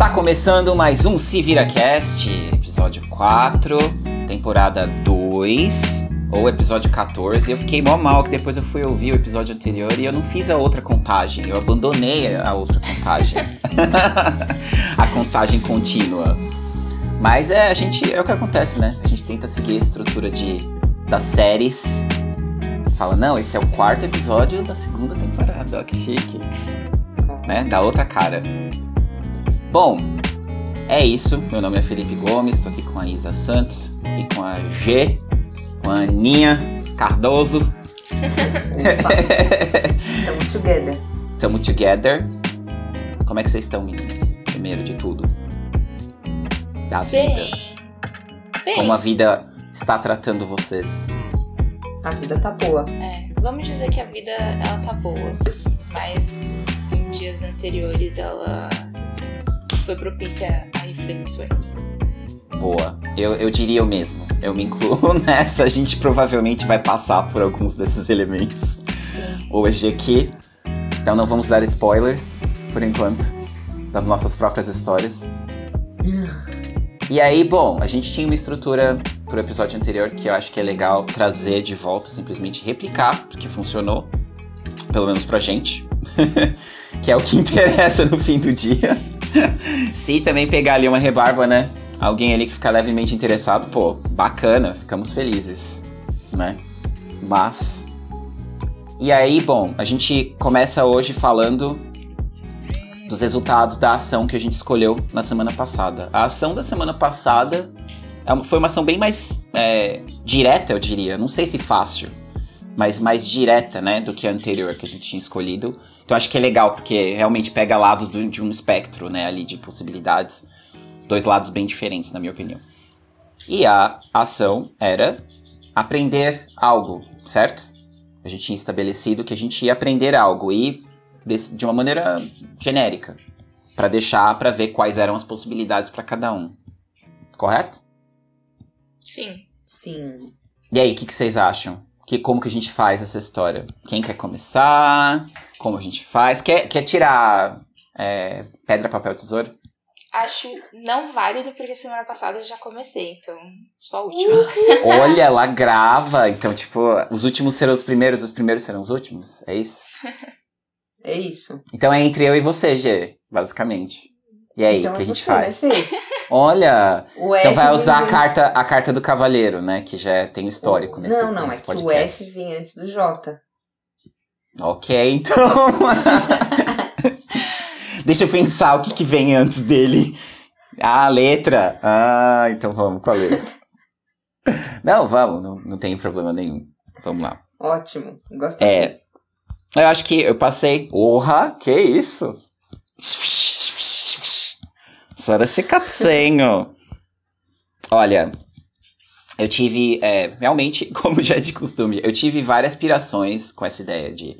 Tá começando mais um Se Vira Cast, episódio 4, temporada 2, ou episódio 14. Eu fiquei mó mal que depois eu fui ouvir o episódio anterior e eu não fiz a outra contagem, eu abandonei a outra contagem. a contagem contínua. Mas é, a gente, é o que acontece, né? A gente tenta seguir a estrutura de, das séries. Fala, não, esse é o quarto episódio da segunda temporada, ó que chique. Né? Da outra cara. Bom, é isso. Meu nome é Felipe Gomes, estou aqui com a Isa Santos e com a G, com a Aninha Cardoso. Tamo together. Tamo together. Como é que vocês estão, meninas? Primeiro de tudo. Da vida. Bem. Bem. Como a vida está tratando vocês. A vida tá boa. É, vamos dizer que a vida ela tá boa, mas em dias anteriores ela foi propícia a reflexões. Boa. Eu, eu diria o mesmo. Eu me incluo nessa. A gente provavelmente vai passar por alguns desses elementos Sim. hoje aqui. Então não vamos dar spoilers, por enquanto, das nossas próprias histórias. E aí, bom, a gente tinha uma estrutura pro episódio anterior que eu acho que é legal trazer de volta, simplesmente replicar, porque funcionou. Pelo menos pra gente. que é o que interessa no fim do dia. Se também pegar ali uma rebarba, né? Alguém ali que ficar levemente interessado, pô, bacana, ficamos felizes, né? Mas. E aí, bom, a gente começa hoje falando dos resultados da ação que a gente escolheu na semana passada. A ação da semana passada é foi uma ação bem mais é, direta, eu diria. Não sei se fácil, mas mais direta, né, do que a anterior que a gente tinha escolhido. Então acho que é legal, porque realmente pega lados do- de um espectro, né, ali de possibilidades. Dois lados bem diferentes, na minha opinião. E a ação era aprender algo, certo? A gente tinha estabelecido que a gente ia aprender algo e de uma maneira genérica, Pra deixar pra ver quais eram as possibilidades pra cada um. Correto? Sim. Sim. E aí, o que, que vocês acham? Que, como que a gente faz essa história? Quem quer começar? Como a gente faz? Quer, quer tirar é, pedra, papel, tesoura? Acho não válido porque semana passada eu já comecei, então só a última. Olha, ela grava. Então, tipo, os últimos serão os primeiros, os primeiros serão os últimos? É isso? É isso. Então é entre eu e você, G, basicamente. E aí, então o que é a gente você, faz? Olha! O Então S vai vem usar a carta, a carta do cavaleiro, né? Que já tem um histórico nesse, Não, não, nesse é que o podcast. S vem antes do J. Ok, então. Deixa eu pensar o que, que vem antes dele. Ah, a letra. Ah, então vamos com a letra. Não, vamos, não, não tem problema nenhum. Vamos lá. Ótimo. Gosto É. assim. Eu acho que eu passei. Porra, que isso? Sara Cicatsenho. Olha, eu tive, é, realmente, como já é de costume, eu tive várias aspirações com essa ideia de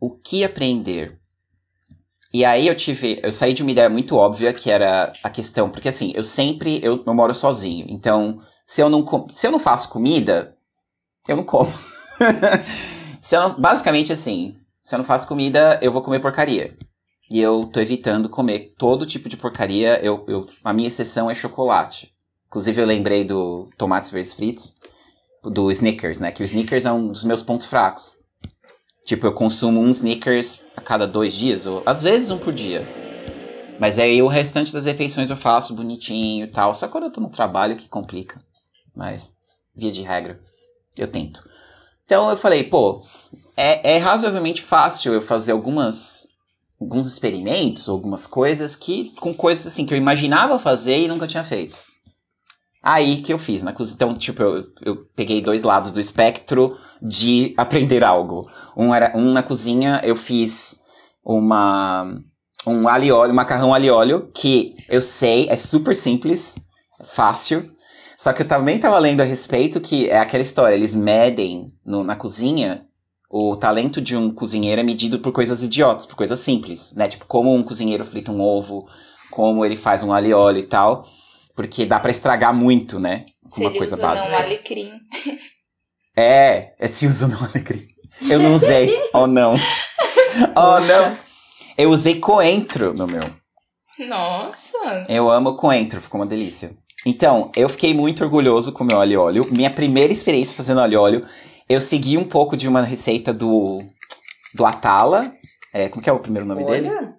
o que aprender. E aí eu tive, eu saí de uma ideia muito óbvia que era a questão, porque assim, eu sempre, eu, eu moro sozinho, então se eu não, se eu não faço comida, eu não como. se eu basicamente assim, se eu não faço comida, eu vou comer porcaria. E eu tô evitando comer todo tipo de porcaria. Eu, eu, a minha exceção é chocolate. Inclusive, eu lembrei do tomates verdes fritos, do Snickers, né? Que o Snickers é um dos meus pontos fracos. Tipo, eu consumo um Snickers a cada dois dias, ou às vezes um por dia. Mas aí o restante das refeições eu faço bonitinho e tal. Só quando eu tô no trabalho que complica. Mas, via de regra, eu tento. Então eu falei, pô, é, é razoavelmente fácil eu fazer algumas alguns experimentos, algumas coisas que com coisas assim que eu imaginava fazer e nunca tinha feito. Aí que eu fiz na cozinha. Então, tipo, eu, eu peguei dois lados do espectro de aprender algo. Um era um na cozinha, eu fiz uma um alho óleo, um macarrão alho óleo, que eu sei, é super simples, fácil. Só que eu também tava lendo a respeito que é aquela história, eles medem no- na cozinha o talento de um cozinheiro é medido por coisas idiotas, por coisas simples, né? Tipo, como um cozinheiro frita um ovo, como ele faz um alho e tal. Porque dá pra estragar muito, né? Com Se uma ele coisa básica. não alecrim. É, é se usa no alecrim. Eu não usei. oh, não. Oh, não. Eu usei coentro no meu. Nossa! Eu amo coentro, ficou uma delícia. Então, eu fiquei muito orgulhoso com meu alho óleo. Minha primeira experiência fazendo alho óleo, eu segui um pouco de uma receita do do Atala. É, como que é o primeiro nome dele? Olha,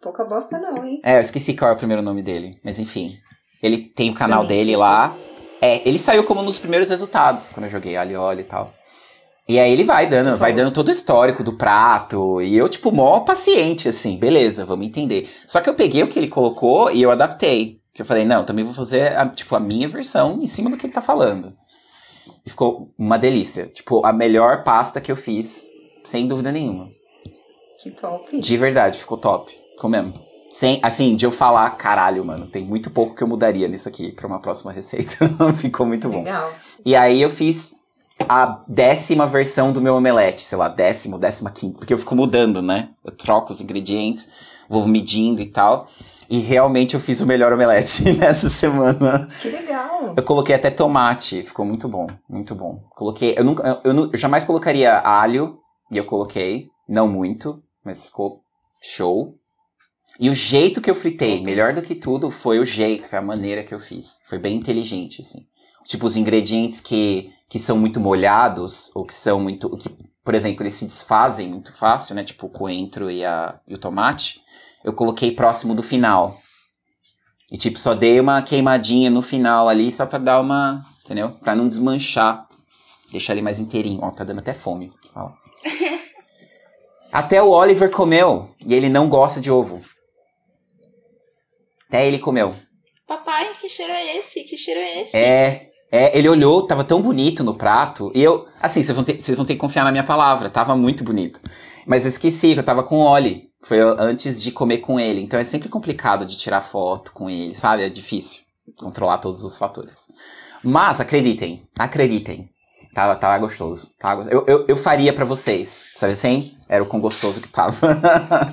pouca bosta não, hein? É, eu esqueci qual é o primeiro nome dele, mas enfim. Ele tem o canal Também dele esqueci. lá. É, ele saiu como nos primeiros resultados, quando eu joguei e óleo e tal. E aí ele vai dando, Você vai falou. dando todo o histórico do prato. E eu, tipo, mó paciente, assim, beleza, vamos entender. Só que eu peguei o que ele colocou e eu adaptei. Que eu falei, não, também vou fazer, a, tipo, a minha versão em cima do que ele tá falando. E ficou uma delícia. Tipo, a melhor pasta que eu fiz, sem dúvida nenhuma. Que top. De verdade, ficou top. Ficou mesmo. Sem, assim, de eu falar, caralho, mano, tem muito pouco que eu mudaria nisso aqui pra uma próxima receita. ficou muito bom. Legal. E aí eu fiz a décima versão do meu omelete, sei lá, décimo, décima quinta, porque eu fico mudando, né? Eu troco os ingredientes, vou medindo e tal. E realmente eu fiz o melhor omelete nessa semana. Que legal. Eu coloquei até tomate, ficou muito bom, muito bom. Coloquei, eu nunca, eu, eu jamais colocaria alho, e eu coloquei, não muito, mas ficou show. E o jeito que eu fritei, melhor do que tudo, foi o jeito, foi a maneira que eu fiz. Foi bem inteligente, assim. Tipo, os ingredientes que, que são muito molhados, ou que são muito. Que, por exemplo, eles se desfazem muito fácil, né? Tipo o coentro e, a, e o tomate. Eu coloquei próximo do final. E, tipo, só dei uma queimadinha no final ali, só pra dar uma. Entendeu? Pra não desmanchar. Deixar ele mais inteirinho. Ó, tá dando até fome. Até o Oliver comeu. E ele não gosta de ovo. Até ele comeu. Papai, que cheiro é esse? Que cheiro é esse? É, é, ele olhou, tava tão bonito no prato. E eu, assim, vocês vão, ter, vocês vão ter que confiar na minha palavra, tava muito bonito. Mas eu esqueci que eu tava com o Oli. Foi antes de comer com ele. Então é sempre complicado de tirar foto com ele, sabe? É difícil controlar todos os fatores. Mas acreditem, acreditem. Tava, tava gostoso. Tava, go- eu, eu, eu faria pra vocês, sabe assim? Era o quão gostoso que tava.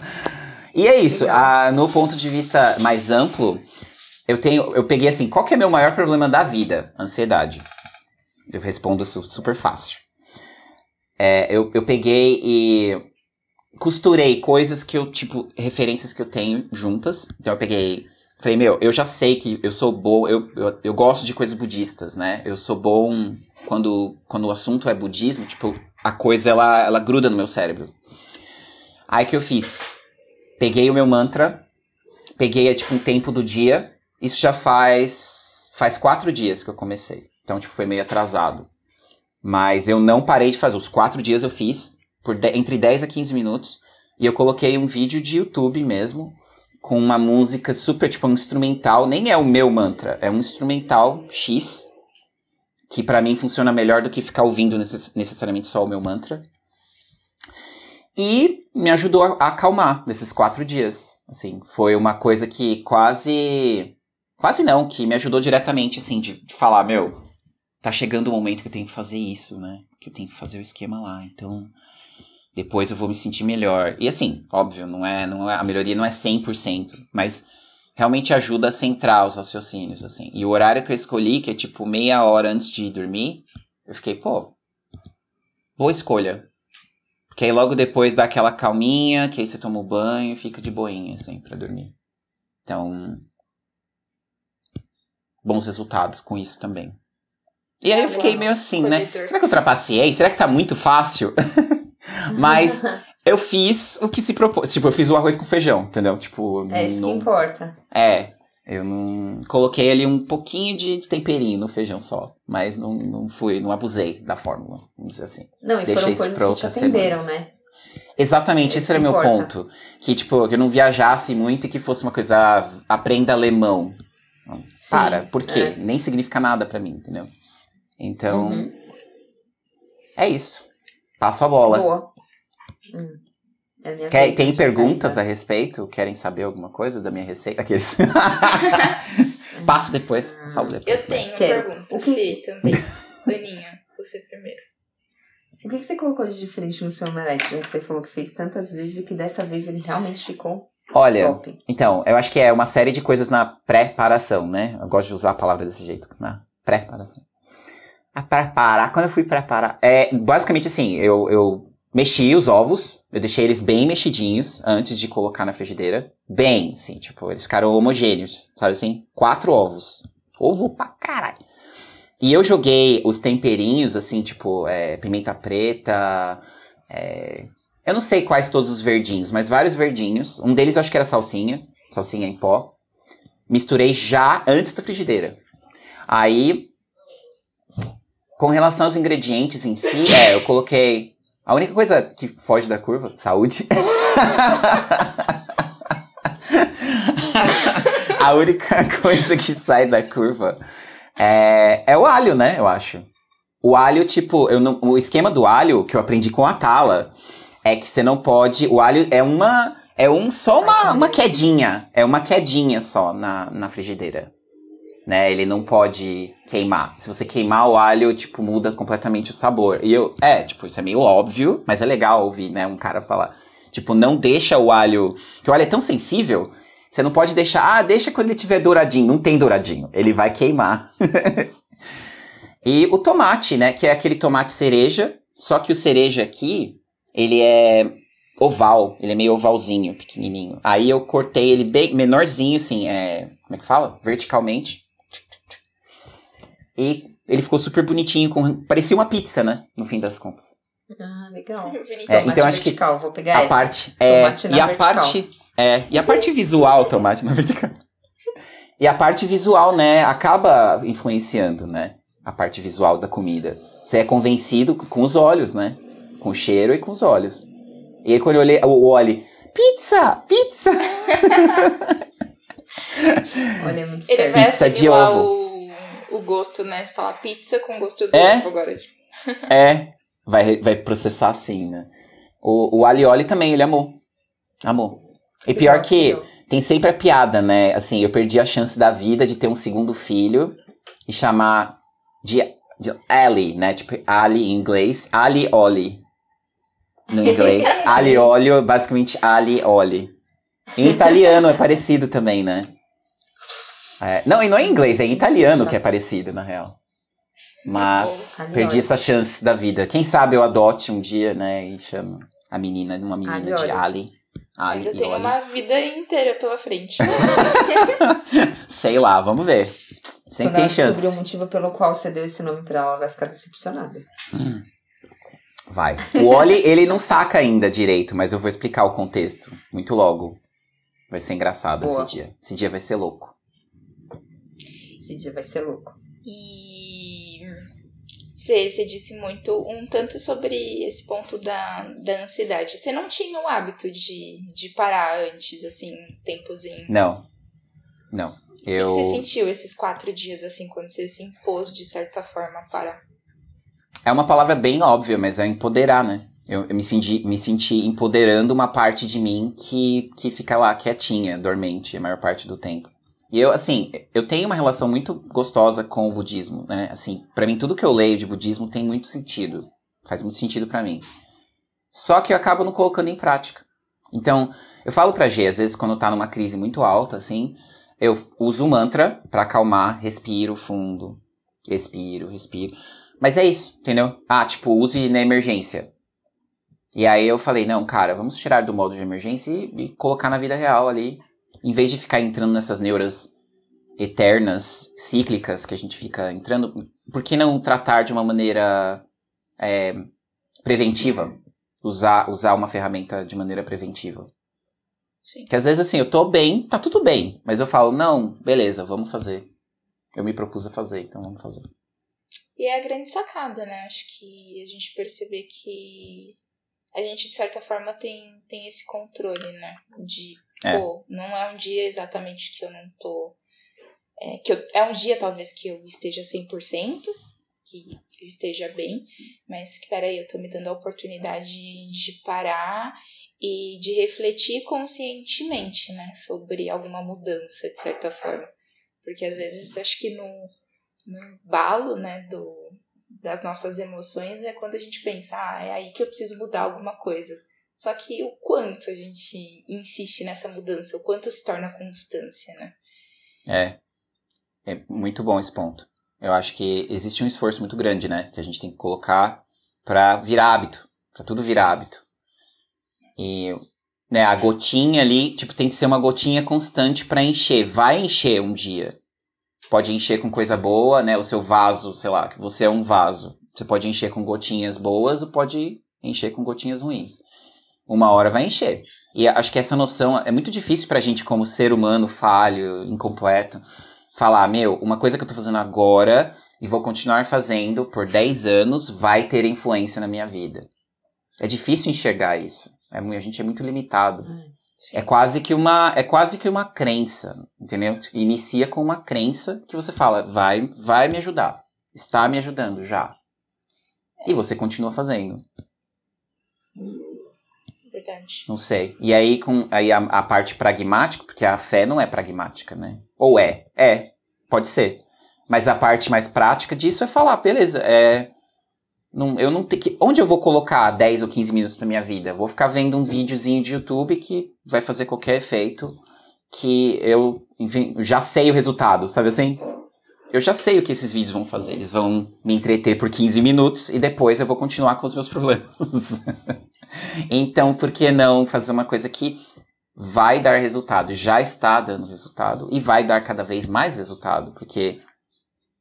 e é isso. Ah, no ponto de vista mais amplo, eu tenho, eu peguei assim, qual que é meu maior problema da vida? Ansiedade. Eu respondo su- super fácil. É, eu, eu peguei e costurei coisas que eu, tipo, referências que eu tenho juntas. Então eu peguei, falei, meu, eu já sei que eu sou bom, eu, eu, eu gosto de coisas budistas, né? Eu sou bom quando, quando o assunto é budismo, tipo, a coisa ela, ela gruda no meu cérebro. Aí que eu fiz? Peguei o meu mantra, peguei é, tipo um tempo do dia. Isso já faz faz quatro dias que eu comecei. Então, tipo, foi meio atrasado. Mas eu não parei de fazer. Os quatro dias eu fiz por de- entre 10 a 15 minutos. E eu coloquei um vídeo de YouTube mesmo. Com uma música super, tipo, um instrumental. Nem é o meu mantra. É um instrumental X. Que pra mim funciona melhor do que ficar ouvindo necess- necessariamente só o meu mantra. E me ajudou a, a acalmar nesses quatro dias. Assim, foi uma coisa que quase. Quase não, que me ajudou diretamente, assim, de, de falar, meu, tá chegando o momento que eu tenho que fazer isso, né? Que eu tenho que fazer o esquema lá. Então, depois eu vou me sentir melhor. E assim, óbvio, não é, não é, a melhoria não é 100%, mas realmente ajuda a centrar os raciocínios, assim. E o horário que eu escolhi, que é tipo meia hora antes de dormir, eu fiquei, pô, boa escolha. Porque aí logo depois dá aquela calminha, que aí você toma o banho e fica de boinha, assim, pra dormir. Então, bons resultados com isso também. E aí eu fiquei meio assim, né? Será que eu trapaceei? Será que tá muito fácil? Mas eu fiz o que se propôs. Tipo, eu fiz o arroz com feijão, entendeu? Tipo, É isso que importa. é, eu não. Coloquei ali um pouquinho de temperinho no feijão só. Mas não, não fui, não abusei da fórmula, vamos dizer assim. Não, e Deixa foram coisas pra que te atenderam, semanas. né? Exatamente, Isso esse era meu importa. ponto. Que, tipo, que eu não viajasse muito e que fosse uma coisa, aprenda alemão. Sim, Para, por quê? é. Nem significa nada pra mim, entendeu? Então, Uhum. é isso. Passo a bola. Boa. Hum. É a minha Quer- vez, tem né, perguntas a respeito? Querem saber alguma coisa da minha receita? Aqueles. Passo depois. Falo depois. Eu tenho uma pergunta, O que- Fê, também. Daninha, você primeiro. O que, que você colocou de diferente no seu omelete? Já que você falou que fez tantas vezes e que dessa vez ele realmente ficou Olha, top. então, eu acho que é uma série de coisas na preparação, né? Eu gosto de usar a palavra desse jeito, na preparação. A preparar, quando eu fui preparar. É, basicamente assim, eu, eu Mexi os ovos, eu deixei eles bem mexidinhos antes de colocar na frigideira. Bem, assim, tipo, eles ficaram homogêneos, sabe assim? Quatro ovos. Ovo pra caralho. E eu joguei os temperinhos, assim, tipo, é, pimenta preta, é, eu não sei quais todos os verdinhos, mas vários verdinhos. Um deles eu acho que era salsinha, salsinha em pó. Misturei já antes da frigideira. Aí, com relação aos ingredientes em si, é, eu coloquei a única coisa que foge da curva, saúde. a única coisa que sai da curva é, é o alho, né? Eu acho. O alho, tipo, eu não, o esquema do alho que eu aprendi com a Tala é que você não pode. O alho é uma. É um, só uma, uma quedinha. É uma quedinha só na, na frigideira né? Ele não pode queimar. Se você queimar o alho, tipo, muda completamente o sabor. E eu, é, tipo, isso é meio óbvio, mas é legal ouvir, né, um cara falar. Tipo, não deixa o alho. Que o alho é tão sensível, você não pode deixar, ah, deixa quando ele tiver douradinho. Não tem douradinho. Ele vai queimar. e o tomate, né, que é aquele tomate cereja, só que o cereja aqui, ele é oval, ele é meio ovalzinho, pequenininho. Aí eu cortei ele bem menorzinho, assim, é, como é que fala? Verticalmente. E ele ficou super bonitinho, com, parecia uma pizza, né? No fim das contas. Ah, legal. É, então acho que vou pegar a essa. parte é Tomate na e a vertical. parte é e a parte visual tomate na vertical. E a parte visual, né, acaba influenciando, né? A parte visual da comida. Você é convencido com os olhos, né? Com o cheiro e com os olhos. E aí quando eu olhei o olho, pizza, pizza. Olha, é muito Ele esperto. Pizza de ovo. O, gosto, né? Falar pizza com gosto do É? ovo agora. É, vai, vai processar assim, né? O, o Alioli também, ele amou. Amou. E pior que tem sempre a piada, né? Assim, eu perdi a chance da vida de ter um segundo filho e chamar de, de Ali, né? Tipo, Ali em inglês, Ali Oli. No inglês, Ali Olio, basicamente Ali Oli. Em italiano é parecido também, né? É, não, e não é em inglês, é em italiano que é parecido, na real. Mas Ali perdi essa chance da vida. Quem sabe eu adote um dia, né? E chamo a menina, uma menina de. Ali. Ali e tem Oli. uma vida inteira pela frente. Sei lá, vamos ver. Sempre Quando tem ela descobrir o chance. motivo pelo qual você deu esse nome pra ela, ela vai ficar decepcionada. Vai. O Oli, ele não saca ainda direito, mas eu vou explicar o contexto muito logo. Vai ser engraçado Boa. esse dia. Esse dia vai ser louco. Esse dia vai ser louco. E Fê, você disse muito um tanto sobre esse ponto da, da ansiedade. Você não tinha o hábito de, de parar antes, assim, tempos em. Não. Não. O que Eu. que você sentiu esses quatro dias, assim, quando você se impôs de certa forma a parar? É uma palavra bem óbvia, mas é empoderar, né? Eu, eu me, senti, me senti empoderando uma parte de mim que, que fica lá quietinha, dormente, a maior parte do tempo. E eu, assim, eu tenho uma relação muito gostosa com o budismo, né? Assim, pra mim, tudo que eu leio de budismo tem muito sentido. Faz muito sentido pra mim. Só que eu acabo não colocando em prática. Então, eu falo pra G, às vezes, quando tá numa crise muito alta, assim, eu uso o mantra pra acalmar, respiro fundo, respiro, respiro. Mas é isso, entendeu? Ah, tipo, use na emergência. E aí eu falei, não, cara, vamos tirar do modo de emergência e, e colocar na vida real ali. Em vez de ficar entrando nessas neuras eternas, cíclicas que a gente fica entrando, por que não tratar de uma maneira é, preventiva? Usar, usar uma ferramenta de maneira preventiva. Sim. Que às vezes assim, eu tô bem, tá tudo bem. Mas eu falo, não, beleza, vamos fazer. Eu me propus a fazer, então vamos fazer. E é a grande sacada, né? Acho que a gente perceber que a gente, de certa forma, tem, tem esse controle, né? De, É. pô, não é um dia exatamente que eu não tô. É, que eu, é um dia, talvez, que eu esteja 100%, que eu esteja bem, mas peraí, eu tô me dando a oportunidade de parar e de refletir conscientemente, né? Sobre alguma mudança, de certa forma. Porque às vezes acho que no, no embalo, né, do, das nossas emoções é quando a gente pensa, ah, é aí que eu preciso mudar alguma coisa. Só que o quanto a gente insiste nessa mudança, o quanto se torna constância, né? É. É muito bom esse ponto. Eu acho que existe um esforço muito grande, né? Que a gente tem que colocar pra virar hábito. Pra tudo virar hábito. E né, a gotinha ali, tipo, tem que ser uma gotinha constante para encher. Vai encher um dia. Pode encher com coisa boa, né? O seu vaso, sei lá, que você é um vaso. Você pode encher com gotinhas boas ou pode encher com gotinhas ruins. Uma hora vai encher. E acho que essa noção é muito difícil pra gente, como ser humano falho, incompleto, falar: meu, uma coisa que eu tô fazendo agora e vou continuar fazendo por 10 anos vai ter influência na minha vida. É difícil enxergar isso. É, a gente é muito limitado. É quase que uma é quase que uma crença, entendeu? Inicia com uma crença que você fala, vai, vai me ajudar. Está me ajudando já. E você continua fazendo. Verdade. Não sei. E aí, com aí a, a parte pragmática, porque a fé não é pragmática, né? Ou é? É. Pode ser. Mas a parte mais prática disso é falar, beleza, é. Não, eu não tenho que. Onde eu vou colocar 10 ou 15 minutos da minha vida? Vou ficar vendo um videozinho de YouTube que vai fazer qualquer efeito. Que eu, enfim, já sei o resultado, sabe assim? Eu já sei o que esses vídeos vão fazer. Eles vão me entreter por 15 minutos e depois eu vou continuar com os meus problemas. Então, por que não fazer uma coisa que vai dar resultado? Já está dando resultado e vai dar cada vez mais resultado, porque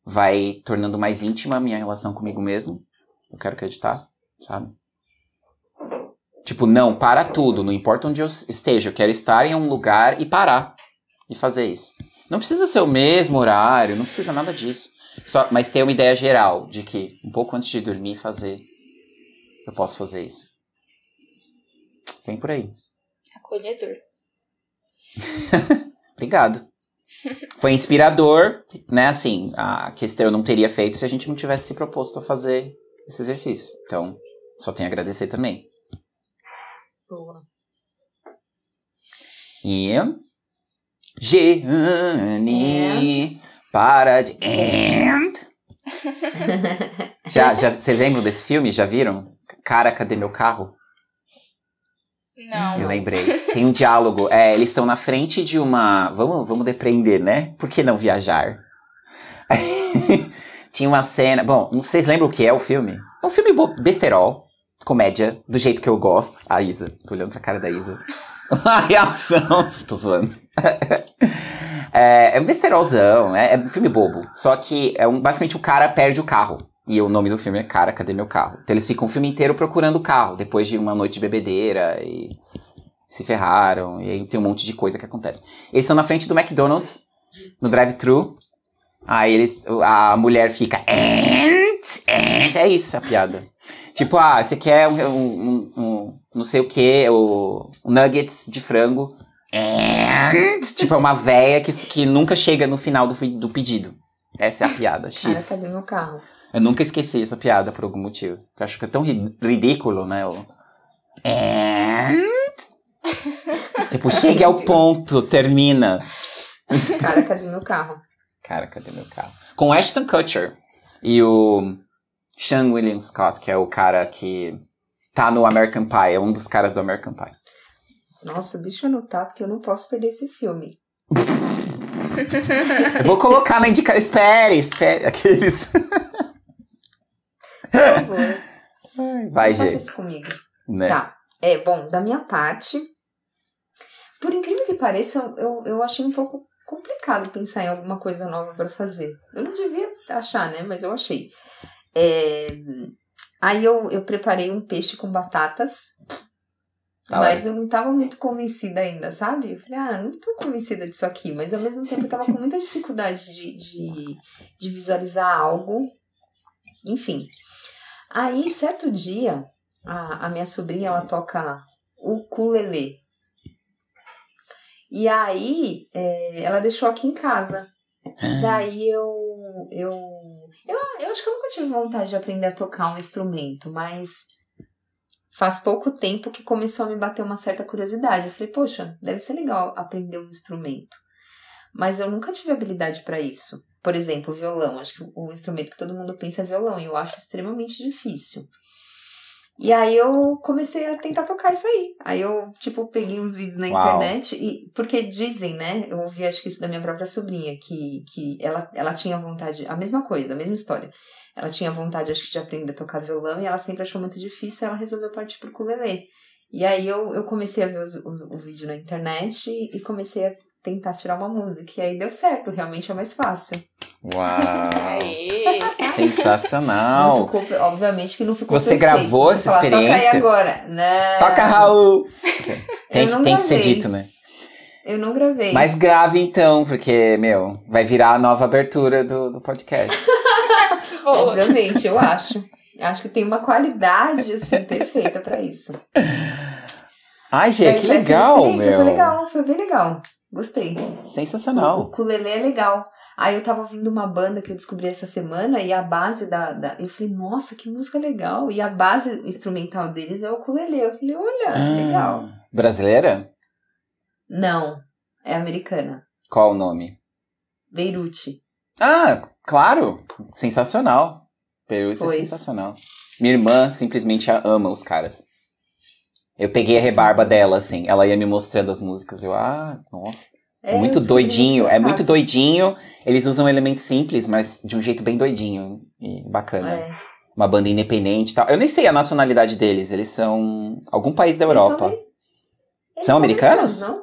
vai tornando mais íntima a minha relação comigo mesmo. Eu quero acreditar, sabe? Tipo, não, para tudo, não importa onde eu esteja, eu quero estar em um lugar e parar e fazer isso. Não precisa ser o mesmo horário, não precisa nada disso. Só, mas ter uma ideia geral de que um pouco antes de dormir fazer, eu posso fazer isso. Vem por aí. Acolhedor. Obrigado. Foi inspirador, né? Assim, a questão eu não teria feito se a gente não tivesse se proposto a fazer esse exercício. Então, só tenho a agradecer também. Boa. E. Jeane, para de. And. já, já, você lembra desse filme? Já viram? Cara, cadê meu carro? Não. Eu lembrei. Tem um diálogo. É, eles estão na frente de uma. Vamos, vamos depreender, né? Por que não viajar? Tinha uma cena. Bom, se lembram o que é o filme. É um filme besterol, comédia, do jeito que eu gosto. A Isa. Tô olhando pra cara da Isa. A reação. Tô zoando. é, é um besterolzão, é, é um filme bobo. Só que é um, basicamente o cara perde o carro. E o nome do filme é Cara, Cadê Meu Carro? Então eles ficam o filme inteiro procurando o carro, depois de uma noite de bebedeira e se ferraram, e aí tem um monte de coisa que acontece. Eles estão na frente do McDonald's, no drive-thru, aí eles, a mulher fica, and, and, é isso a piada. Tipo, ah, você quer um, um, um não sei o que, o um nuggets de frango, and, tipo, é uma véia que, que nunca chega no final do, do pedido. Essa é a piada, X. Cara, cadê meu carro? Eu nunca esqueci essa piada por algum motivo. Eu acho que é tão ri ridículo, né? O... And... tipo, chegue ao ponto, termina. Cara, cadê meu carro? Cara, cadê meu carro? Com Ashton Kutcher e o Sean William Scott, que é o cara que tá no American Pie, é um dos caras do American Pie. Nossa, deixa eu anotar, porque eu não posso perder esse filme. eu vou colocar na indicação. Espere, espere. Aqueles. Por favor. Vai, Faça gente. isso comigo. Né? Tá. É, bom, da minha parte, por incrível que pareça, eu, eu achei um pouco complicado pensar em alguma coisa nova para fazer. Eu não devia achar, né? Mas eu achei. É, aí eu, eu preparei um peixe com batatas. Tá mas eu não tava muito convencida ainda, sabe? Eu falei, ah, não tô convencida disso aqui. Mas ao mesmo tempo eu tava com muita dificuldade de, de, de visualizar algo. Enfim. Aí, certo dia, a, a minha sobrinha, ela toca o ukulele. E aí, é, ela deixou aqui em casa. Daí eu, eu, eu. Eu acho que eu nunca tive vontade de aprender a tocar um instrumento, mas faz pouco tempo que começou a me bater uma certa curiosidade. Eu falei, poxa, deve ser legal aprender um instrumento. Mas eu nunca tive habilidade para isso. Por exemplo, violão. Acho que o instrumento que todo mundo pensa é violão, e eu acho extremamente difícil. E aí eu comecei a tentar tocar isso aí. Aí eu, tipo, peguei uns vídeos na Uau. internet e porque dizem, né? Eu ouvi acho que isso da minha própria sobrinha, que, que ela, ela tinha vontade, a mesma coisa, a mesma história. Ela tinha vontade, acho que, de aprender a tocar violão e ela sempre achou muito difícil, ela resolveu partir pro ukulele. E aí eu, eu comecei a ver os, o, o vídeo na internet e, e comecei a tentar tirar uma música. E aí deu certo, realmente é mais fácil. Uau! Aê! Sensacional! ficou, obviamente que não ficou Você perfeito. gravou essa falar, Toca experiência? aí agora. Não. Toca, Raul! Tem, que, tem que ser dito, né? Eu não gravei. Mas grave então, porque, meu, vai virar a nova abertura do, do podcast. Obviamente, eu acho. Acho que tem uma qualidade, assim, perfeita pra isso. Ai, Gê, Aí que legal, meu. Foi legal, foi bem legal. Gostei. O Sensacional. ukulele é legal. Aí eu tava ouvindo uma banda que eu descobri essa semana e a base da, da... Eu falei, nossa, que música legal. E a base instrumental deles é o ukulele. Eu falei, olha, legal. Ah, Brasileira? Não, é americana. Qual o nome? Beirute. Ah, claro! Sensacional. Peruíta é Pois. sensacional. Minha irmã simplesmente ama os caras. Eu peguei a rebarba dela, assim. Ela ia me mostrando as músicas. Eu, ah, nossa. É, muito doidinho. É muito doidinho. Eles usam elementos simples, mas de um jeito bem doidinho e bacana. É. Uma banda independente e tal. Eu nem sei a nacionalidade deles. Eles são algum país da Eles Europa. Eles São americanos? não?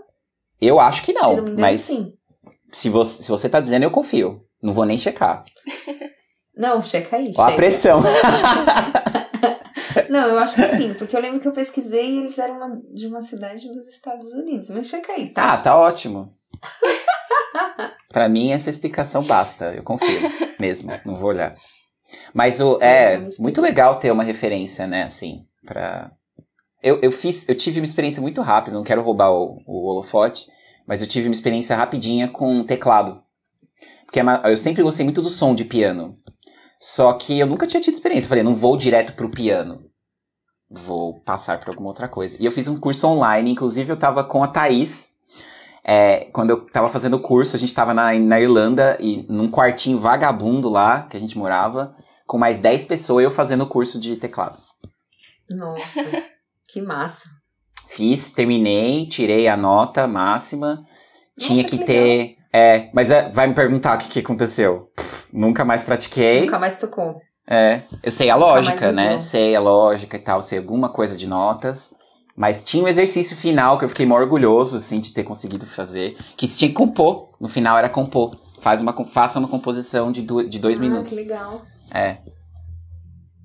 Eu acho que não. não mas sim. se você, se você tá dizendo, eu confio. Não vou nem checar. Não, checa aí. Ó a pressão. Não, eu acho que sim, porque eu lembro que eu pesquisei e eles eram uma- de uma cidade dos Estados Unidos. Mas checa aí, tá? Ah, tá ótimo. Pra mim, essa explicação basta. Eu confio mesmo. Não vou olhar. Mas o, é muito legal ter uma referência, né? Assim, pra. Eu, eu fiz, eu tive uma experiência muito rápida, não quero roubar o, o holofote, mas eu tive uma experiência rapidinha com teclado. Porque é eu sempre gostei muito do som de piano. Só que eu nunca tinha tido experiência. Eu falei, não vou direto pro piano. Vou passar por alguma outra coisa. E eu fiz um curso online, inclusive eu tava com a Thaís. É, quando eu tava fazendo o curso, a gente tava na, na Irlanda e num quartinho vagabundo lá, que a gente morava, com mais 10 pessoas, eu fazendo o curso de teclado. Nossa, que massa. Fiz, terminei, tirei a nota máxima. Tinha que, que ter. É, mas é, vai me perguntar o que, que aconteceu. Pff, nunca mais pratiquei. Nunca mais tocou. É, eu sei a lógica, né? Sei a lógica e tal, sei alguma coisa de notas. Mas tinha um exercício final que eu fiquei mó orgulhoso, assim, de ter conseguido fazer. Que se tinha que compor. No final era compor. Faz uma, faça uma composição de, du- de dois ah, minutos. que legal. É.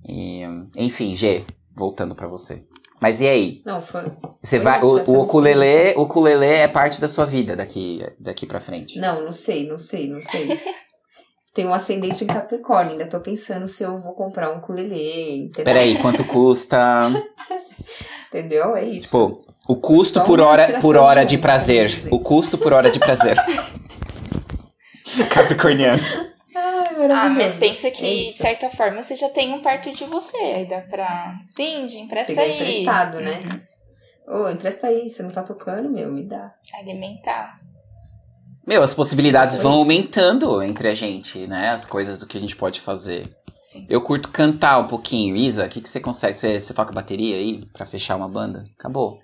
E, enfim, G, voltando pra você. Mas e aí? Não, foi. Você Foi vai. isso, O, o é ukulele, o ukulele é parte da sua vida daqui, daqui pra frente. Não, não sei, não sei, não sei. Tem um ascendente em Capricórnio, ainda tô pensando se eu vou comprar um ukulele, entendeu? Peraí, quanto custa? Entendeu? É isso. Tipo, o custo Só por hora, por de hora de onda, prazer. O custo por hora de prazer. Capricorniano. Ah, mas pensa É que, de isso. certa forma, você já tem um perto de você. Aí dá pra. Cindy, empresta Pegar aí. emprestado, né? Uhum. Ô, empresta aí, você não tá tocando, meu, me dá. Alimentar. Meu, as possibilidades vão aumentando entre a gente, né? As coisas do que a gente pode fazer. Sim. Eu curto cantar um pouquinho. Isa, o que, que você consegue? Você, você toca bateria aí pra fechar uma banda? Acabou.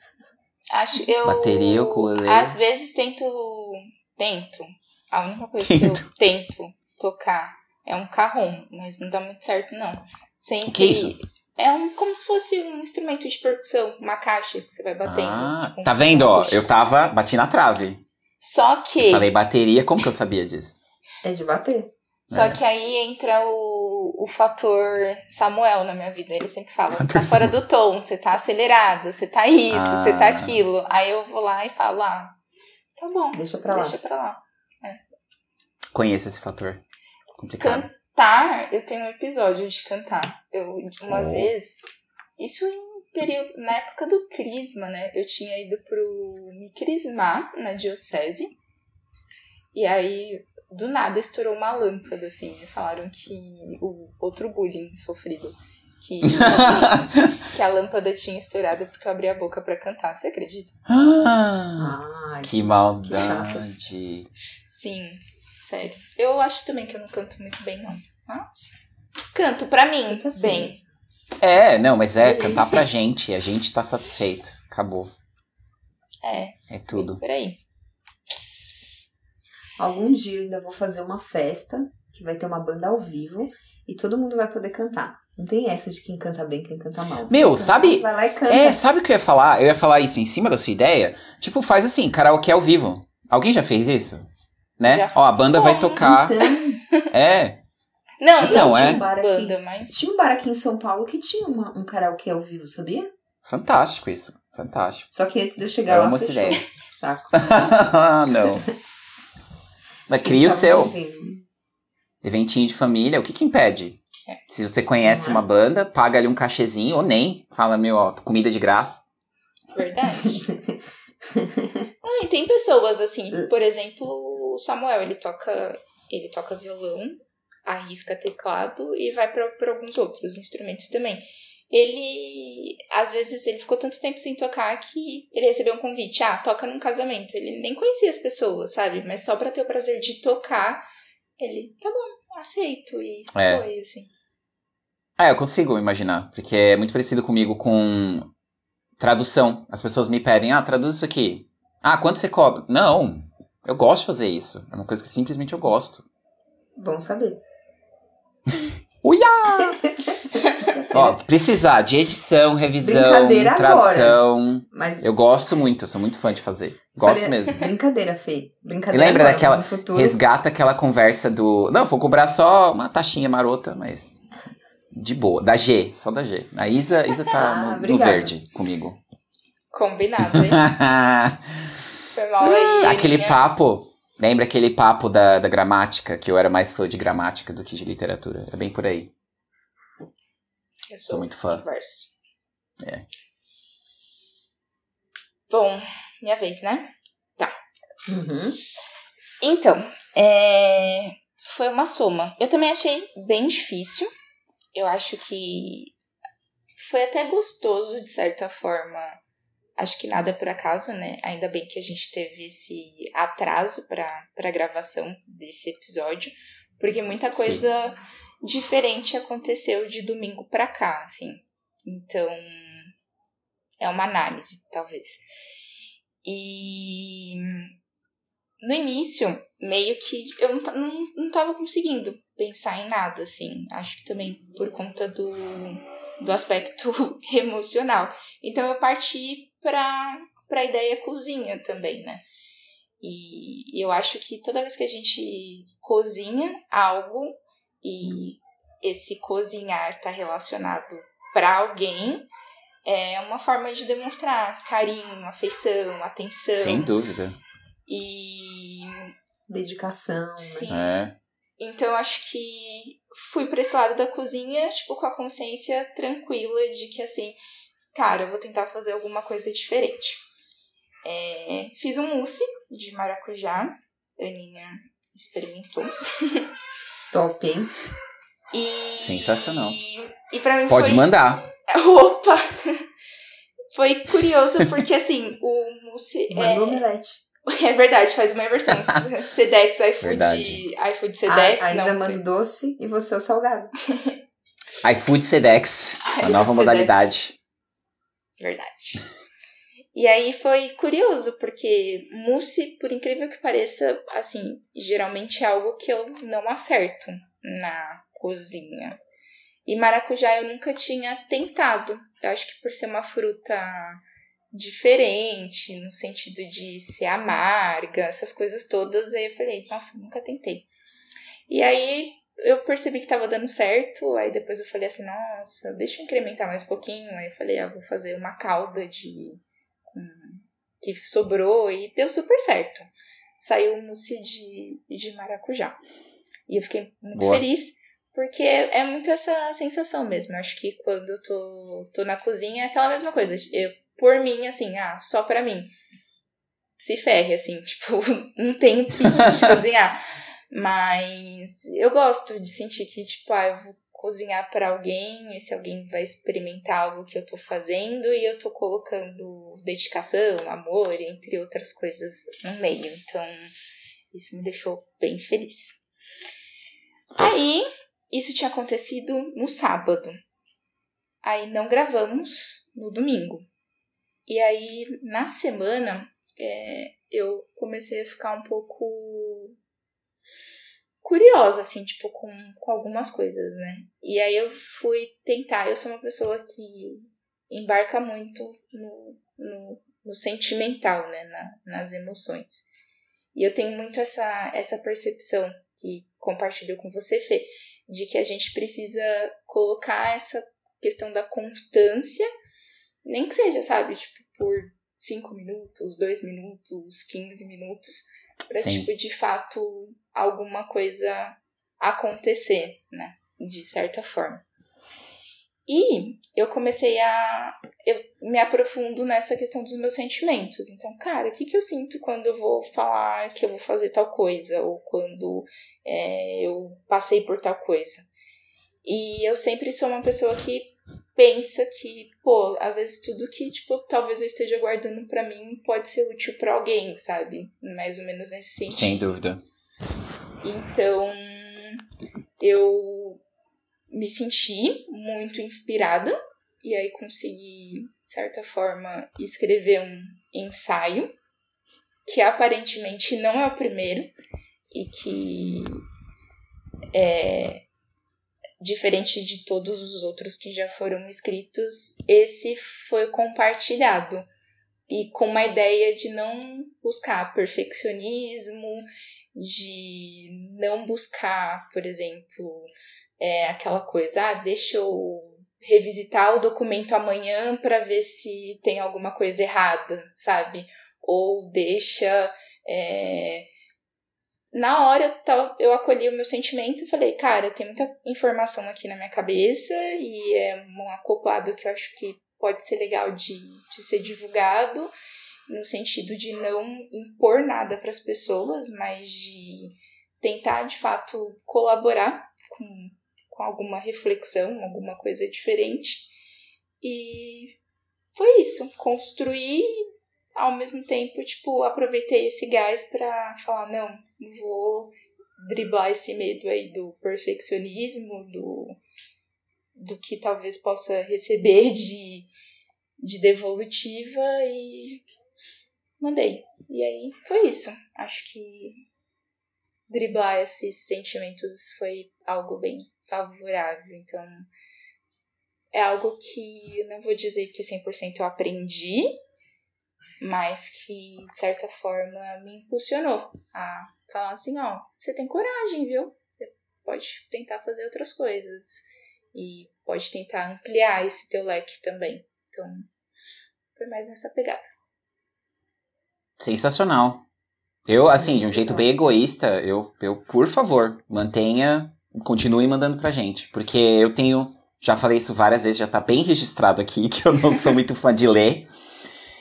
Acho eu. Bateria, ukulele. Às vezes tento. Tento. A única coisa que eu tento tocar é um carrom, mas não dá muito certo, não. Sempre. O que é isso? É um, como se fosse um instrumento de percussão, uma caixa que você vai batendo. Ah, tipo, tá vendo, ó? Eu tava, bati na trave. Só que. Falei bateria, como que eu sabia disso? É de bater. Só É. que aí entra o, o fator Samuel na minha vida. Ele sempre fala: você tá fora do tom, você tá acelerado, você tá isso, Ah. você tá aquilo. Aí eu vou lá e falo: ah, tá bom, Deixa pra lá. deixa pra lá. Conheço esse fator. Complicado. Cantar, eu tenho um episódio de cantar. Eu, uma Oh. vez, isso em período, na época do Crisma, né? Eu tinha ido pro me crismar na diocese. E aí, do nada, estourou uma lâmpada, assim. E falaram que o outro bullying sofrido. Que, que a lâmpada tinha estourado porque eu abri a boca pra cantar. Você acredita? Ah, Ai, que maldade. Sim, sério. Eu acho também que eu não canto muito bem, não. Mas canto pra mim, Canta assim. bem. É, não, mas é Delícia. cantar pra gente. A gente tá satisfeito. Acabou. É, É tudo. por aí. Algum dia eu ainda vou fazer uma festa que vai ter uma banda ao vivo e todo mundo vai poder cantar. Não tem essa de quem canta bem, quem canta mal. Meu, canta sabe- mal, Vai lá e canta. É, sabe o que eu ia falar? Eu ia falar isso em cima da sua ideia. Tipo, faz assim, karaokê ao vivo. Alguém já fez isso? Né? Já Ó, a banda vai fomos. tocar. Então, É. Não, Então, não é. tinha Bar aqui. banda, mas. tinha um bar aqui em São Paulo que tinha uma- um karaokê ao vivo, sabia? Fantástico isso. Fantástico. Só que antes de eu chegar Eu lá, amo essa fechou. ideia. Saco. não. Mas cria o Eles seu. Eventinho de família, o que que impede? Se você conhece Uhum. uma banda, paga ali um cachezinho, ou nem. Fala, meu, ó, comida de graça. Verdade. Não, e tem pessoas assim, por exemplo, o Samuel, ele toca, ele toca violão, arrisca teclado e vai para alguns outros instrumentos também. Ele, às vezes, ele ficou tanto tempo sem tocar que ele recebeu um convite, ah, toca num casamento. Ele nem conhecia as pessoas, sabe? Mas só pra ter o prazer de tocar, ele, tá bom, aceito. E É. foi, assim. Ah, eu consigo imaginar, porque é muito parecido comigo com tradução. As pessoas me pedem, ah, traduz isso aqui. Ah, quanto você cobra? Não, eu gosto de fazer isso. É uma coisa que simplesmente eu gosto. Bom saber. Uia! Ó, precisar de edição, revisão, Brincadeira tradução. Mas Eu gosto muito, eu sou muito fã de fazer. Gosto mesmo. Brincadeira, Fê. Brincadeira. Lembra agora, daquela- no Resgata aquela conversa do. Não, vou cobrar só uma taxinha marota, mas. De boa. Da G, só da G. A Isa, Isa tá Ah, no- no, obrigada. verde comigo. Combinado, hein? Foi mal aí. aquele Aninha. papo. Lembra aquele papo da, da gramática, que eu era mais fã de gramática do que de literatura? É bem por aí. Eu Sou muito fã. Verso. É. Bom, minha vez, né? Uhum. Então, é, foi uma soma. Eu também achei bem difícil. Eu acho que foi até gostoso, de certa forma. Acho que nada é por acaso, né? Ainda bem que a gente teve esse atraso para a gravação desse episódio, porque muita Sim. coisa diferente aconteceu de domingo para cá, assim. Então, é uma análise, talvez. E no início, meio que eu não, não, não tava conseguindo pensar em nada, assim. Acho que também por conta do, do aspecto emocional. Então eu parti pra, pra ideia cozinha também, né? E, eu acho que toda vez que a gente cozinha algo e esse cozinhar tá relacionado para alguém, é uma forma de demonstrar carinho, afeição, atenção. Sem dúvida. E Dedicação, né? sim. É. Então eu acho que fui pra esse lado da cozinha, tipo, com a consciência tranquila de que assim, cara, eu vou tentar fazer alguma coisa diferente. É, fiz um mousse de maracujá, a Aninha experimentou. Top, hein? E, Sensacional. E pra mim Pode foi... mandar. Opa! Foi curioso porque assim, o mousse é, Mandou omelete. é verdade, faz uma versão. Sedex, iFood, Verdade. iFood A, Sedex, a Isa não, manda o doce e você o salgado. iFood Sedex, a nova modalidade. Verdade. E aí foi curioso, porque mousse, por incrível que pareça, assim, geralmente é algo que eu não acerto na cozinha. E maracujá eu nunca tinha tentado. Eu acho que por ser uma fruta diferente, no sentido de ser amarga, essas coisas todas, aí eu falei, nossa, nunca tentei. E aí eu percebi que tava dando certo, aí depois eu falei assim, nossa, deixa eu incrementar mais um pouquinho. Aí eu falei, ah, vou fazer uma calda de. com- que sobrou e deu super certo. Saiu um mousse de, de maracujá. E eu fiquei muito Boa. feliz, porque é, é muito essa sensação mesmo. Eu acho que quando eu tô, tô na cozinha é aquela mesma coisa. Eu, por mim, assim, ah, só pra mim. Se ferre, assim, tipo, não tenho pique de cozinhar. Mas eu gosto de sentir que, tipo, ah, eu vou cozinhar pra alguém, esse alguém vai experimentar algo que eu tô fazendo e eu tô colocando dedicação, amor, entre outras coisas no meio. Então, isso me deixou bem feliz. Aí, isso tinha acontecido no sábado. aí não gravamos no domingo. E aí, na semana, é, eu comecei a ficar um pouco curiosa, assim, tipo, com, com algumas coisas, né? E aí eu fui tentar. Eu sou uma pessoa que embarca muito no, no, no sentimental, né? Na, nas emoções. E eu tenho muito essa, essa percepção que compartilho com você, Fê, de que a gente precisa colocar essa questão da constância, nem que seja, sabe, tipo, por 5 minutos, 2 minutos, 15 minutos, para tipo, de fato, alguma coisa acontecer, né? De certa forma. E eu comecei a. Eu me aprofundo nessa questão dos meus sentimentos. Então, cara, o que, que eu sinto quando eu vou falar que eu vou fazer tal coisa? Ou quando é, eu passei por tal coisa? E eu sempre sou uma pessoa que pensa que, pô, às vezes tudo que, tipo, talvez eu esteja guardando para mim pode ser útil para alguém, sabe? Mais ou menos nesse sentido. Sem dúvida. Então, eu me senti muito inspirada e aí consegui, de certa forma, escrever um ensaio que aparentemente não é o primeiro e que é diferente de todos os outros que já foram escritos, esse foi compartilhado. E com uma ideia de não buscar perfeccionismo, de não buscar, por exemplo, é, aquela coisa, ah, deixa eu revisitar o documento amanhã para ver se tem alguma coisa errada, sabe? Ou deixa é, na hora eu, tava, eu acolhi o meu sentimento e falei, cara, tem muita informação aqui na minha cabeça e é um acoplado que eu acho que pode ser legal de, de ser divulgado, no sentido de não impor nada para as pessoas, mas de tentar de fato colaborar com, com alguma reflexão, alguma coisa diferente. E foi isso, construir ao mesmo tempo, tipo, aproveitei esse gás para falar, não, vou driblar esse medo aí do perfeccionismo, do, do que talvez possa receber de, de devolutiva e mandei. E aí foi isso. Acho que driblar esses sentimentos foi algo bem favorável. Então, é algo que não vou dizer que 100% eu aprendi, mas que, de certa forma, me impulsionou a falar assim, ó, você tem coragem, viu? Você pode tentar fazer outras coisas e pode tentar ampliar esse teu leque também. Então, foi mais nessa pegada. Sensacional. Eu, assim, de um jeito bem egoísta, eu, eu, por favor, mantenha, continue mandando pra gente. Porque eu tenho, já falei isso várias vezes, já tá bem registrado aqui, que eu não sou muito fã de ler.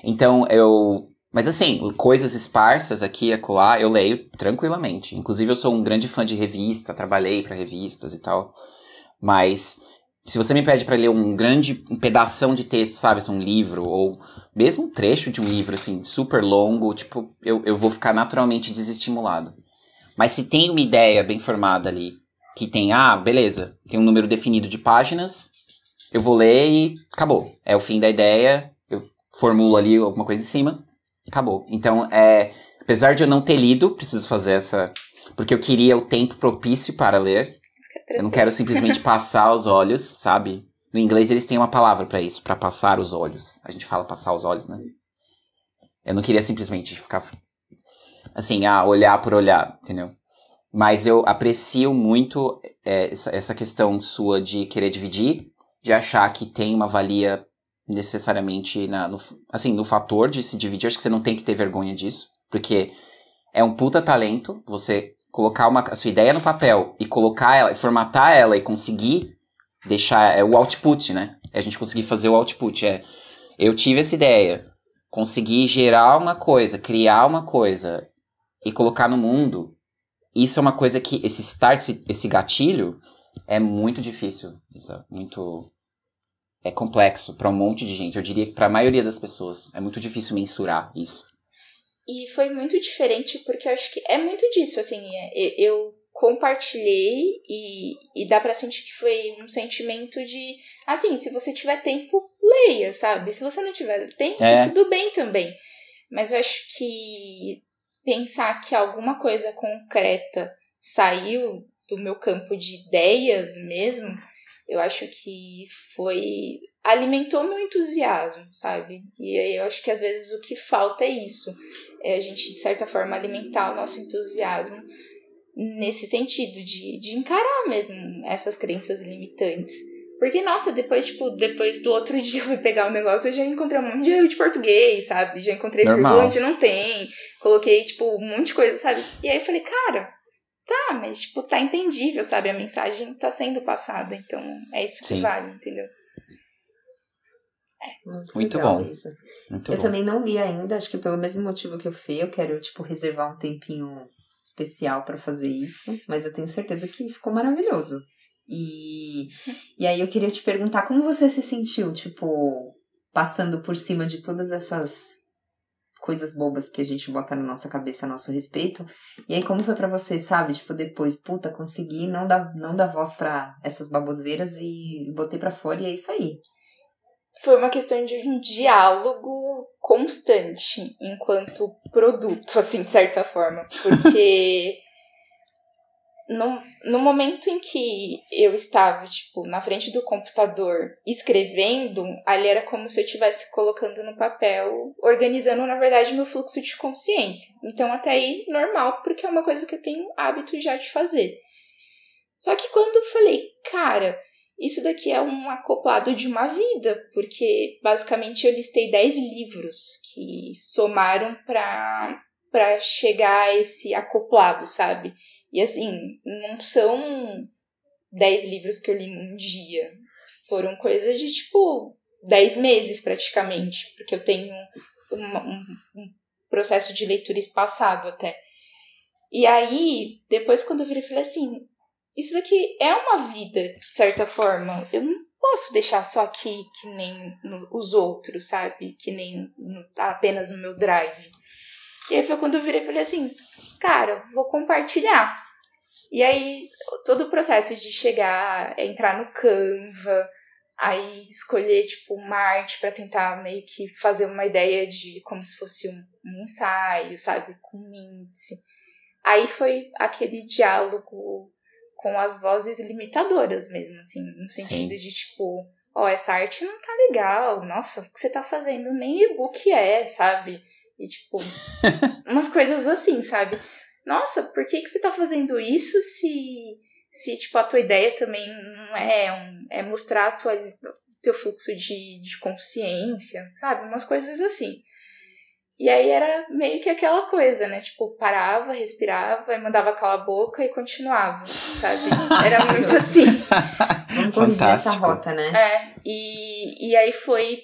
Então eu. Mas assim, coisas esparsas aqui e acolá, eu leio tranquilamente. Inclusive, eu sou um grande fã de revista, trabalhei para revistas e tal. Mas se você me pede para ler um grande um pedação de texto, sabe, assim, um livro, ou mesmo um trecho de um livro, assim, super longo, tipo, eu, eu vou ficar naturalmente desestimulado. Mas se tem uma ideia bem formada ali, que tem, ah, beleza, tem um número definido de páginas, eu vou ler e acabou. É o fim da ideia, formulo ali alguma coisa em cima, acabou. Então, é, apesar de eu não ter lido, preciso fazer essa. Porque eu queria o tempo propício para ler. Eu não quero simplesmente passar os olhos, sabe? No inglês eles têm uma palavra para isso, para passar os olhos. A gente fala passar os olhos, né? Eu não queria simplesmente ficar assim, ah, olhar por olhar, entendeu? Mas eu aprecio muito é, essa, essa questão sua de querer dividir, de achar que tem uma valia necessariamente na, no, assim, no fator de se dividir. Acho que você não tem que ter vergonha disso, porque é um puta talento você colocar uma, a sua ideia no papel e colocar ela, formatar ela e conseguir deixar é o output, né? É a gente conseguir fazer o output. É, eu tive essa ideia, conseguir gerar uma coisa, criar uma coisa e colocar no mundo. Isso é uma coisa que esse start, esse, gatilho é muito difícil, muito é complexo para um monte de gente. Eu diria que para a maioria das pessoas é muito difícil mensurar isso. E foi muito diferente porque eu acho que é muito disso, assim, é, eu compartilhei e, e dá para sentir que foi um sentimento de assim, se você tiver tempo, leia, sabe? Se você não tiver tempo, é. tudo bem também. Mas eu acho que pensar que alguma coisa concreta saiu do meu campo de ideias mesmo, eu acho que foi alimentou meu entusiasmo, sabe? E aí eu acho que às vezes o que falta é isso, é a gente de certa forma alimentar o nosso entusiasmo nesse sentido de, de encarar mesmo essas crenças limitantes. Porque, nossa, depois, tipo, depois do outro dia eu fui pegar o negócio, eu já encontrei um monte de erro de português, sabe? Já encontrei vírgula onde não tem. Coloquei, tipo, um monte de coisa, sabe? E aí eu falei, cara, tá, mas, tipo, tá entendível, sabe? A mensagem tá sendo passada, então é isso que Sim. vale, entendeu? É. Muito, Muito bom. Isso. Muito eu bom. também não li ainda, acho que pelo mesmo motivo que eu fui, eu quero, tipo, reservar um tempinho especial para fazer isso, mas eu tenho certeza que ficou maravilhoso. E, e aí eu queria te perguntar como você se sentiu, tipo, passando por cima de todas essas coisas bobas que a gente bota na nossa cabeça a nosso respeito. E aí como foi para você, sabe? Tipo, depois, puta, consegui não dar, não dar voz para essas baboseiras e botei para fora e é isso aí foi uma questão de um diálogo constante enquanto produto, assim, de certa forma. Porque no, no momento em que eu estava, tipo, na frente do computador escrevendo, ali era como se eu estivesse colocando no papel, organizando, na verdade, meu fluxo de consciência. Então, até aí, normal, porque é uma coisa que eu tenho hábito já de fazer. Só que quando eu falei, cara, isso daqui é um acoplado de uma vida, porque basicamente eu listei 10 livros que somaram para para chegar a esse acoplado, sabe? E assim, não são 10 livros que eu li num dia. Foram coisas de tipo 10 meses praticamente, porque eu tenho um, um, processo de leitura espaçado até. E aí, depois quando eu virei, falei assim, isso daqui é uma vida, de certa forma. Eu não posso deixar só aqui que nem no, os outros, sabe? Que nem no, apenas no meu drive. E aí foi quando eu virei e falei assim, cara, vou compartilhar. E aí, todo o processo de chegar, entrar no Canva, aí escolher, tipo, uma arte para tentar meio que fazer uma ideia de como se fosse um, um ensaio, sabe? Com índice. Aí foi aquele diálogo com as vozes limitadoras mesmo, assim, no sentido Sim. de tipo, ó, oh, essa arte não tá legal, nossa, o que você tá fazendo nem e-book é, sabe? E tipo, umas coisas assim, sabe? Nossa, por que, que você tá fazendo isso se, se tipo, a tua ideia também não é um, é mostrar a tua, o teu fluxo de, de consciência, sabe? Umas coisas assim. E aí era meio que aquela coisa, né? Tipo, parava, respirava, e mandava calar a boca e continuava, sabe? Era muito assim. Vamos corrigir essa rota, né? É. E, e aí foi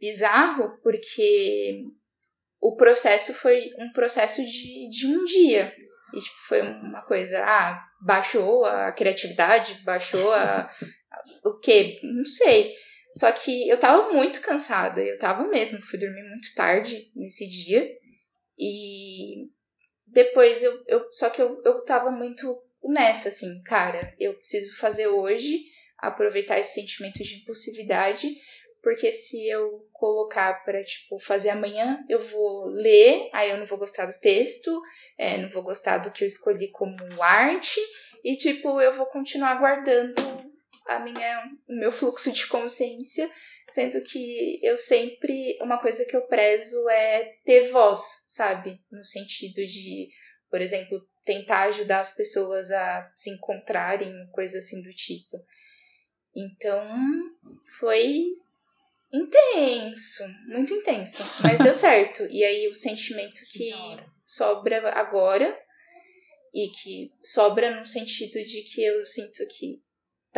bizarro porque o processo foi um processo de, de um dia. E, tipo, foi uma coisa, ah, baixou a criatividade, baixou a, a o quê? Não sei. Só que eu tava muito cansada, eu tava mesmo, fui dormir muito tarde nesse dia. E depois eu, eu só que eu, eu tava muito nessa, assim, cara, eu preciso fazer hoje, aproveitar esse sentimento de impulsividade, porque se eu colocar para tipo fazer amanhã, eu vou ler, aí eu não vou gostar do texto, é, não vou gostar do que eu escolhi como arte e tipo eu vou continuar guardando a minha, o meu fluxo de consciência, sendo que eu sempre, uma coisa que eu prezo é ter voz, sabe? No sentido de, por exemplo, tentar ajudar as pessoas a se encontrarem, coisa assim do tipo. Então, foi intenso, muito intenso, mas deu certo. E aí o sentimento que sobra agora e que sobra no sentido de que eu sinto que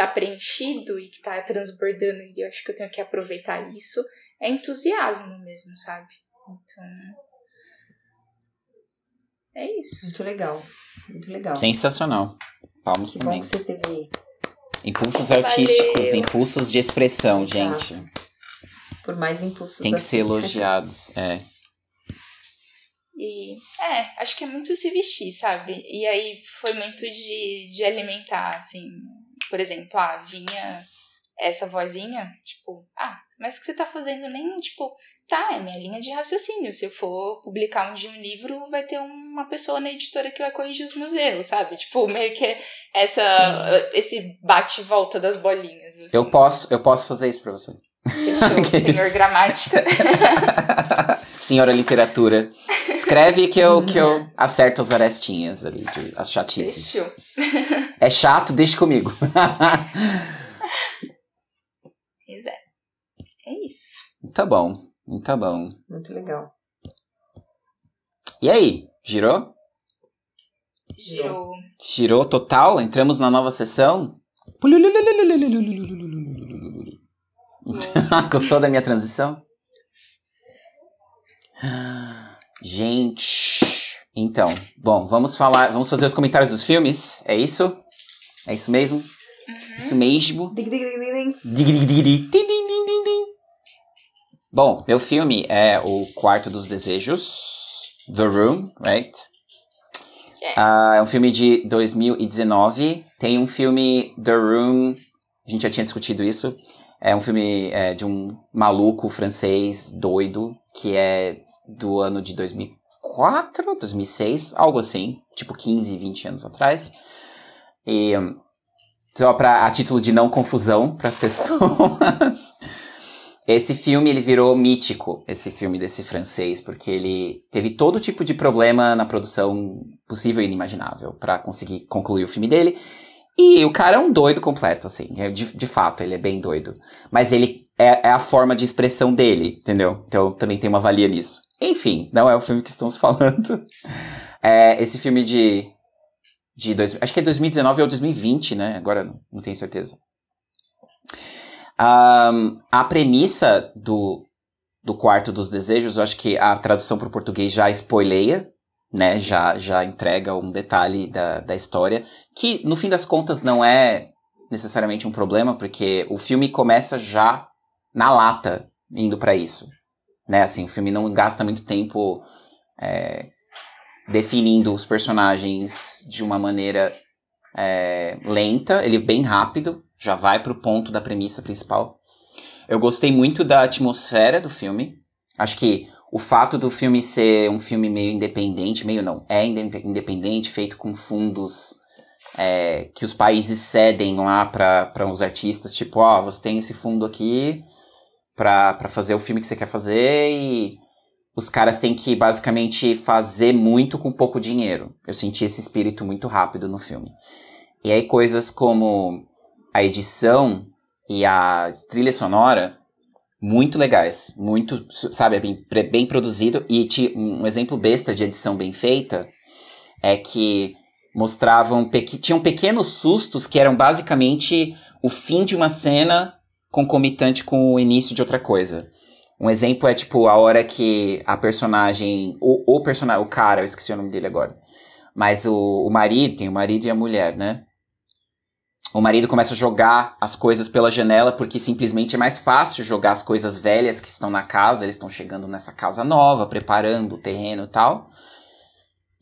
tá preenchido e que tá transbordando e eu acho que eu tenho que aproveitar isso, é entusiasmo mesmo, sabe? Então. É isso. Muito legal. Muito legal. Sensacional. Palmas que também. Bom que você teve. Impulsos artísticos, Valeu. impulsos de expressão, gente. Por mais impulsos Tem que assim. ser elogiados, é. E é, acho que é muito se vestir, sabe? E aí foi muito de, de alimentar, assim. Por exemplo, ah, vinha essa vozinha, tipo, ah, mas o que você tá fazendo nem, tipo, tá, é minha linha de raciocínio. Se eu for publicar um dia um livro, vai ter uma pessoa na editora que vai corrigir os museus, sabe? Tipo, meio que essa, esse bate-volta das bolinhas. Assim. Eu posso, eu posso fazer isso pra você. Fechou, senhor gramática. Senhora literatura. Escreve que eu, que eu acerto as arestinhas ali, de, as chatices. Fechou. É chato, deixa comigo. Pois é. É isso. Tá bom, tá bom. Muito legal. E aí, girou? Girou. Girou total? Entramos na nova sessão? Gostou da minha transição? Gente, então, bom, vamos falar, vamos fazer os comentários dos filmes, é isso? É isso mesmo? Uhum. Isso mesmo? Bom, meu filme é O Quarto dos Desejos, The Room, right? É. Ah, é um filme de 2019. Tem um filme The Room, a gente já tinha discutido isso. É um filme é, de um maluco francês doido, que é do ano de 2004, 2006, algo assim, tipo 15, 20 anos atrás. E só para a título de não confusão para as pessoas. Esse filme ele virou mítico, esse filme desse francês, porque ele teve todo tipo de problema na produção possível e inimaginável para conseguir concluir o filme dele. E o cara é um doido completo, assim. é De, de fato, ele é bem doido. Mas ele é, é a forma de expressão dele, entendeu? Então também tem uma valia nisso. Enfim, não é o filme que estamos falando. É esse filme de. de dois, acho que é 2019 ou 2020, né? Agora não, tenho certeza. Ahn, a premissa do, do Quarto dos Desejos, eu acho que a tradução para o português já spoileia, né? Já, já entrega um detalhe da, da história, que no fim das contas não é necessariamente um problema, porque o filme começa já na lata indo para isso. Né? Assim, o filme não gasta muito tempo é, definindo os personagens de uma maneira é, lenta, ele é bem rápido, já vai pro ponto da premissa principal. Eu gostei muito da atmosfera do filme. Acho que o fato do filme ser um filme meio independente, meio não, é inde- independente, feito com fundos é, que os países cedem lá para os artistas, tipo, ó, você tem esse fundo aqui pra fazer o filme que você quer fazer e os caras têm que basicamente fazer muito com pouco dinheiro. Eu senti esse espírito muito rápido no filme. E aí coisas como a edição e a trilha sonora muito legais, muito, sabe, é bem, bem produzido e um exemplo besta de edição bem feita é que mostravam tinham pequenos sustos que eram basicamente o fim de uma cena concomitante com o início de outra coisa. Um exemplo é tipo a hora que a personagem, o, o personagem, o cara, eu esqueci o nome dele agora. Mas o, o marido, tem o marido e a mulher, né? O marido começa a jogar as coisas pela janela porque simplesmente é mais fácil jogar as coisas velhas que estão na casa. Eles estão chegando nessa casa nova, preparando o terreno e tal.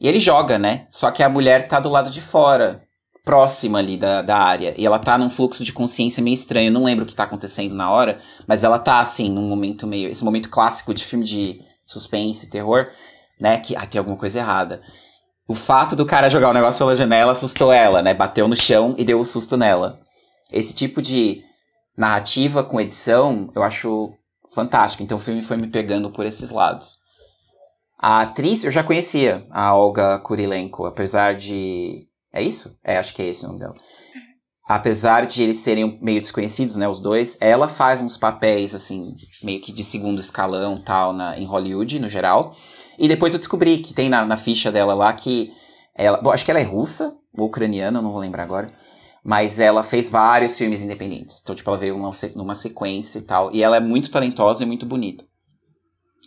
E ele joga, né? Só que a mulher tá do lado de fora, próxima ali da, da área. E ela tá num fluxo de consciência meio estranho. Eu não lembro o que tá acontecendo na hora, mas ela tá assim, num momento meio. Esse momento clássico de filme de suspense, terror, né? Que ah, tem alguma coisa errada. O fato do cara jogar o negócio pela janela assustou ela, né? Bateu no chão e deu um susto nela. Esse tipo de narrativa com edição, eu acho fantástico. Então o filme foi me pegando por esses lados. A atriz eu já conhecia, a Olga Kurilenko, apesar de. É isso? É, acho que é esse o nome dela. Apesar de eles serem meio desconhecidos, né, os dois, ela faz uns papéis, assim, meio que de segundo escalão, tal, na, em Hollywood, no geral. E depois eu descobri que tem na, na ficha dela lá que ela. Bom, acho que ela é russa ou ucraniana, não vou lembrar agora. Mas ela fez vários filmes independentes. Então, tipo, ela veio numa, numa sequência e tal. E ela é muito talentosa e muito bonita.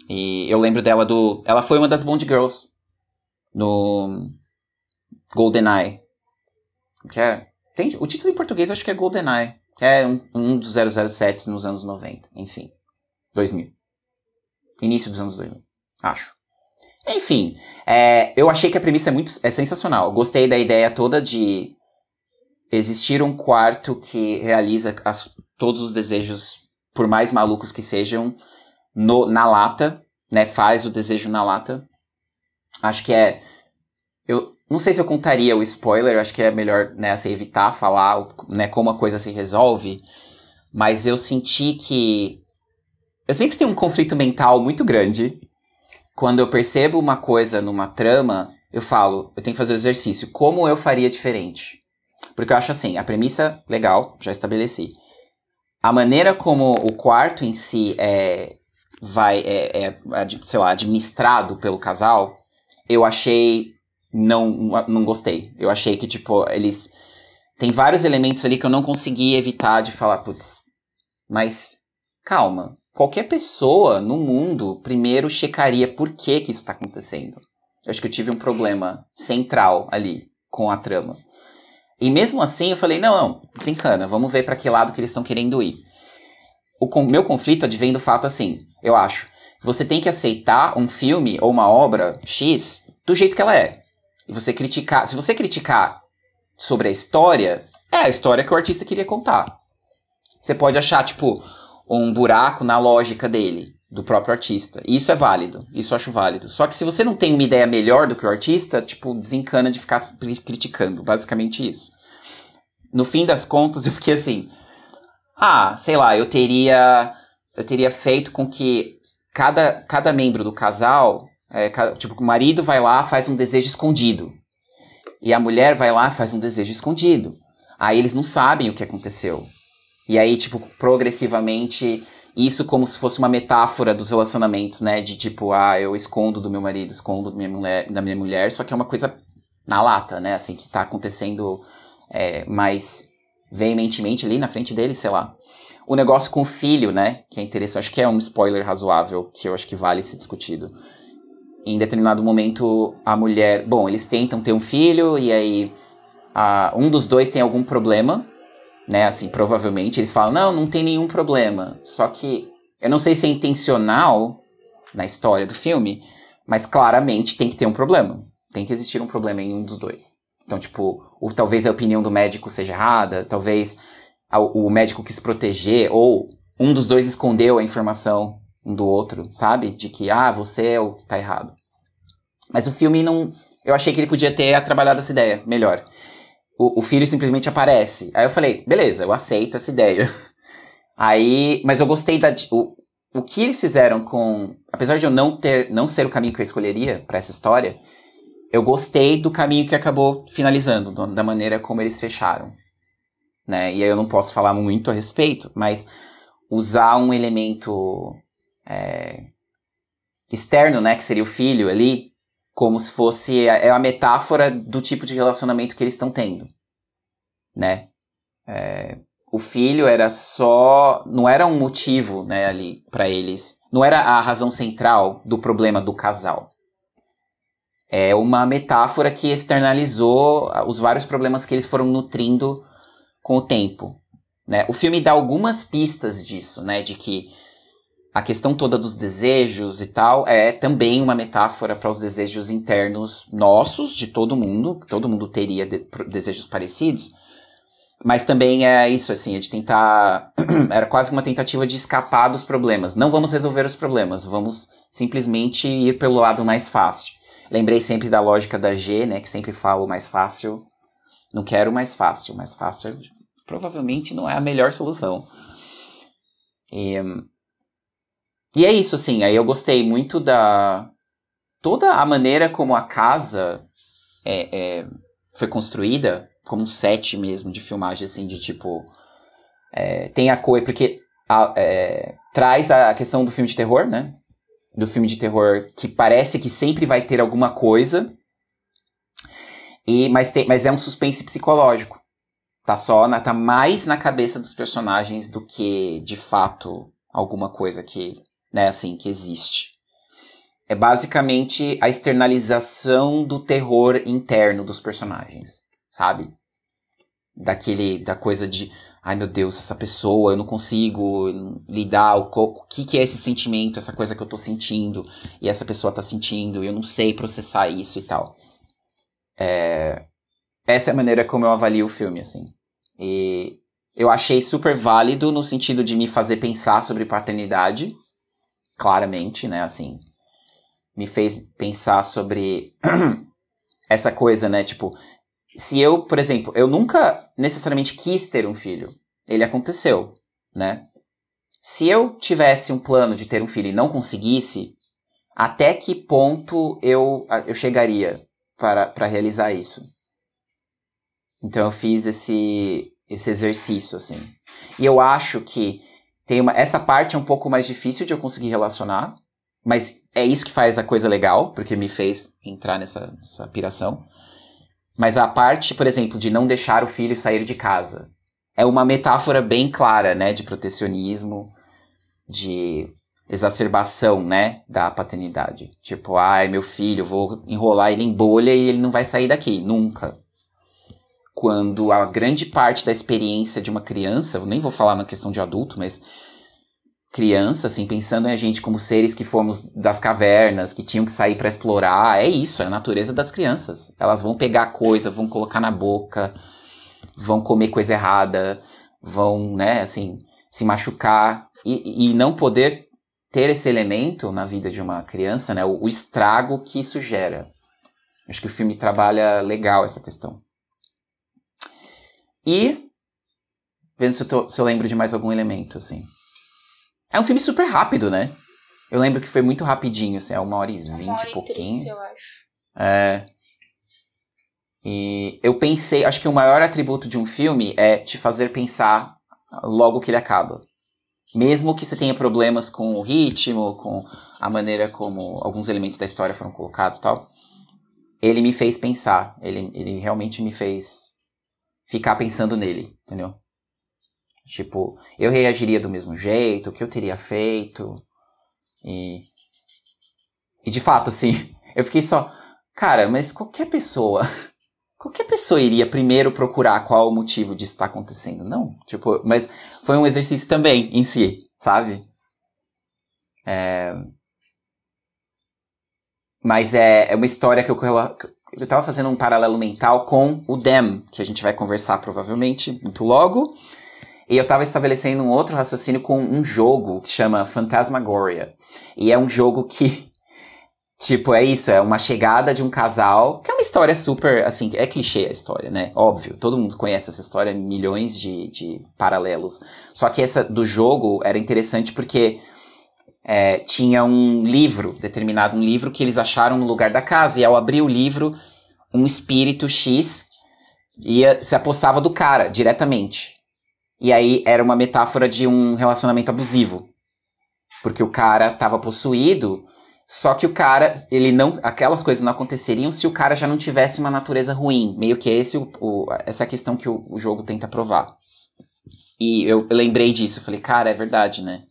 E eu lembro dela do. Ela foi uma das Bond Girls no GoldenEye. Que é. Tem, o título em português acho que é GoldenEye. Que é um, um dos 007 nos anos 90. Enfim. 2000. Início dos anos 2000. Acho. Enfim, é, eu achei que a premissa é muito é sensacional. Eu gostei da ideia toda de existir um quarto que realiza as, todos os desejos, por mais malucos que sejam, no, na lata, né? Faz o desejo na lata. Acho que é. Não sei se eu contaria o spoiler, acho que é melhor né, assim, evitar falar né, como a coisa se resolve. Mas eu senti que. Eu sempre tenho um conflito mental muito grande. Quando eu percebo uma coisa numa trama, eu falo, eu tenho que fazer o exercício. Como eu faria diferente? Porque eu acho assim, a premissa, legal, já estabeleci. A maneira como o quarto em si é, vai, é, é, sei lá, administrado pelo casal, eu achei, não, não gostei. Eu achei que, tipo, eles, tem vários elementos ali que eu não consegui evitar de falar, putz, mas calma, qualquer pessoa no mundo primeiro checaria por que que isso está acontecendo. Eu acho que eu tive um problema central ali com a trama. E mesmo assim eu falei, não, não, desencana, vamos ver para que lado que eles estão querendo ir. O meu conflito advém do fato assim, eu acho, você tem que aceitar um filme ou uma obra X do jeito que ela é. Você criticar, se você criticar sobre a história, é a história que o artista queria contar. Você pode achar, tipo, um buraco na lógica dele, do próprio artista. E isso é válido, isso eu acho válido. Só que se você não tem uma ideia melhor do que o artista, tipo, desencana de ficar criticando, basicamente isso. No fim das contas, eu fiquei assim, ah, sei lá, eu teria eu teria feito com que cada, cada membro do casal, é, tipo, o marido vai lá faz um desejo escondido. E a mulher vai lá faz um desejo escondido. Aí eles não sabem o que aconteceu. E aí, tipo, progressivamente isso como se fosse uma metáfora dos relacionamentos, né? De tipo, ah, eu escondo do meu marido, escondo da minha mulher, da minha mulher só que é uma coisa na lata, né? Assim, que tá acontecendo é, mais veementemente ali na frente dele, sei lá. O negócio com o filho, né? Que é interessante, acho que é um spoiler razoável, que eu acho que vale ser discutido. Em determinado momento, a mulher. Bom, eles tentam ter um filho, e aí a, um dos dois tem algum problema, né? Assim, provavelmente eles falam, não, não tem nenhum problema. Só que eu não sei se é intencional na história do filme, mas claramente tem que ter um problema. Tem que existir um problema em um dos dois. Então, tipo, ou talvez a opinião do médico seja errada, talvez o médico quis proteger, ou um dos dois escondeu a informação um do outro, sabe? De que, ah, você é o que tá errado. Mas o filme não. Eu achei que ele podia ter trabalhado essa ideia melhor o, o filho simplesmente aparece. Aí eu falei, beleza, eu aceito essa ideia. Aí, mas eu gostei da. O, o que eles fizeram com. Apesar de eu não ter não ser o caminho que eu escolheria para essa história, eu gostei do caminho que acabou finalizando, da maneira como eles fecharam. Né? E aí eu não posso falar muito a respeito, mas usar um elemento é, externo, né, que seria o filho ali, como se fosse é uma metáfora do tipo de relacionamento que eles estão tendo, né? É, o filho era só não era um motivo, né, ali para eles, não era a razão central do problema do casal. É uma metáfora que externalizou os vários problemas que eles foram nutrindo com o tempo, né? O filme dá algumas pistas disso, né, de que a questão toda dos desejos e tal é também uma metáfora para os desejos internos nossos, de todo mundo. Todo mundo teria de, desejos parecidos. Mas também é isso, assim, é de tentar. Era quase uma tentativa de escapar dos problemas. Não vamos resolver os problemas, vamos simplesmente ir pelo lado mais fácil. Lembrei sempre da lógica da G, né, que sempre falo mais fácil. Não quero mais fácil. Mais fácil provavelmente não é a melhor solução. E, e é isso, assim. Aí eu gostei muito da. Toda a maneira como a casa é, é, foi construída, como um set mesmo de filmagem, assim, de tipo. É, tem a coisa. Porque a, é, traz a questão do filme de terror, né? Do filme de terror que parece que sempre vai ter alguma coisa. E, mas, tem, mas é um suspense psicológico. Tá só na, tá mais na cabeça dos personagens do que de fato alguma coisa que né, assim, que existe. É basicamente a externalização do terror interno dos personagens, sabe? Daquele, da coisa de, ai meu Deus, essa pessoa, eu não consigo lidar, o, que, que é esse sentimento, essa coisa que eu tô sentindo, e essa pessoa tá sentindo, e eu não sei processar isso e tal. É, essa é a maneira como eu avalio o filme, assim. E eu achei super válido no sentido de me fazer pensar sobre paternidade, claramente, né, assim. Me fez pensar sobre essa coisa, né, tipo, se eu, por exemplo, eu nunca necessariamente quis ter um filho. Ele aconteceu, né? Se eu tivesse um plano de ter um filho e não conseguisse, até que ponto eu, eu chegaria para, para realizar isso? Então eu fiz esse, esse exercício, assim. E eu acho que tem uma, essa parte é um pouco mais difícil de eu conseguir relacionar, mas é isso que faz a coisa legal, porque me fez entrar nessa, nessa piração. Mas a parte, por exemplo, de não deixar o filho sair de casa é uma metáfora bem clara, né, de protecionismo, de exacerbação, né, da paternidade. Tipo, ai, meu filho, vou enrolar ele em bolha e ele não vai sair daqui, nunca. Quando a grande parte da experiência de uma criança, nem vou falar na questão de adulto, mas criança, assim, pensando em a gente como seres que fomos das cavernas, que tinham que sair para explorar, é isso, é a natureza das crianças. Elas vão pegar coisa, vão colocar na boca, vão comer coisa errada, vão, né, assim, se machucar e, e não poder ter esse elemento na vida de uma criança, né, o, o estrago que isso gera. Acho que o filme trabalha legal essa questão. E vendo se eu, tô, se eu lembro de mais algum elemento, assim. É um filme super rápido, né? Eu lembro que foi muito rapidinho, assim, é uma hora e vinte e pouquinho. 30, eu acho. É. E eu pensei, acho que o maior atributo de um filme é te fazer pensar logo que ele acaba. Mesmo que você tenha problemas com o ritmo, com a maneira como alguns elementos da história foram colocados e tal, ele me fez pensar. Ele, ele realmente me fez ficar pensando nele, entendeu? Tipo, eu reagiria do mesmo jeito, o que eu teria feito. E. E de fato, assim, eu fiquei só. Cara, mas qualquer pessoa. Qualquer pessoa iria primeiro procurar qual o motivo disso tá acontecendo. Não. Tipo, mas foi um exercício também em si, sabe? É... Mas é, é uma história que eu, eu tava fazendo um paralelo mental com o Dem, que a gente vai conversar provavelmente muito logo. E eu tava estabelecendo um outro raciocínio com um jogo que chama Phantasmagoria. E é um jogo que, tipo, é isso, é uma chegada de um casal, que é uma história super, assim, é clichê a história, né? Óbvio, todo mundo conhece essa história, milhões de, de paralelos. Só que essa do jogo era interessante porque é, tinha um livro, determinado um livro que eles acharam no lugar da casa. E ao abrir o livro, um espírito X ia, se apossava do cara diretamente. E aí era uma metáfora de um relacionamento abusivo. Porque o cara tava possuído, só que o cara, ele não. Aquelas coisas não aconteceriam se o cara já não tivesse uma natureza ruim. Meio que esse, o, o essa é a questão que o, o jogo tenta provar. E eu, eu lembrei disso, falei, cara, é verdade, né?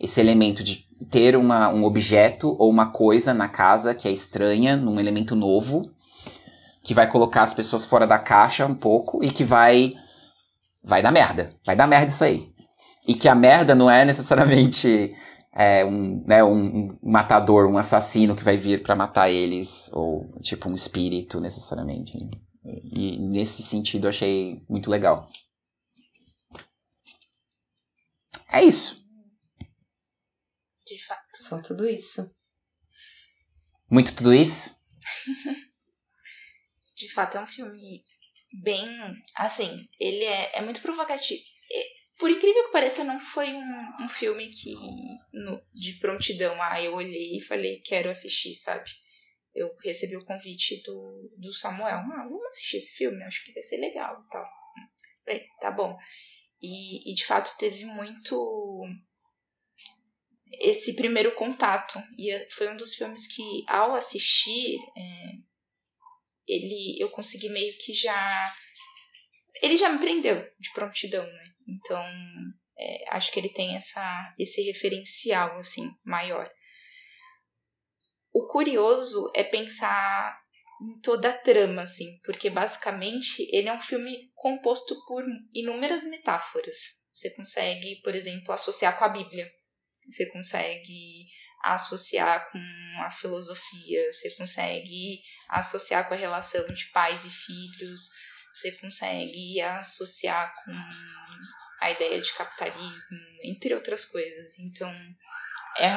Esse elemento de ter uma, um objeto ou uma coisa na casa que é estranha, num elemento novo, que vai colocar as pessoas fora da caixa um pouco e que vai vai dar merda. Vai dar merda isso aí. E que a merda não é necessariamente é, um, né, um, um matador, um assassino que vai vir para matar eles, ou tipo um espírito necessariamente. E nesse sentido eu achei muito legal. É isso. Só tudo isso. Muito tudo isso? De fato, é um filme bem. Assim, ele é, é muito provocativo. Por incrível que pareça, não foi um, um filme que. No, de prontidão. Ah, eu olhei e falei, quero assistir, sabe? Eu recebi o convite do, do Samuel. Ah, vamos assistir esse filme, acho que vai ser legal e tal. Falei, tá bom. E, e de fato teve muito esse primeiro contato. E é, foi um dos filmes que, ao assistir, é, ele eu consegui meio que já. Ele já me prendeu de prontidão, né? Então, é, acho que ele tem essa, esse referencial, assim, maior. O curioso é pensar em toda a trama, assim, porque basicamente ele é um filme composto por inúmeras metáforas. Você consegue, por exemplo, associar com a Bíblia. Você consegue associar com a filosofia, você consegue associar com a relação de pais e filhos, você consegue associar com a ideia de capitalismo, entre outras coisas. Então, é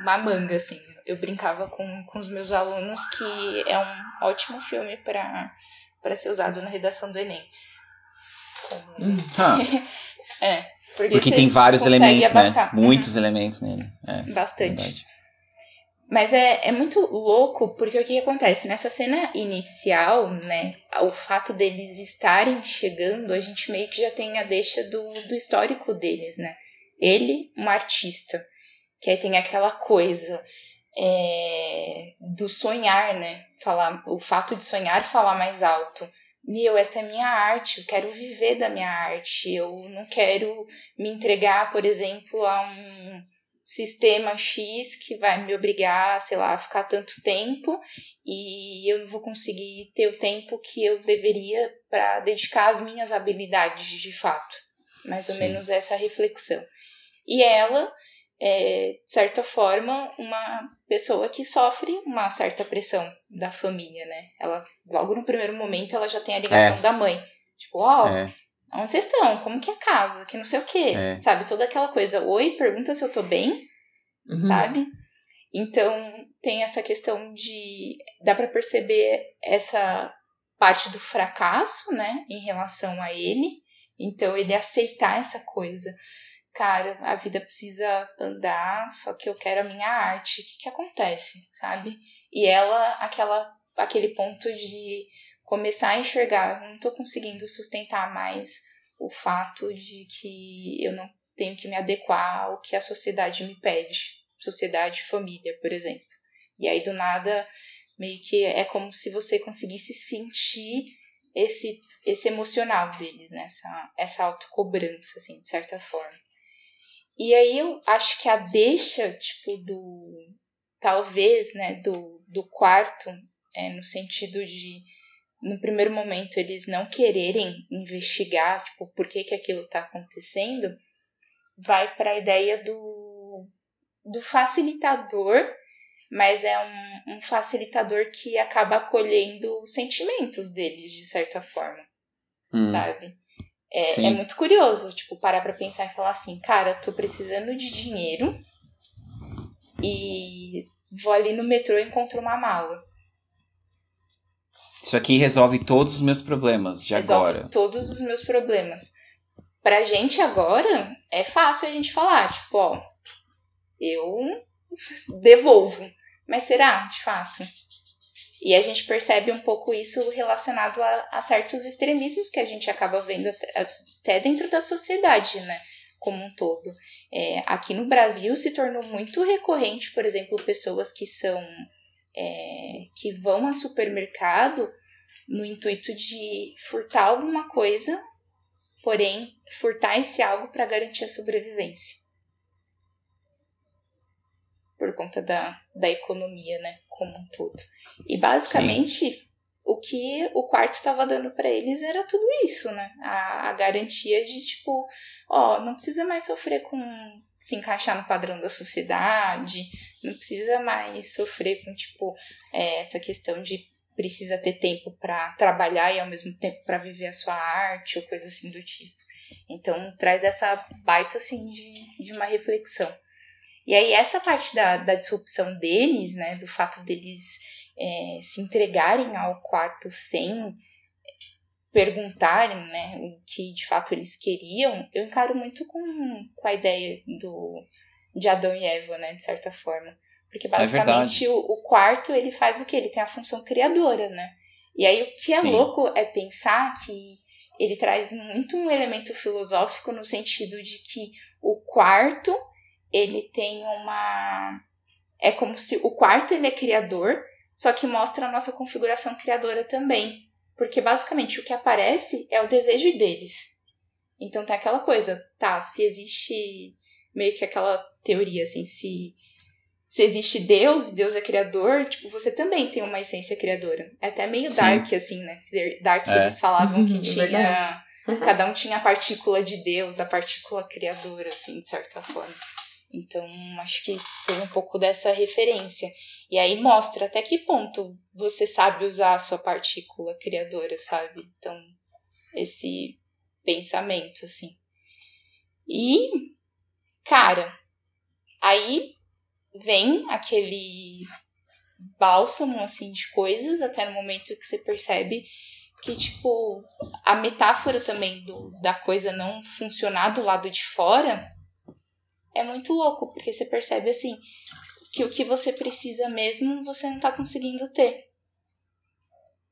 uma manga, assim. Eu brincava com, com os meus alunos que é um ótimo filme para ser usado na redação do Enem. Como... Hum. Ah. é. Porque, porque tem vários elementos, né? abarcar. né? Muitos uhum. elementos nele. É, Bastante. Verdade. Mas é, é muito louco, porque o que acontece? Nessa cena inicial, né? O fato deles estarem chegando, a gente meio que já tem a deixa do, do histórico deles, né? Ele, um artista, que aí tem aquela coisa é, do sonhar, né? Falar, o fato de sonhar falar mais alto meu, essa é minha arte, eu quero viver da minha arte, eu não quero me entregar, por exemplo, a um sistema X que vai me obrigar, sei lá, a ficar tanto tempo e eu não vou conseguir ter o tempo que eu deveria para dedicar às minhas habilidades de fato. Mais ou Sim. menos essa reflexão. E ela é, de certa forma, uma pessoa que sofre uma certa pressão da família, né? Ela, logo no primeiro momento, ela já tem a ligação é. da mãe. Tipo, ó, oh, é. onde vocês estão? Como que é a casa? Que não sei o quê. É. Sabe? Toda aquela coisa. Oi, pergunta se eu tô bem. Uhum. Sabe? Então, tem essa questão de... Dá para perceber essa parte do fracasso, né? Em relação a ele. Então, ele aceitar essa coisa cara, a vida precisa andar, só que eu quero a minha arte. O que, que acontece, sabe? E ela, aquela, aquele ponto de começar a enxergar, não tô conseguindo sustentar mais o fato de que eu não tenho que me adequar ao que a sociedade me pede, sociedade, família, por exemplo. E aí do nada meio que é como se você conseguisse sentir esse esse emocional deles, né? Essa, essa autocobrança, assim, de certa forma. E aí eu acho que a deixa, tipo, do. Talvez, né, do, do quarto, é, no sentido de, no primeiro momento, eles não quererem investigar, tipo, por que, que aquilo tá acontecendo, vai para a ideia do, do facilitador, mas é um, um facilitador que acaba acolhendo os sentimentos deles, de certa forma, hum. sabe? É, é, muito curioso, tipo, parar pra pensar e falar assim, cara, tô precisando de dinheiro e vou ali no metrô e encontro uma mala. Isso aqui resolve todos os meus problemas de resolve agora. Todos os meus problemas. Pra gente agora, é fácil a gente falar, tipo, ó, eu devolvo. Mas será, de fato? E a gente percebe um pouco isso relacionado a, a certos extremismos que a gente acaba vendo até, dentro da sociedade, né? Como um todo. É, aqui no Brasil se tornou muito recorrente, por exemplo, pessoas que são. É, que vão a supermercado no intuito de furtar alguma coisa, porém furtar esse algo para garantir a sobrevivência. Por conta da, da economia, né? Como um todo. E basicamente Sim. o que o quarto estava dando para eles era tudo isso, né? A, a, garantia de tipo, ó, não precisa mais sofrer com se encaixar no padrão da sociedade, não precisa mais sofrer com tipo é, essa questão de precisa ter tempo para trabalhar e ao mesmo tempo para viver a sua arte ou coisa assim do tipo. Então traz essa baita assim de, de uma reflexão. E aí, essa parte da, da disrupção deles, né, do fato deles é, se entregarem ao quarto sem perguntarem né, o que de fato eles queriam, eu encaro muito com, com a ideia do, de Adão e Eva, né, de certa forma. Porque é basicamente é o, o, quarto ele faz o que? Ele tem a função criadora, né? E aí o que é Sim. louco é pensar que ele traz muito um elemento filosófico no sentido de que o quarto ele tem uma é como se o quarto ele é criador, só que mostra a nossa configuração criadora também, porque basicamente o que aparece é o desejo deles. Então tem aquela coisa, tá, se existe meio que aquela teoria assim, se se existe Deus, Deus é criador, tipo, você também tem uma essência criadora. É até meio Sim. dark, assim, né? Dark É. eles falavam que tinha. cada um tinha a partícula de Deus, a partícula criadora, assim, de certa forma. Então, acho que tem um pouco dessa referência. E aí mostra até que ponto você sabe usar a sua partícula criadora, sabe? Então, esse pensamento, assim. E, cara, aí vem aquele bálsamo, assim, de coisas, até no momento que você percebe que, tipo, a metáfora também do, da coisa não funcionar do lado de fora é muito louco, porque você percebe, assim, que o que você precisa mesmo você não tá conseguindo ter.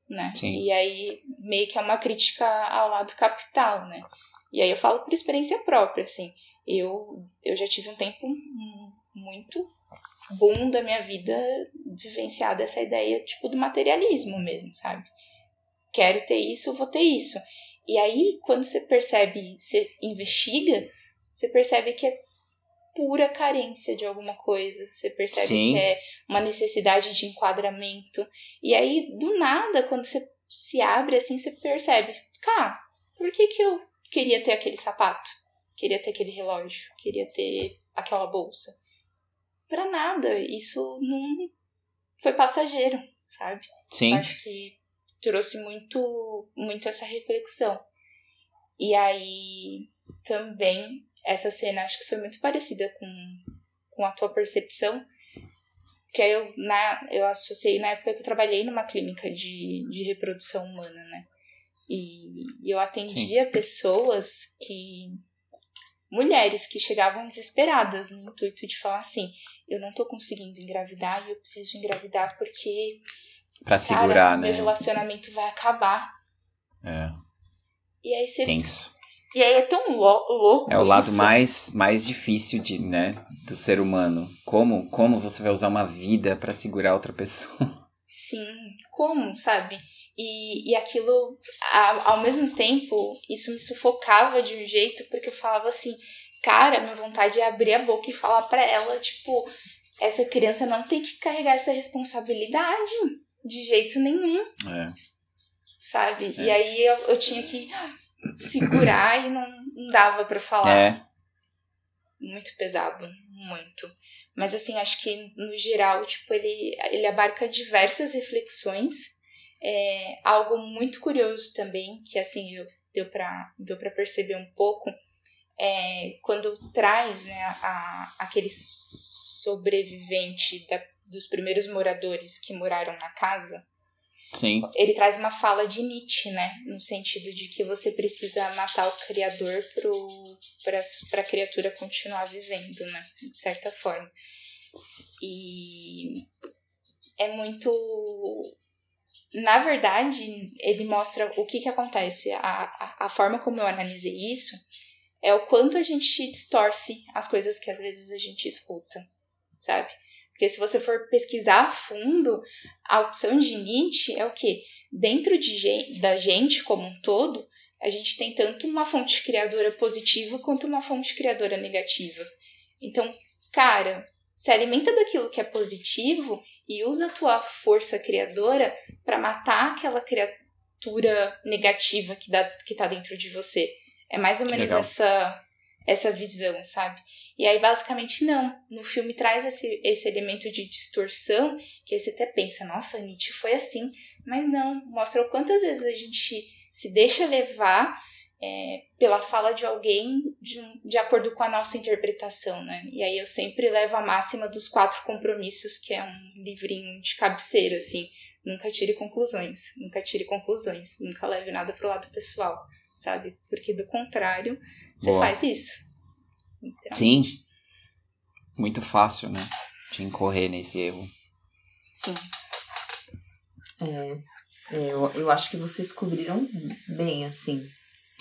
Né? Sim. E aí, meio que é uma crítica ao lado capital, né? E aí eu falo por experiência própria, assim. Eu, eu já tive um tempo mu- muito bom da minha vida vivenciada essa ideia, tipo, do materialismo mesmo, sabe? Quero ter isso, vou ter isso. E aí, quando você percebe, você investiga, você percebe que é pura carência de alguma coisa. Você percebe Sim. que é uma necessidade de enquadramento. E aí, do nada, quando você se abre assim, você percebe, cara, por que que eu queria ter aquele sapato? Queria ter aquele relógio? Queria ter aquela bolsa? Pra nada. Isso não foi passageiro, sabe? Sim. Acho que trouxe muito, muito essa reflexão. E aí, também, essa cena acho que foi muito parecida com, com a tua percepção. Que aí eu, na, eu associei na época que eu trabalhei numa clínica de, de reprodução humana, né? E, e eu atendia pessoas que. mulheres que chegavam desesperadas no intuito de falar assim: eu não tô conseguindo engravidar e eu preciso engravidar porque Pra segurar, cara, né? meu relacionamento vai acabar. É, E aí você. tenso. E aí é tão lou- louco. É o lado isso. mais, mais difícil de, né, do ser humano. Como, como você vai usar uma vida pra segurar outra pessoa? Sim, como, sabe? E, e aquilo, a- ao mesmo tempo, isso me sufocava de um jeito, porque eu falava assim, cara, minha vontade é abrir a boca e falar pra ela, tipo, essa criança não tem que carregar essa responsabilidade de jeito nenhum. É. sabe? É. E aí eu, eu tinha que segurar e não, não dava pra falar. É, Muito pesado, muito. Mas assim, acho que no geral, tipo, ele, ele abarca diversas reflexões. É, algo muito curioso também, que assim, eu, deu pra, deu pra perceber um pouco, é quando traz né, a, aquele sobrevivente da, dos primeiros moradores que moraram na casa, sim. ele traz uma fala de Nietzsche, né? No sentido de que você precisa matar o criador para a criatura continuar vivendo, né? De certa forma. E é muito. Na verdade, ele mostra o que, que acontece. A, a, a forma como eu analisei isso é o quanto a gente distorce as coisas que às vezes a gente escuta, sabe? Porque se você for pesquisar a fundo, a opção de Nietzsche é o quê? Dentro de, da gente como um todo, a gente tem tanto uma fonte criadora positiva quanto uma fonte criadora negativa. Então, cara, se alimenta daquilo que é positivo e usa a tua força criadora para matar aquela criatura negativa que, dá, que tá dentro de você. É mais ou Que menos legal. essa, essa visão, sabe? E aí, basicamente, não. No filme traz esse, esse elemento de distorção, que aí você até pensa, nossa, Nietzsche foi assim. Mas não, mostra o quantas vezes a gente se deixa levar é, pela fala de alguém de, de acordo com a nossa interpretação, né? E aí eu sempre levo a máxima dos quatro compromissos, que é um livrinho de cabeceira, assim. Nunca tire conclusões, nunca tire conclusões, nunca leve nada pro lado pessoal, sabe? Porque do contrário, você Boa. faz isso. Então, Sim. Muito fácil, né? De incorrer nesse erro. Sim. É, é, eu, eu acho que vocês cobriram bem, assim.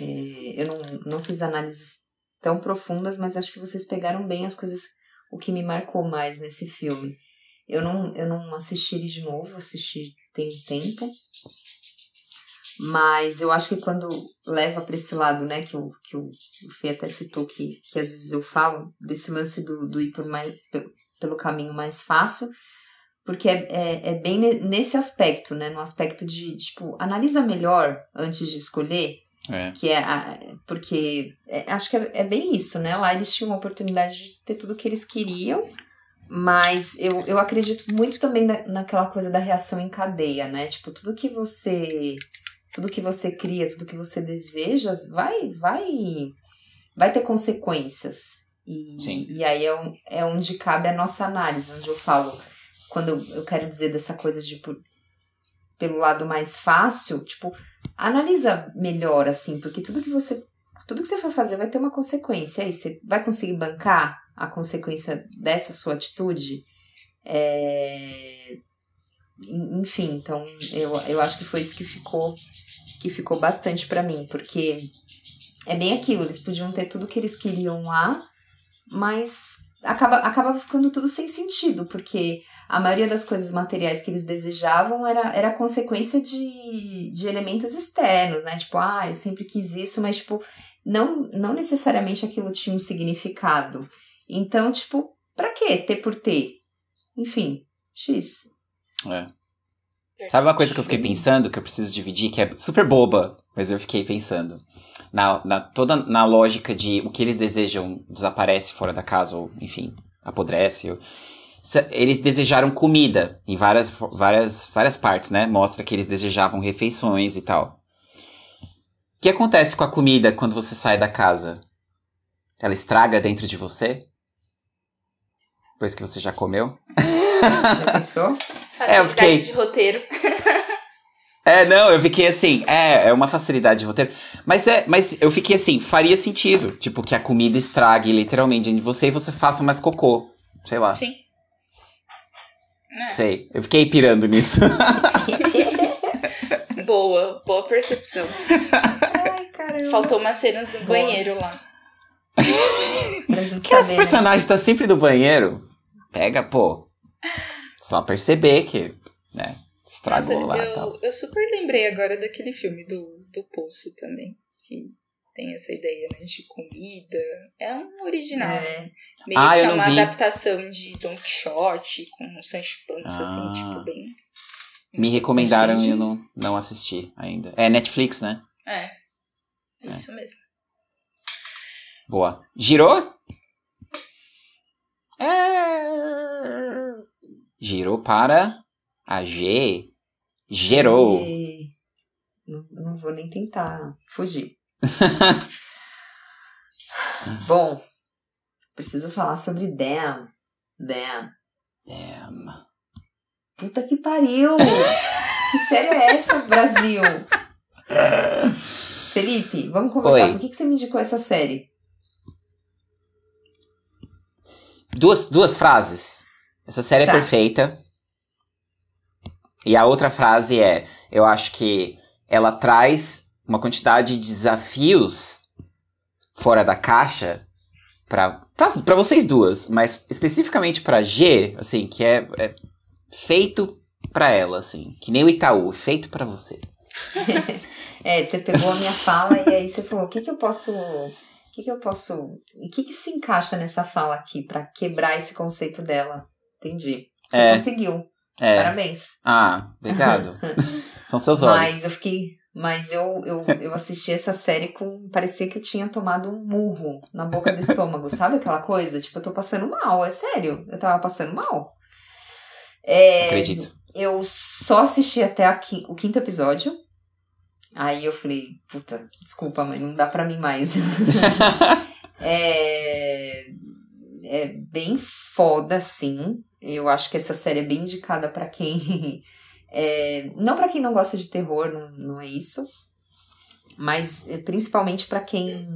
É, eu não, não fiz análises tão profundas, mas acho que vocês pegaram bem as coisas, o que me marcou mais nesse filme. Eu não, eu não assisti ele de novo, assisti tem um tempo. Mas eu acho que quando leva para esse lado, né, que o, que o, o Fê até citou, que, que às vezes eu falo, desse lance do, do ir por mais, pe- pelo caminho mais fácil, porque é, é, é bem nesse aspecto, né? No aspecto de, tipo, analisa melhor antes de escolher. É. Que é a, porque é, acho que é, é, bem isso, né? Lá eles tinham a oportunidade de ter tudo que eles queriam, mas eu, eu acredito muito também na, naquela coisa da reação em cadeia, né? Tipo, tudo que você tudo que você cria, tudo que você deseja, vai vai vai ter consequências. E, Sim. e aí é, é onde cabe a nossa análise, onde eu falo, quando eu, eu quero dizer dessa coisa de por, pelo lado mais fácil, tipo, analisa melhor, assim, porque tudo que você. Tudo que você for fazer vai ter uma consequência. Aí você vai conseguir bancar a consequência dessa sua atitude? É... Enfim, então eu, eu acho que foi isso que ficou que ficou bastante para mim, porque é bem aquilo, eles podiam ter tudo que eles queriam lá, mas acaba, acaba ficando tudo sem sentido, porque a maioria das coisas materiais que eles desejavam era, era consequência de, de elementos externos, né? Tipo, ah, eu sempre quis isso, mas, tipo, não, não necessariamente aquilo tinha um significado. Então, tipo, pra quê ter por ter? Enfim, X. É. Sabe uma coisa que eu fiquei pensando, que eu preciso dividir, que é super boba, mas eu fiquei pensando. Na, na, toda na lógica de o que eles desejam desaparece fora da casa, ou enfim, apodrece. Ou, eles desejaram comida em várias, várias, várias partes, né? Mostra que eles desejavam refeições e tal. O que acontece com a comida quando você sai da casa? Ela estraga dentro de você? Depois que você já comeu? Já pensou? Facilidade é, eu fiquei... de roteiro. É, não, eu fiquei assim, é, é uma facilidade de roteiro. Mas é, mas eu fiquei assim, faria sentido. Tipo, que a comida estrague literalmente de você e você faça mais cocô. Sei lá. Sim. É. Sei. Eu fiquei pirando nisso. boa, boa percepção. Ai, caramba. Faltou umas cenas do boa. banheiro lá. que esse personagem né? tá sempre no banheiro. Pega, pô. Só perceber que, né? Estragou Nossa, lá. Eu, tal. eu super lembrei agora daquele filme do, do Poço também. Que tem essa ideia né, de comida. É um original. É. Meio ah, que é uma vi. adaptação de Don Quixote com Sancho Panza, assim, ah. assim, tipo, bem. Me recomendaram e eu não, não assisti ainda. É Netflix, né? É. Isso é. mesmo. Boa. Girou? É. Girou para a G. Gerou. E... Não, não vou nem tentar fugir. Bom, preciso falar sobre Damn. Damn. Damn. Puta que pariu! que série é essa, Brasil? Felipe, vamos conversar. Oi. Por que, que você me indicou essa série? Duas, duas frases. Essa série é tá. é perfeita. E a outra frase é: eu acho que ela traz uma quantidade de desafios fora da caixa para para vocês duas, mas especificamente para G, assim, que é, é feito para ela, assim, que nem o Itaú, feito para você. é, você pegou a minha fala e aí você falou: o que que eu posso o que, que eu posso. O que, que se encaixa nessa fala aqui para quebrar esse conceito dela? Entendi. Você é. conseguiu. É. Parabéns. Ah, obrigado. São seus olhos. Mas eu fiquei. Mas eu, eu, eu assisti essa série com. Parecia que eu tinha tomado um murro na boca do estômago, sabe aquela coisa? Tipo, eu tô passando mal, é sério. Eu tava passando mal. É, Acredito. Eu só assisti até aqui, o quinto episódio. Aí eu falei, puta, desculpa, mas não dá pra mim mais. é, é bem foda, sim. Eu acho que essa série é bem indicada para quem. É, não para quem não gosta de terror, não, não é isso. Mas é, principalmente para quem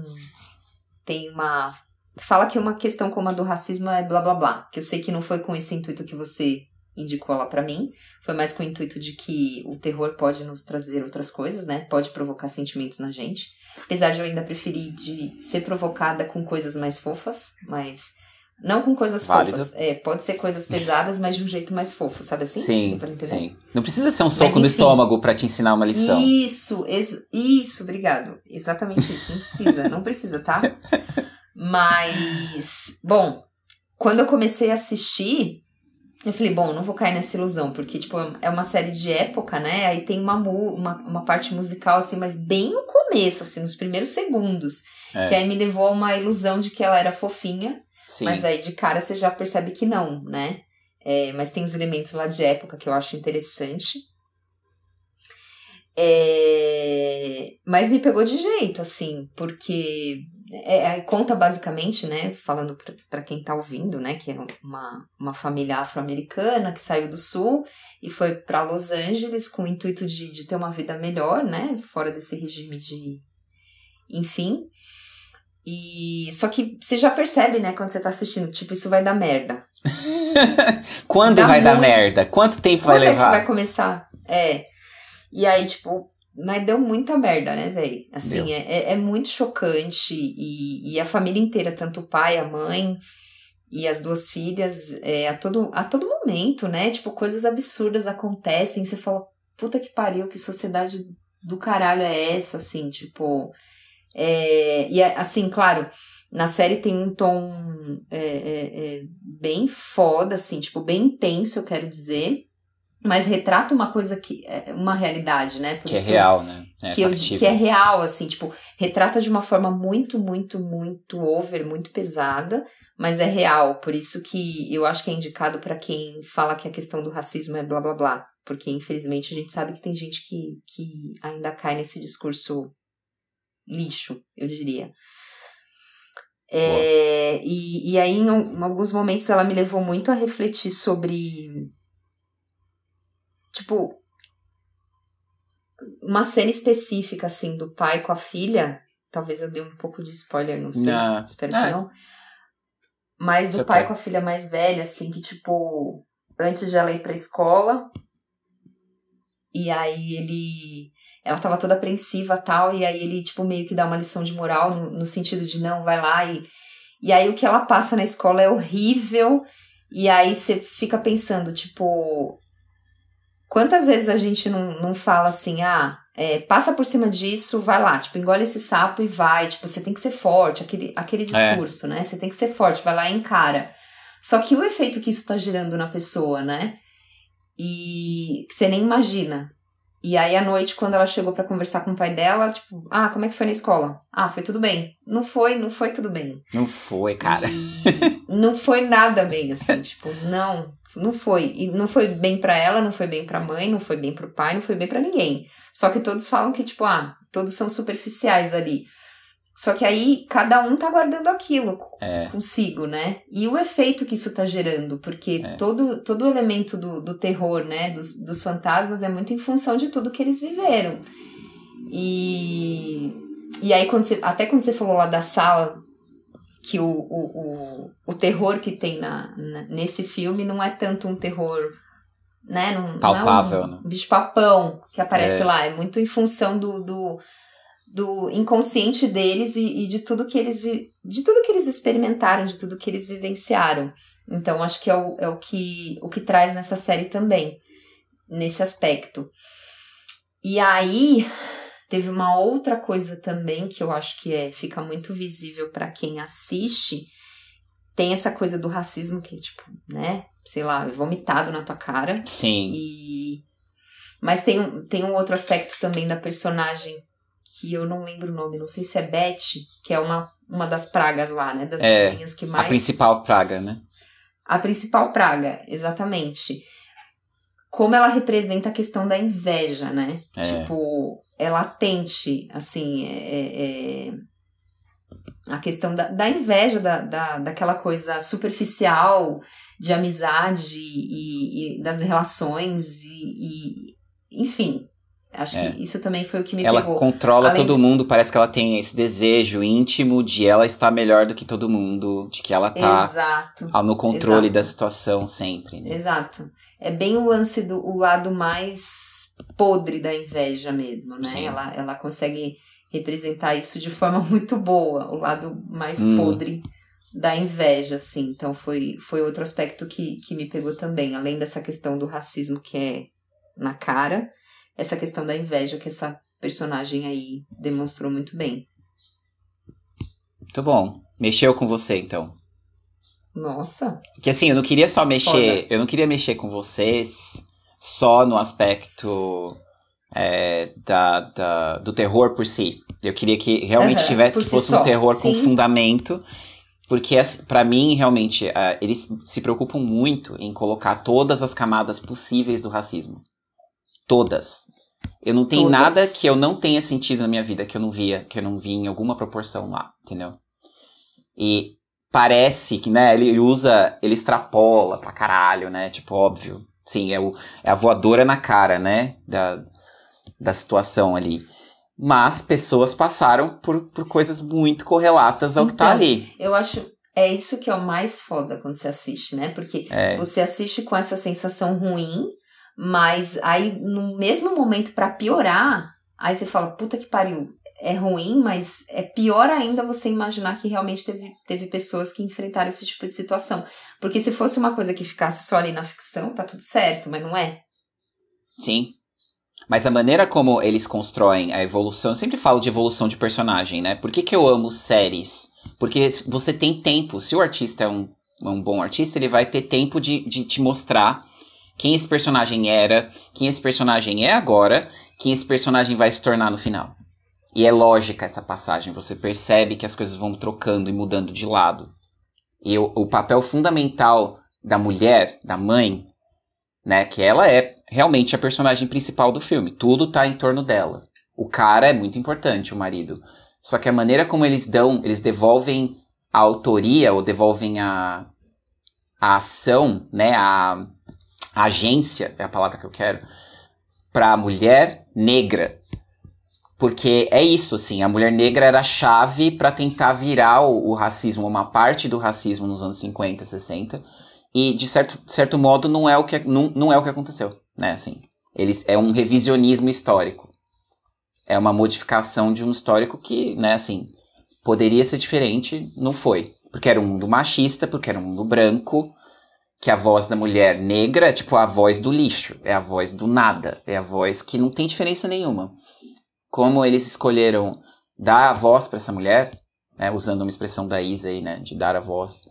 tem uma. Fala que uma questão como a do racismo é blá blá blá. Que eu sei que não foi com esse intuito que você indicou ela para mim. Foi mais com o intuito de que o terror pode nos trazer outras coisas, né? Pode provocar sentimentos na gente. Apesar de eu ainda preferir de ser provocada com coisas mais fofas, mas não com coisas Válido. fofas. É, pode ser coisas pesadas, mas de um jeito mais fofo, sabe assim? Sim, sim. Não precisa ser um soco mas, no estômago para te ensinar uma lição. Isso, isso, obrigado. Exatamente isso. Não precisa, não precisa, tá? Mas, bom, quando eu comecei a assistir, eu falei, bom, não vou cair nessa ilusão, porque, tipo, é uma série de época, né? Aí tem uma, uma, uma parte musical, assim, mas bem no começo, assim, nos primeiros segundos. É. Que aí me levou a uma ilusão de que ela era fofinha, Sim. mas aí de cara você já percebe que não, né? É, mas tem os elementos lá de época que eu acho interessante. É, mas me pegou de jeito, assim, porque é, é, conta basicamente, né, falando para quem tá ouvindo, né, que é uma, uma família afro-americana que saiu do sul e foi para Los Angeles com o intuito de, de ter uma vida melhor, né, fora desse regime de. Enfim. E só que você já percebe, né, quando você tá assistindo, tipo, isso vai dar merda. Quando Dá vai dar muito. merda? Quanto tempo Quando vai é que levar? vai começar? É. E aí, tipo, mas deu muita merda, né, velho? Assim, é, é, é muito chocante. E, e a família inteira, tanto o pai, a mãe e as duas filhas, é, a, todo, a todo momento, né? Tipo, coisas absurdas acontecem. Você fala, puta que pariu, que sociedade do caralho é essa, assim, tipo. É, e é, assim, claro, na série tem um tom é, é, é, bem foda, assim, tipo, bem intenso, eu quero dizer. Mas retrata uma coisa que. é uma realidade, né? Por Que é isso eu- real, né? É que, eu, que é real, assim, tipo, retrata de uma forma muito, muito, muito over, muito pesada, mas é real. Por isso que eu acho que é indicado pra quem fala que a questão do racismo é blá blá blá. Porque, infelizmente, a gente sabe que tem gente que, que ainda cai nesse discurso lixo, eu diria. É, e, e aí, em, em alguns momentos, ela me levou muito a refletir sobre. Tipo, uma cena específica, assim, do pai com a filha. Talvez eu dê um pouco de spoiler, não sei. Não. Espero que não. Mas do Isso pai com a filha mais velha, assim, que, tipo, antes de ela ir pra escola. E aí ele. Ela tava toda apreensiva tal, e aí ele, tipo, meio que dá uma lição de moral no, no sentido de não, vai lá e. E aí o que ela passa na escola é horrível. E aí você fica pensando, tipo. Quantas vezes a gente não, não fala assim, ah, é, passa por cima disso, vai lá, tipo, engole esse sapo e vai, tipo, você tem que ser forte, aquele, aquele É. discurso, né? Você tem que ser forte, vai lá e encara. Só que o efeito que isso tá gerando na pessoa, né? E que você nem imagina. E aí, à noite, quando ela chegou pra conversar com o pai dela, tipo, ah, como é que foi na escola? Ah, foi tudo bem. Não foi, não foi tudo bem. Não foi, cara. E não foi nada bem, assim, tipo, não, não foi. E não foi bem pra ela, não foi bem pra mãe, não foi bem pro pai, não foi bem pra ninguém. Só que todos falam que, tipo, ah, todos são superficiais ali. Só que aí cada um tá guardando aquilo É. consigo, né? E o efeito que isso tá gerando, porque É. todo, todo o elemento do, do terror, né, dos, dos fantasmas é muito em função de tudo que eles viveram. E, e aí, quando você, até quando você falou lá da sala, que o, o, o, o terror que tem na, na- nesse filme não é tanto um terror, né? Não, não Palpável, é né? um bicho papão que aparece É. lá. É muito em função do, do, do inconsciente deles e, e de tudo que eles de tudo que eles experimentaram, de tudo que eles vivenciaram. Então, acho que é o, é o que o que traz nessa série também, nesse aspecto. E aí, teve uma outra coisa também que eu acho que é, fica muito visível para quem assiste. Tem essa coisa do racismo que, tipo, né, sei lá, vomitado na tua cara. Sim. E... Mas tem, um- tem um outro aspecto também da personagem que eu não lembro o nome, não sei se é Beth, que é uma, uma das pragas lá, né? Das É, vizinhas que mais. A principal praga, né? A principal praga, exatamente. Como ela representa a questão da inveja, né? É. Tipo, é latente, assim, é, é- é a questão da, da inveja, da, da, daquela coisa superficial de amizade e, e das relações e, e- enfim. Acho É. que isso também foi o que me ela pegou. controla Além todo do- mundo, parece que ela tem esse desejo íntimo de ela estar melhor do que todo mundo, de que ela tá Exato. no controle Exato. da situação sempre. né? Exato. É bem o lance do o lado mais podre da inveja mesmo, né? Sim. Ela, ela consegue representar isso de forma muito boa, o lado mais Hum. podre da inveja, assim. Então foi, foi outro aspecto que, que me pegou também, além dessa questão do racismo que é na cara, essa questão da inveja que essa personagem aí demonstrou muito bem. Muito bom. Mexeu com você, então. Nossa. Que assim, eu não queria só mexer. Foda. Eu não queria mexer com vocês só no aspecto é, da, da- do terror por si. Eu queria que realmente Aham, tivesse que si fosse só, um terror com sim. fundamento. Porque, pra mim, realmente, ah, eles se preocupam muito em colocar todas as camadas possíveis do racismo. Todas. Eu não tenho Todas. nada que eu não tenha sentido na minha vida, que eu não via, que eu não vi em alguma proporção lá, entendeu? E parece que, né, ele usa, ele extrapola pra caralho, né? Tipo, óbvio. Sim, é, o, é a voadora na cara, né? Da, da situação ali. Mas pessoas passaram por, por coisas muito correlatas ao que tá Então, ali. Eu acho. É isso que é o mais foda quando você assiste, né? Porque É. você assiste com essa sensação ruim, mas aí no mesmo momento pra piorar, aí você fala, puta que pariu, é ruim, mas é pior ainda você imaginar que realmente teve, teve pessoas que enfrentaram esse tipo de situação. Porque se fosse uma coisa que ficasse só ali na ficção, tá tudo certo, mas não é. Sim. Mas a maneira como eles constroem a evolução, eu sempre falo de evolução de personagem, né? Por que, que eu amo séries? Porque você tem tempo. Se o artista é um, um bom artista, ele vai ter tempo de, de te mostrar quem esse personagem era, quem esse personagem é agora, quem esse personagem vai se tornar no final. E é lógica essa passagem, você percebe que as coisas vão trocando e mudando de lado. E o, o papel fundamental da mulher, da mãe, né, que ela é realmente a personagem principal do filme. Tudo tá em torno dela. O cara é muito importante, o marido. Só que a maneira como eles dão, eles devolvem a autoria ou devolvem a, a ação, né, a, agência, é a palavra que eu quero, pra mulher negra. Porque é isso, assim, a mulher negra era a chave pra tentar virar o, o racismo, uma parte do racismo nos anos 50, 60. E, de certo, certo modo, não é o que, não, não é o que aconteceu, né, assim. Eles, é um revisionismo histórico. É uma modificação de um histórico que, né, assim, poderia ser diferente, não foi. Porque era um mundo machista, porque era um mundo branco, que a voz da mulher negra é tipo a voz do lixo, é a voz do nada, é a voz que não tem diferença nenhuma. Como eles escolheram dar a voz para essa mulher, né, usando uma expressão da Isa aí, né, de dar a voz,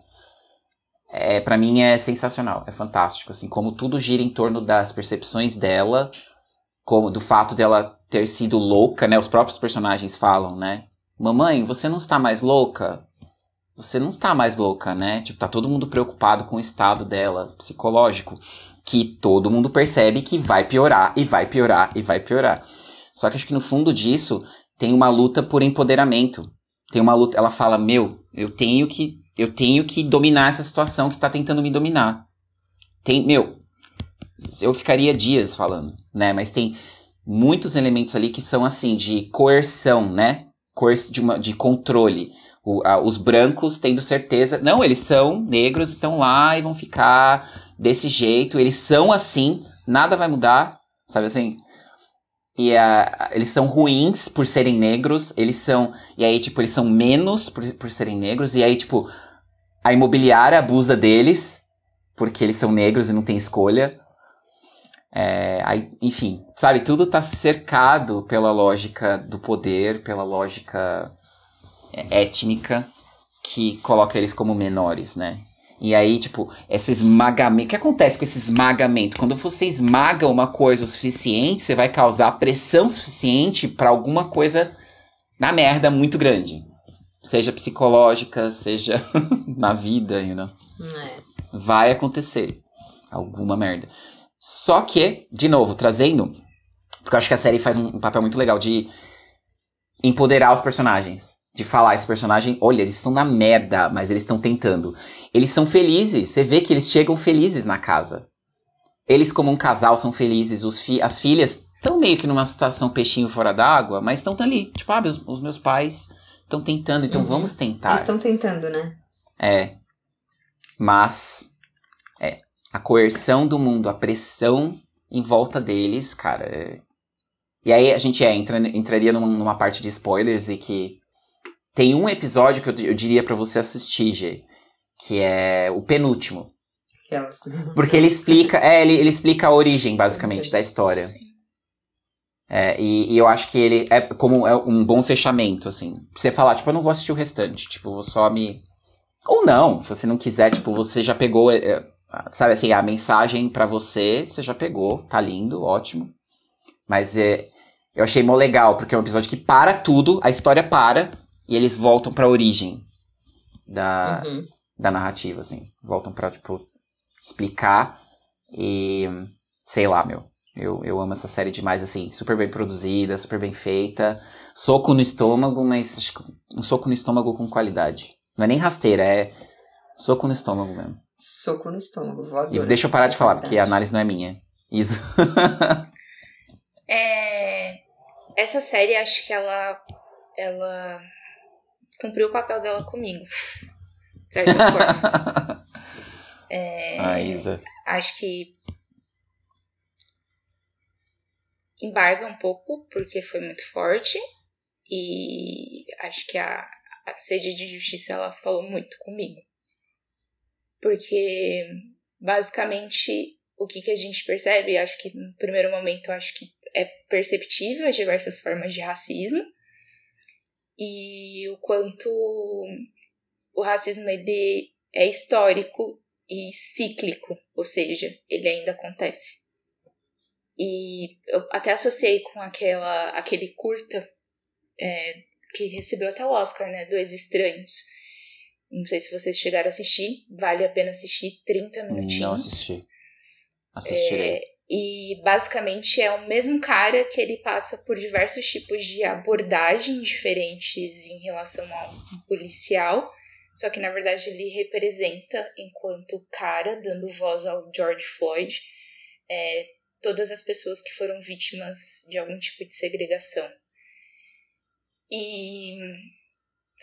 é, para mim é sensacional, é fantástico, assim, como tudo gira em torno das percepções dela, como do fato dela ter sido louca, né, os próprios personagens falam, né, mamãe, você não está mais louca? Você não está mais louca, né? Tipo, tá todo mundo preocupado com o estado dela, psicológico, que todo mundo percebe que vai piorar, e vai piorar, e vai piorar. Só que acho que no fundo disso tem uma luta por empoderamento. Tem uma luta, ela fala: "Meu, eu tenho que eu tenho que dominar essa situação que tá tentando me dominar". Tem, meu, eu ficaria dias falando, né? Mas tem muitos elementos ali que são assim de coerção, né? De, uma, de controle. O, a, os brancos tendo certeza, não, eles são negros, estão lá e vão ficar desse jeito, eles são assim, nada vai mudar, sabe assim? E a, eles são ruins por serem negros, eles são. E aí, tipo, eles são menos por, por serem negros, e aí, tipo, a imobiliária abusa deles, porque eles são negros e não tem escolha. É, aí, enfim, sabe, tudo tá cercado pela lógica do poder, pela lógica étnica que coloca eles como menores, né? E aí, tipo, esse esmagamento. O que acontece com esse esmagamento? Quando você esmaga uma coisa o suficiente, você vai causar pressão suficiente para alguma coisa na merda muito grande. Seja psicológica, seja na vida, you know? É. Vai acontecer alguma merda. Só que, de novo, trazendo. Porque eu acho que a série faz um, um papel muito legal de empoderar os personagens. De falar, esse personagem, olha, eles estão na merda, mas eles estão tentando. Eles são felizes, você vê que eles chegam felizes na casa. Eles, como um casal, são felizes. Fi as filhas estão meio que numa situação peixinho fora d'água, mas estão ali. Tipo, ah, meus, os meus pais estão tentando, então Uhum. vamos tentar. Eles estão tentando, né? É. Mas, é. A coerção do mundo, a pressão em volta deles, cara. é- E aí a gente é, entra, entraria numa, numa parte de spoilers e que. Tem um episódio que eu, eu diria pra você assistir, Gê. Que é o penúltimo. Porque ele explica. É, ele, ele explica a origem, basicamente, da história. Sim. É, e, e eu acho que ele é como é um bom fechamento, assim. Pra você falar, tipo, eu não vou assistir o restante. Tipo, vou só me Ou não, se você não quiser, tipo, você já pegou, é, é sabe assim, a mensagem para você, você já pegou, tá lindo, ótimo. Mas é, eu achei mó legal, porque é um episódio que para tudo, a história para, e eles voltam pra origem da, uhum. da narrativa, assim. Voltam pra, tipo, explicar e. Sei lá, meu. Eu, eu amo essa série demais, assim, super bem produzida, super bem feita. Soco no estômago, mas um soco no estômago com qualidade. Não é nem rasteira, é soco no estômago mesmo. Soco no estômago, voador. E deixa eu parar de falar, porque a análise não é minha. Isso. é, essa série, acho que ela, ela cumpriu o papel dela comigo. De certa forma. é, ah, Isa. Acho que embarga um pouco, porque foi muito forte. E acho que a, a sede de justiça ela falou muito comigo. Porque basicamente o que, que a gente percebe, acho que no primeiro momento acho que é perceptível as diversas formas de racismo e o quanto o racismo ele é histórico e cíclico, ou seja, ele ainda acontece. E eu até associei com aquela, aquele curta é, que recebeu até o Oscar, né? Dois Estranhos. Não sei se vocês chegaram a assistir, vale a pena assistir 30 minutinhos. Não assisti. Assistirei. É, e basicamente é o mesmo cara que ele passa por diversos tipos de abordagens diferentes em relação ao policial, só que na verdade ele representa, enquanto cara, dando voz ao George Floyd, é, todas as pessoas que foram vítimas de algum tipo de segregação. E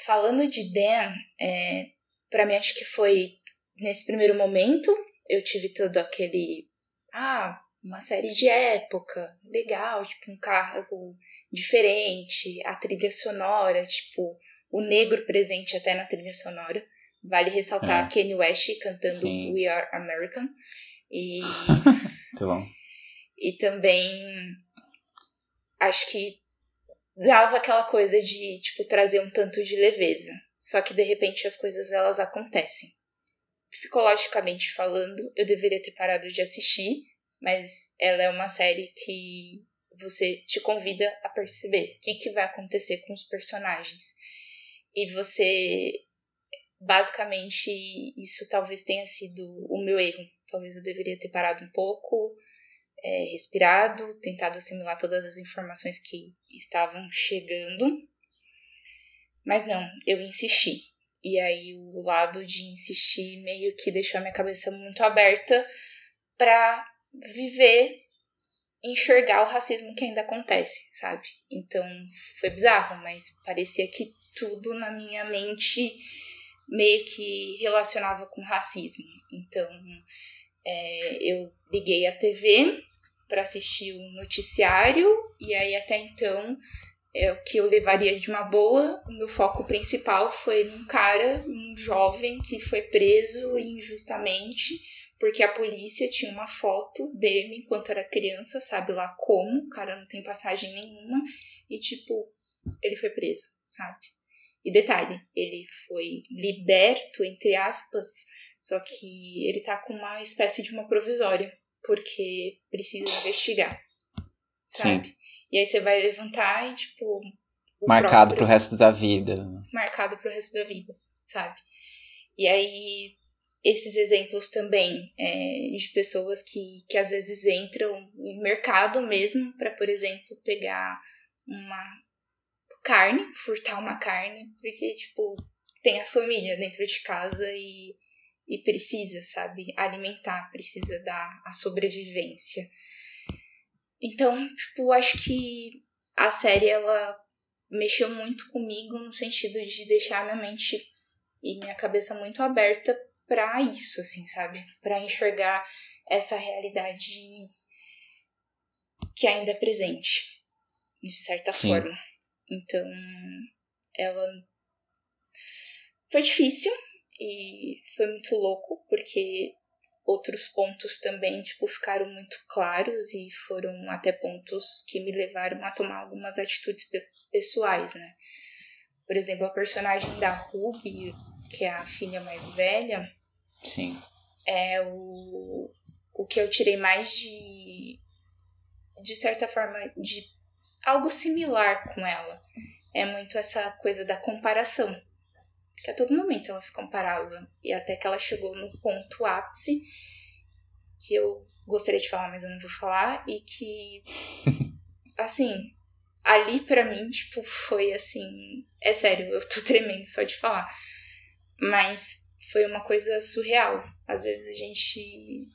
falando de Dan, é, para mim acho que foi nesse primeiro momento eu tive todo aquele ah uma série de época, legal, tipo, um carro diferente, a trilha sonora, tipo, o negro presente até na trilha sonora. Vale ressaltar é. Kanye West cantando Sim. We Are American. E. Muito bom. E também acho que dava aquela coisa de, tipo, trazer um tanto de leveza. Só que de repente as coisas elas acontecem. Psicologicamente falando, eu deveria ter parado de assistir mas ela é uma série que você te convida a perceber o que, que vai acontecer com os personagens. E você, basicamente, isso talvez tenha sido o meu erro. Talvez eu deveria ter parado um pouco, é, respirado, tentado assimilar todas as informações que estavam chegando. Mas não, eu insisti. E aí o lado de insistir meio que deixou a minha cabeça muito aberta para viver, enxergar o racismo que ainda acontece, sabe? Então foi bizarro, mas parecia que tudo na minha mente meio que relacionava com racismo. Então é, eu liguei a TV para assistir o noticiário e aí até então é o que eu levaria de uma boa. O meu foco principal foi num cara, um jovem que foi preso injustamente porque a polícia tinha uma foto dele enquanto era criança, sabe lá como, o cara não tem passagem nenhuma, e tipo, ele foi preso, sabe? E detalhe, ele foi liberto, entre aspas, só que ele tá com uma espécie de uma provisória, porque precisa investigar, sabe? Sim. E aí você vai levantar e, tipo. Marcado próprio, pro resto da vida. Marcado pro resto da vida, sabe? E aí esses exemplos também é, de pessoas que, que às vezes entram em mercado mesmo para, por exemplo, pegar uma carne, furtar uma carne, porque, tipo, tem a família dentro de casa e, e precisa, sabe, alimentar, precisa dar a sobrevivência. Então, tipo, acho que a série, ela mexeu muito comigo no sentido de deixar minha mente e minha cabeça muito aberta para isso, assim, sabe? Para enxergar essa realidade que ainda é presente, de certa Sim. forma. Então, ela foi difícil e foi muito louco, porque outros pontos também, tipo, ficaram muito claros e foram até pontos que me levaram a tomar algumas atitudes pessoais, né? Por exemplo, a personagem da Ruby, que é a filha mais velha, Sim. é o, o que eu tirei mais de. De certa forma, de algo similar com ela. É muito essa coisa da comparação. Que a todo momento ela se comparava. E até que ela chegou no ponto ápice, que eu gostaria de falar, mas eu não vou falar, e que. assim, ali para mim, tipo, foi assim. É sério, eu tô tremendo só de falar. Mas foi uma coisa surreal. Às vezes a gente.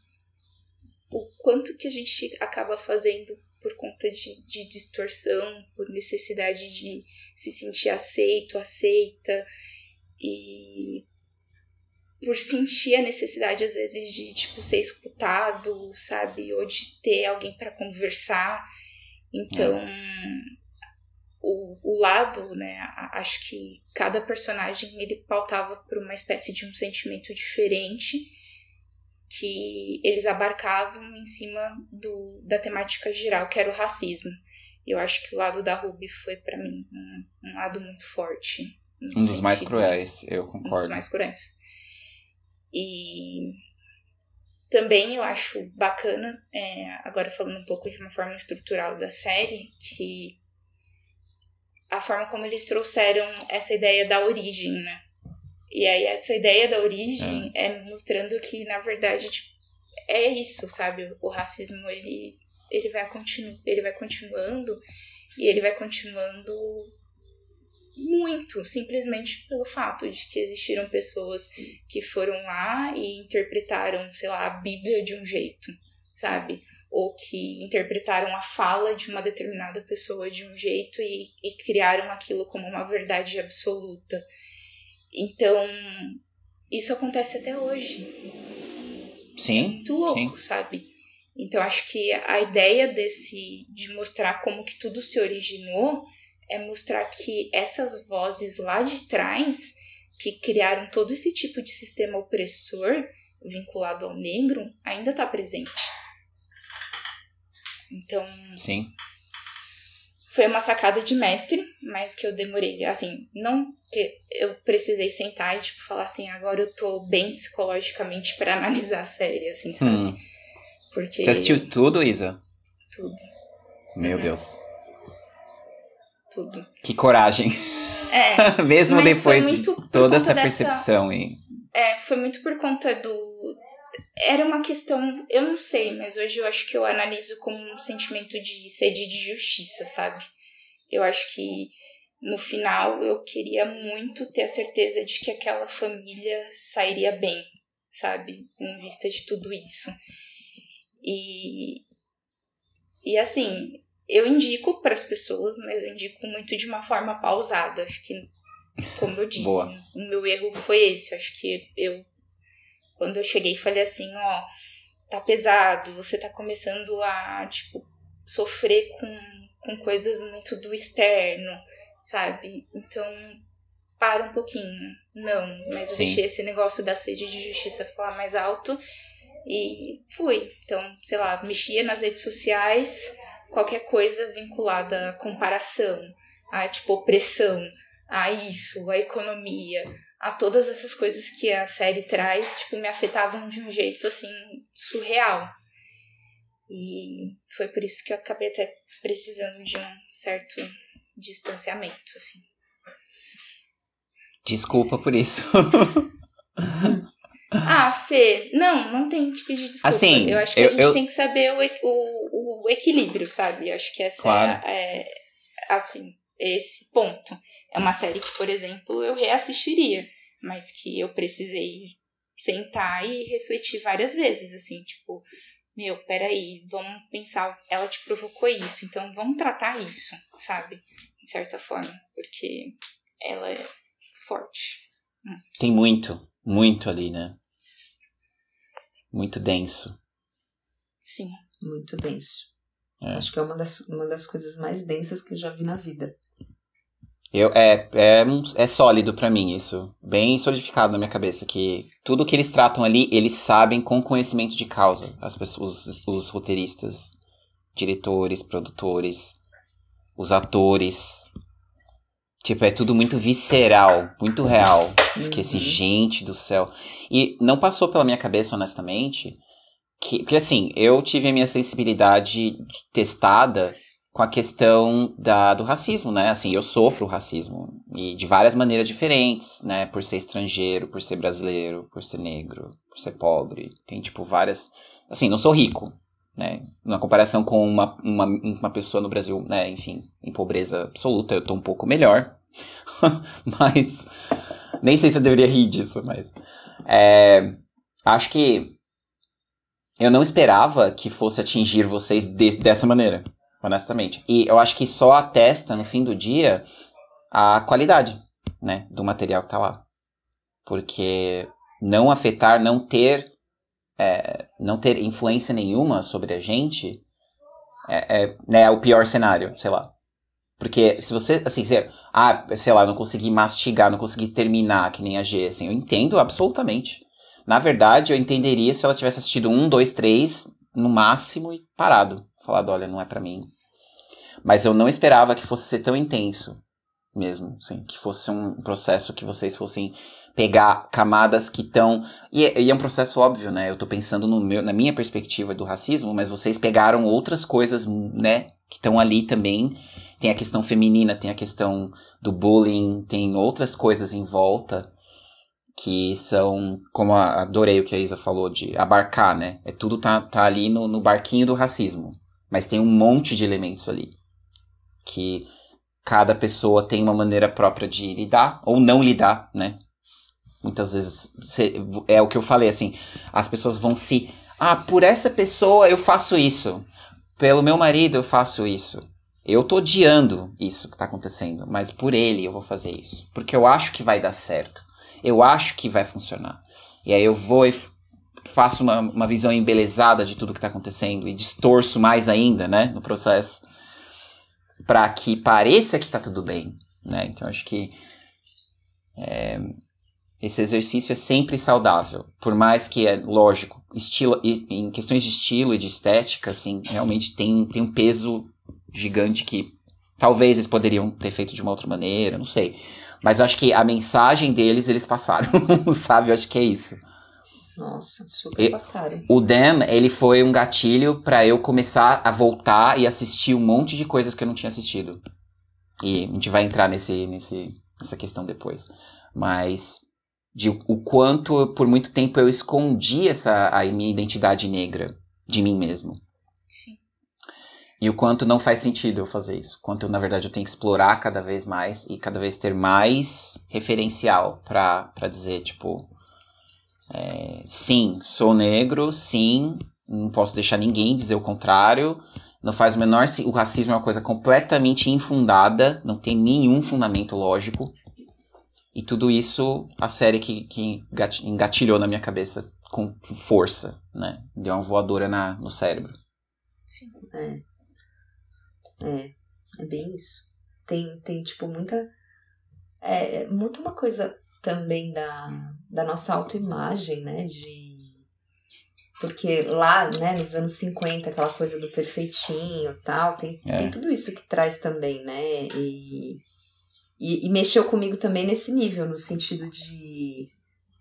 O quanto que a gente acaba fazendo por conta de, de distorção, por necessidade de se sentir aceito, aceita, e por sentir a necessidade, às vezes, de tipo, ser escutado, sabe? Ou de ter alguém para conversar. Então. É o, o lado, né? Acho que cada personagem ele pautava por uma espécie de um sentimento diferente que eles abarcavam em cima do, da temática geral, que era o racismo. Eu acho que o lado da Ruby foi para mim um, um, lado muito forte. Um dos mais cruéis, eu concordo. Um dos mais cruéis. E também eu acho bacana, é, agora falando um pouco de uma forma estrutural da série, que a forma como eles trouxeram essa ideia da origem, né? E aí essa ideia da origem é, é mostrando que, na verdade, tipo, é isso, sabe? O racismo, ele, ele, vai continu ele vai continuando e ele vai continuando muito, simplesmente pelo fato de que existiram pessoas que foram lá e interpretaram, sei lá, a Bíblia de um jeito, sabe? Ou que interpretaram a fala de uma determinada pessoa de um jeito e, e criaram aquilo como uma verdade absoluta. Então, isso acontece até hoje. Sim. Muito louco, sim. sabe? Então, acho que a ideia desse de mostrar como que tudo se originou é mostrar que essas vozes lá de trás que criaram todo esse tipo de sistema opressor vinculado ao negro ainda está presente. Então. Sim. Foi uma sacada de mestre, mas que eu demorei. Assim, não que eu precisei sentar e, tipo, falar assim, agora eu tô bem psicologicamente para analisar a série, assim, sabe? Hum. Porque. Você assistiu tudo, Isa? Tudo. Meu uhum. Deus. Tudo. Que coragem. É. Mesmo depois de toda essa dessa... percepção e. É, foi muito por conta do, era uma questão, eu não sei, mas hoje eu acho que eu analiso como um sentimento de sede de justiça, sabe? Eu acho que no final eu queria muito ter a certeza de que aquela família sairia bem, sabe? Em vista de tudo isso. E e assim, eu indico para as pessoas, mas eu indico muito de uma forma pausada. Acho que, como eu disse, Boa. o meu erro foi esse. Acho que eu quando eu cheguei, falei assim, ó, tá pesado, você tá começando a, tipo, sofrer com, com coisas muito do externo, sabe? Então, para um pouquinho. Não, mas Sim. eu deixei esse negócio da sede de justiça falar mais alto e fui. Então, sei lá, mexia nas redes sociais, qualquer coisa vinculada à comparação, a tipo opressão, a isso, a economia, a todas essas coisas que a série traz, tipo, me afetavam de um jeito assim surreal. E foi por isso que eu acabei até precisando de um certo distanciamento, assim. Desculpa por isso. ah, Fê, não, não tem que pedir desculpa. Assim, eu acho que eu, a gente eu... tem que saber o, o, o equilíbrio, sabe? Eu acho que essa claro. é, é, assim, esse ponto. É uma série que, por exemplo, eu reassistiria, mas que eu precisei sentar e refletir várias vezes, assim, tipo, meu, peraí, vamos pensar, ela te provocou isso, então vamos tratar isso, sabe? De certa forma, porque ela é forte. Tem muito, muito ali, né? Muito denso. Sim. Muito denso. É. Acho que é uma das, uma das coisas mais densas que eu já vi na vida. Eu, é, é, é sólido para mim isso. Bem solidificado na minha cabeça. Que tudo que eles tratam ali, eles sabem com conhecimento de causa. As pessoas, os, os roteiristas, diretores, produtores, os atores. Tipo, é tudo muito visceral, muito real. Assim, Uhum. gente do céu. E não passou pela minha cabeça, honestamente, que. Porque assim, eu tive a minha sensibilidade testada com a questão da, do racismo, né? Assim, eu sofro racismo. E de várias maneiras diferentes, né? Por ser estrangeiro, por ser brasileiro, por ser negro, por ser pobre. Tem, tipo, várias. Assim, não sou rico, né? Na comparação com uma, uma, uma pessoa no Brasil, né? Enfim, em pobreza absoluta, eu tô um pouco melhor. mas. Nem sei se eu deveria rir disso, mas. É, acho que. Eu não esperava que fosse atingir vocês de- dessa maneira, honestamente. E eu acho que só atesta, no fim do dia, a qualidade, né? Do material que tá lá. Porque não afetar, não ter é, não ter influência nenhuma sobre a gente é, é, né, é o pior cenário, sei lá. Porque se você, assim, você, ah, sei lá, não consegui mastigar, não consegui terminar, que nem a G, assim, eu entendo absolutamente. Na verdade, eu entenderia se ela tivesse assistido um, dois, três, no máximo, e parado. Falado, olha, não é pra mim. Mas eu não esperava que fosse ser tão intenso mesmo, assim, que fosse um processo que vocês fossem pegar camadas que estão. E, é- e é um processo óbvio, né? Eu tô pensando no meu, na minha perspectiva do racismo, mas vocês pegaram outras coisas, né? Que estão ali também. Tem a questão feminina, tem a questão do bullying, tem outras coisas em volta que são, como a, adorei o que a Isa falou, de abarcar, né? É tudo tá, tá ali no, no barquinho do racismo. Mas tem um monte de elementos ali. Que cada pessoa tem uma maneira própria de lidar ou não lidar, né? Muitas vezes é o que eu falei, assim, as pessoas vão se. Ah, por essa pessoa eu faço isso. Pelo meu marido eu faço isso. Eu tô odiando isso que tá acontecendo, mas por ele eu vou fazer isso. Porque eu acho que vai dar certo. Eu acho que vai funcionar. E aí eu vou e faço uma, uma visão embelezada de tudo que tá acontecendo e distorço mais ainda, né, no processo para que pareça que tá tudo bem, né? Então acho que é, esse exercício é sempre saudável, por mais que é lógico, estilo em questões de estilo e de estética, assim, realmente tem tem um peso gigante que talvez eles poderiam ter feito de uma outra maneira, não sei. Mas eu acho que a mensagem deles eles passaram, sabe? Eu acho que é isso. Nossa, super passaram. O Dem, ele foi um gatilho pra eu começar a voltar e assistir um monte de coisas que eu não tinha assistido. E a gente vai entrar nesse, nesse, nessa questão depois. Mas de o quanto por muito tempo eu escondi essa a minha identidade negra de mim mesmo. Sim. E o quanto não faz sentido eu fazer isso. Quanto, na verdade, eu tenho que explorar cada vez mais e cada vez ter mais referencial pra dizer, tipo, é, sim, sou negro, sim, não posso deixar ninguém dizer o contrário. Não faz o menor O racismo é uma coisa completamente infundada, não tem nenhum fundamento lógico. E tudo isso, a série que, que gati- engatilhou na minha cabeça com força, né? Deu uma voadora na, no cérebro. Sim. É. É, é bem isso. Tem, tem tipo, muita. É, é muito uma coisa também da, da nossa autoimagem, né? De. Porque lá, né, nos anos 50, aquela coisa do perfeitinho e tal, tem, É. tem tudo isso que traz também, né? E, e, e mexeu comigo também nesse nível, no sentido de.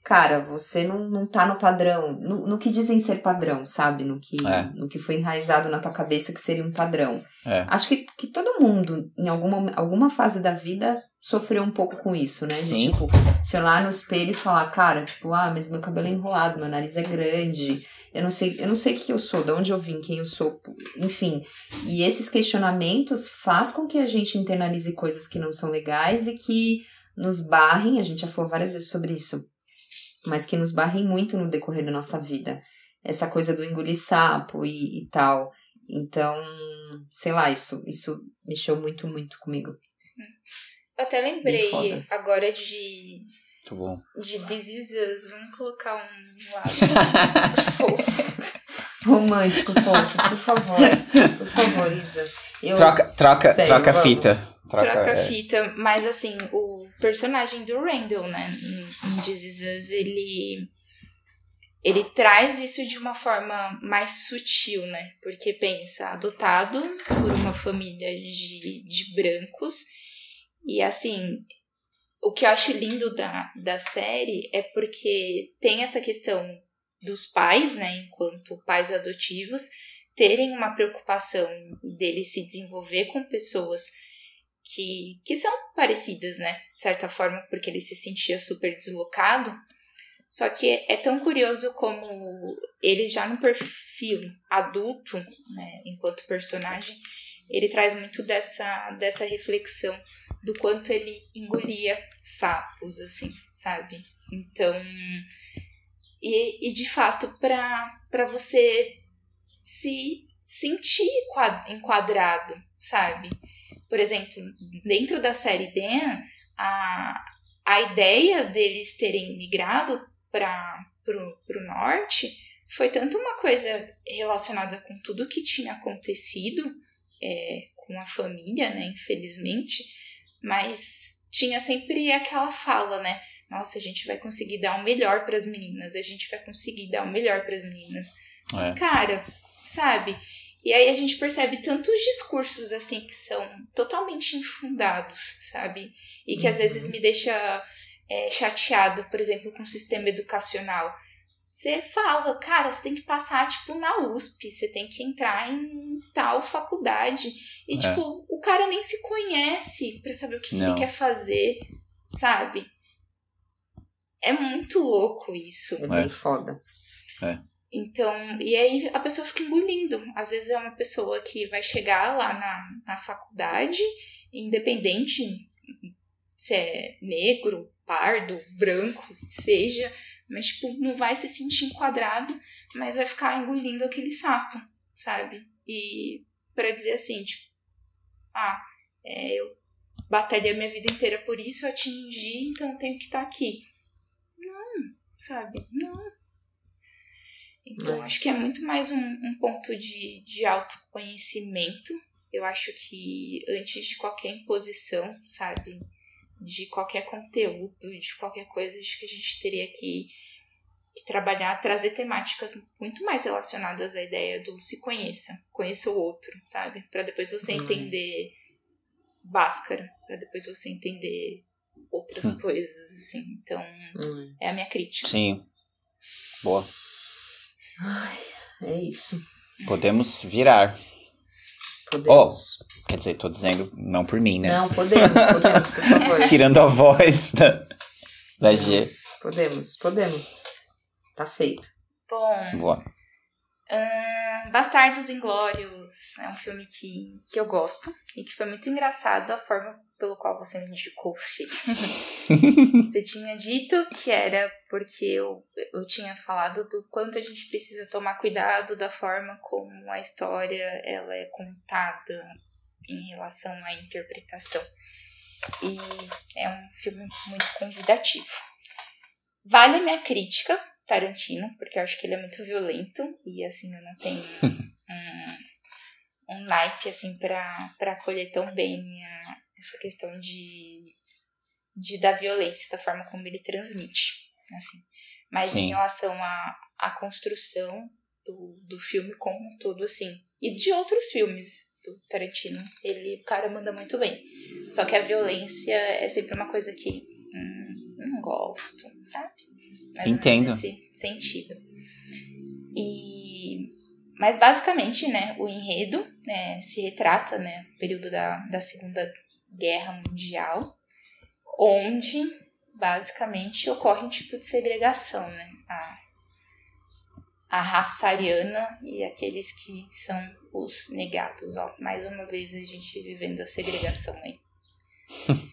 Cara, você não, não tá no padrão, no, no que dizem ser padrão, sabe? No que, É. no que foi enraizado na tua cabeça que seria um padrão. É. Acho que, que todo mundo, em alguma, alguma fase da vida, sofreu um pouco com isso, né? Sim. tipo, se olhar no espelho e falar, cara, tipo, ah, mas meu cabelo é enrolado, meu nariz é grande, eu não sei, eu não sei o que eu sou, de onde eu vim, quem eu sou, enfim. E esses questionamentos faz com que a gente internalize coisas que não são legais e que nos barrem, a gente já falou várias vezes sobre isso, mas que nos barrem muito no decorrer da nossa vida. Essa coisa do engolir sapo e, e tal. Então, sei lá, isso, isso mexeu muito, muito comigo. Eu até lembrei agora de, Muito bom. de This Is Us. Vamos colocar um lado. Romântico, fofo, por favor. Por favor, Isa. Eu, troca, troca, Sério, troca vamos. fita. Troca, Troca é. fita. Mas assim, o personagem do Randall, né? Em em This Is Us, ele. Ele traz isso de uma forma mais sutil, né? Porque pensa, adotado por uma família de, de brancos E assim, o que eu acho lindo da, da série é porque tem essa questão dos pais, né, enquanto pais adotivos, terem uma preocupação dele se desenvolver com pessoas que, que são parecidas, né, de certa forma, porque ele se sentia super deslocado. Só que é, tão curioso como ele já no perfil adulto, né, enquanto personagem, ele traz muito dessa, dessa reflexão do quanto ele engolia sapos, assim, sabe? Então, e, e de fato, para você se sentir enquadrado, sabe? Por exemplo, dentro da série Dan, a, a ideia deles terem migrado para o norte foi tanto uma coisa relacionada com tudo que tinha acontecido é, com a família, né, infelizmente, mas tinha sempre aquela fala, né? Nossa, a gente vai conseguir dar o melhor para as meninas, a gente vai conseguir dar o melhor para as meninas. É. Mas, cara, sabe? E aí a gente percebe tantos discursos assim que são totalmente infundados, sabe? E que uhum. às vezes me deixa é, chateado, por exemplo, com o sistema educacional. Você fala, cara, você tem que passar, tipo, na USP, você tem que entrar em tal faculdade. E, é. tipo, o cara nem se conhece para saber o que, que ele quer fazer, sabe? É muito louco isso. É bem é. foda. É. Então, e aí a pessoa fica engolindo. Às vezes é uma pessoa que vai chegar lá na, na faculdade, independente se é negro, pardo, branco, seja, mas tipo, não vai se sentir enquadrado, mas vai ficar engolindo aquele sapo, sabe? E para dizer assim, tipo, ah, é, eu batalhei a minha vida inteira por isso, atingi, então tenho que estar tá aqui. Não, sabe? Não então, acho que é muito mais um, um ponto de, de autoconhecimento. Eu acho que antes de qualquer imposição, sabe? De qualquer conteúdo, de qualquer coisa, acho que a gente teria que, que trabalhar, trazer temáticas muito mais relacionadas à ideia do se conheça, conheça o outro, sabe? Para depois você uhum. entender Bhaskara, para depois você entender outras hum. coisas, assim. Então, uhum. é a minha crítica. Sim. Boa. Ai, é isso. Podemos virar. Podemos. Oh, quer dizer, tô dizendo não por mim, né? Não, podemos, podemos, por favor. Tirando a voz da, da G. Podemos, podemos. Tá feito. Bom. Boa. Uh, Bastardos Inglórios é um filme que, que eu gosto e que foi muito engraçado a forma pelo qual você me indicou filme. você tinha dito que era porque eu, eu tinha falado do quanto a gente precisa tomar cuidado da forma como a história ela é contada em relação à interpretação. E é um filme muito convidativo. Vale a minha crítica, Tarantino, porque eu acho que ele é muito violento e assim eu não tenho um, um naipe assim para acolher tão bem a, essa questão de, de da violência, da forma como ele transmite, assim. Mas Sim. em relação à, à construção do, do filme como um todo, assim, e de outros filmes do Tarantino, ele, o cara manda muito bem. Só que a violência é sempre uma coisa que hum, não gosto, sabe? Mas Entendo. Nesse sentido. E mas basicamente, né, o enredo né, se retrata, né, o período da, da Segunda Guerra Mundial, onde basicamente ocorre um tipo de segregação, né? A, a raça ariana e aqueles que são os negados. Ó, mais uma vez a gente vivendo a segregação aí.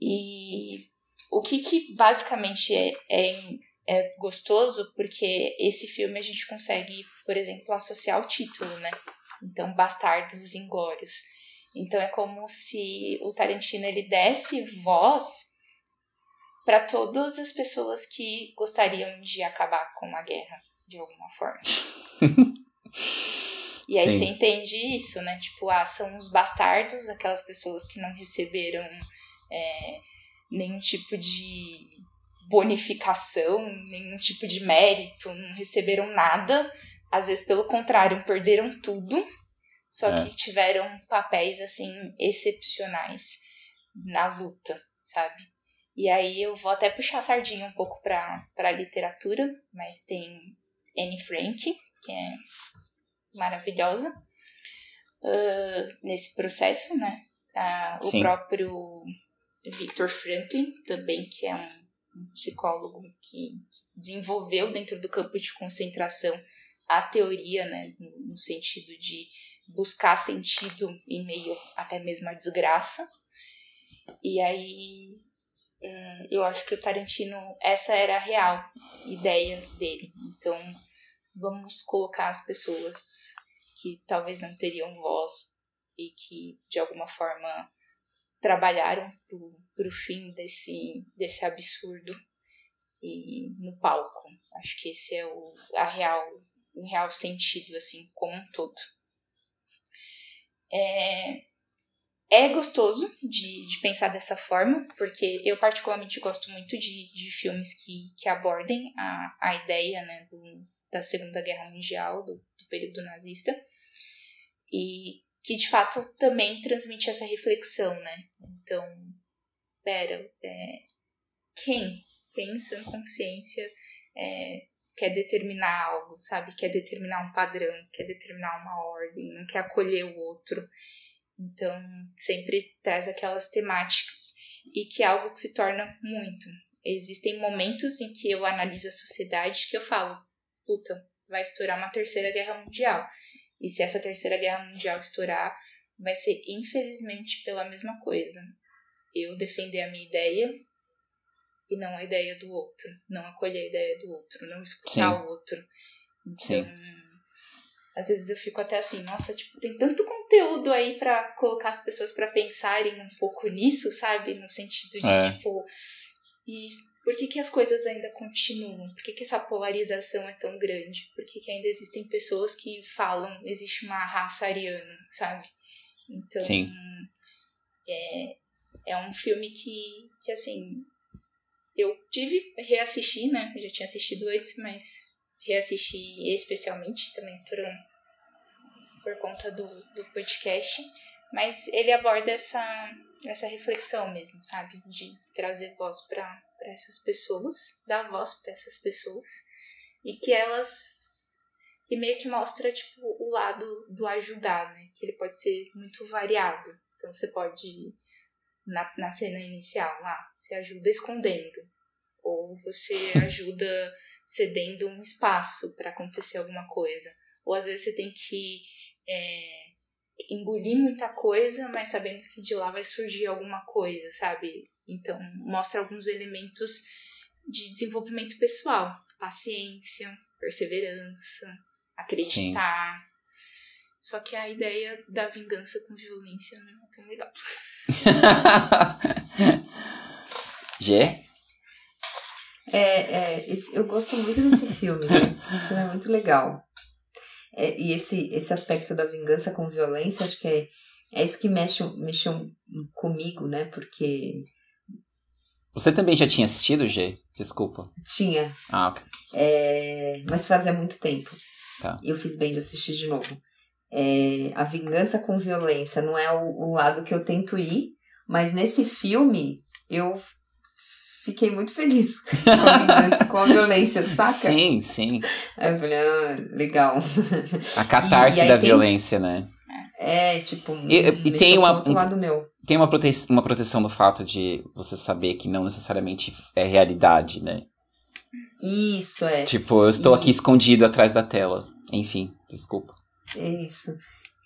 e o que, que basicamente é, é, é gostoso, porque esse filme a gente consegue, por exemplo, associar o título, né? Então, Bastardos Inglórios. Então é como se o Tarantino ele desse voz para todas as pessoas que gostariam de acabar com a guerra de alguma forma. e aí Sim. você entende isso, né? Tipo, ah, são os bastardos, aquelas pessoas que não receberam é, nenhum tipo de bonificação, nenhum tipo de mérito, não receberam nada. Às vezes, pelo contrário, perderam tudo só é. que tiveram papéis assim excepcionais. na luta, sabe? E aí eu vou até puxar a sardinha um pouco pra, pra literatura, mas tem Anne Frank, que é maravilhosa uh, nesse processo, né? Uh, o próprio Victor Franklin também, que é um, psicólogo que desenvolveu dentro do campo de concentração a teoria, né, no sentido de buscar sentido em meio até mesmo à desgraça. E aí hum, eu acho que o Tarantino, essa era a real ideia dele. Então vamos colocar as pessoas que talvez não teriam voz e que de alguma forma trabalharam pro, pro fim desse, desse absurdo e no palco. Acho que esse é o a real, o real sentido, assim, como um todo. É, é gostoso de, de pensar dessa forma, porque eu particularmente gosto muito de, de filmes que, que abordem a, a ideia né, do, da Segunda Guerra Mundial, do, do período nazista, e que de fato também transmite essa reflexão, né? Então, pera, é, quem pensa consciência é, quer determinar algo, sabe? Quer determinar um padrão, quer determinar uma ordem, não quer acolher o outro. Então, sempre traz aquelas temáticas. E que é algo que se torna muito. Existem momentos em que eu analiso a sociedade que eu falo, puta, vai estourar uma terceira guerra mundial. E se essa terceira guerra mundial estourar, vai ser infelizmente pela mesma coisa. Eu defender a minha ideia e não a ideia do outro, não acolher a ideia do outro, não escutar Sim. o outro. Então, Sim. às vezes eu fico até assim, nossa, tipo, tem tanto conteúdo aí para colocar as pessoas para pensarem um pouco nisso, sabe? No sentido de, é. tipo, e por que, que as coisas ainda continuam? Por que, que essa polarização é tão grande? Por que, que ainda existem pessoas que falam existe uma raça ariana, sabe? Então, Sim. É, é um filme que, que, assim, eu tive, reassisti, né? Eu já tinha assistido antes, mas reassisti especialmente também por, um, por conta do, do podcast. Mas ele aborda essa, essa reflexão mesmo, sabe? De trazer voz para essas pessoas, dar voz para essas pessoas. E que elas. E meio que mostra, tipo, o lado do ajudar, né? Que ele pode ser muito variado. Então você pode na, na cena inicial lá. Você ajuda escondendo. Ou você ajuda cedendo um espaço para acontecer alguma coisa. Ou às vezes você tem que é, engolir muita coisa, mas sabendo que de lá vai surgir alguma coisa, sabe? Então, mostra alguns elementos de desenvolvimento pessoal. Paciência, perseverança, acreditar. Sim. Só que a ideia da vingança com violência não é tão legal. Gê? É, é, esse, eu gosto muito desse filme, né? Esse filme é muito legal. É, e esse, esse aspecto da vingança com violência, acho que é, é isso que mexe, mexe comigo, né? Porque. Você também já tinha assistido, G? Desculpa. Tinha. Ah, ok. É, mas fazia muito tempo. Tá. E eu fiz bem de assistir de novo. É, a vingança com violência não é o, o lado que eu tento ir, mas nesse filme eu fiquei muito feliz com a vingança, com a violência, saca? Sim, sim. Aí eu falei, ah, legal. A catarse e, e da tem, violência, né? É, tipo, e, e tem uma outro lado meu. Tem uma, prote uma proteção do fato de você saber que não necessariamente é realidade, né? Isso, é. Tipo, eu estou e... aqui escondido atrás da tela. Enfim, desculpa. É isso.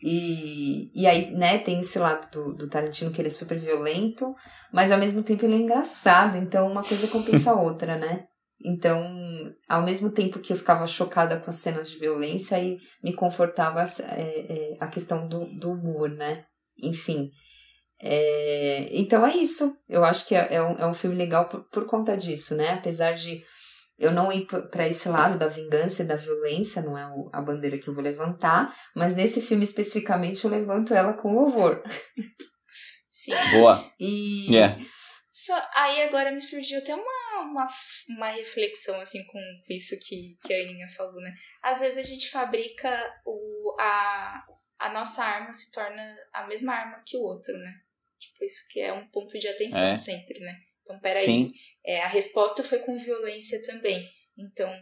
E, e aí, né, tem esse lado do, do Tarantino que ele é super violento, mas ao mesmo tempo ele é engraçado, então uma coisa compensa a outra, né? Então, ao mesmo tempo que eu ficava chocada com as cenas de violência, aí me confortava é, é, a questão do, do humor, né? Enfim. É, então é isso. Eu acho que é, é, um, é um filme legal por, por conta disso, né? Apesar de eu não ir para esse lado da vingança e da violência, não é a bandeira que eu vou levantar, mas nesse filme especificamente eu levanto ela com louvor. Sim. Boa. E. Yeah. Só, aí agora me surgiu até uma, uma, uma reflexão assim com isso que, que a Aninha falou, né? Às vezes a gente fabrica o, a, a nossa arma se torna a mesma arma que o outro, né? Tipo, isso que é um ponto de atenção É. sempre, né? Então, peraí. Sim. É, a resposta foi com violência também. Então,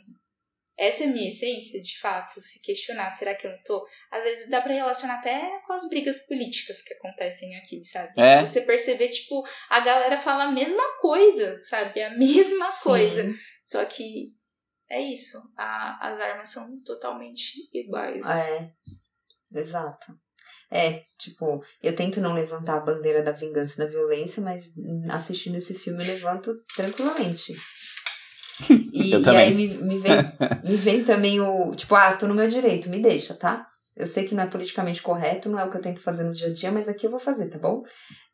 essa é a minha essência, de fato, se questionar, será que eu não tô? Às vezes dá pra relacionar até com as brigas políticas que acontecem aqui, sabe? É. Se você perceber, tipo, a galera fala a mesma coisa, sabe? A mesma coisa. Só que é isso. A- as armas são totalmente iguais. É, exato. É, tipo, eu tento não levantar a bandeira da vingança e da violência, mas assistindo esse filme eu levanto tranquilamente. E, Eu e aí me, me, vem, me vem também o, tipo, ah, tô no meu direito, me deixa, tá? Eu sei que não é politicamente correto, não é o que eu tento fazer no dia a dia, mas aqui eu vou fazer, tá bom?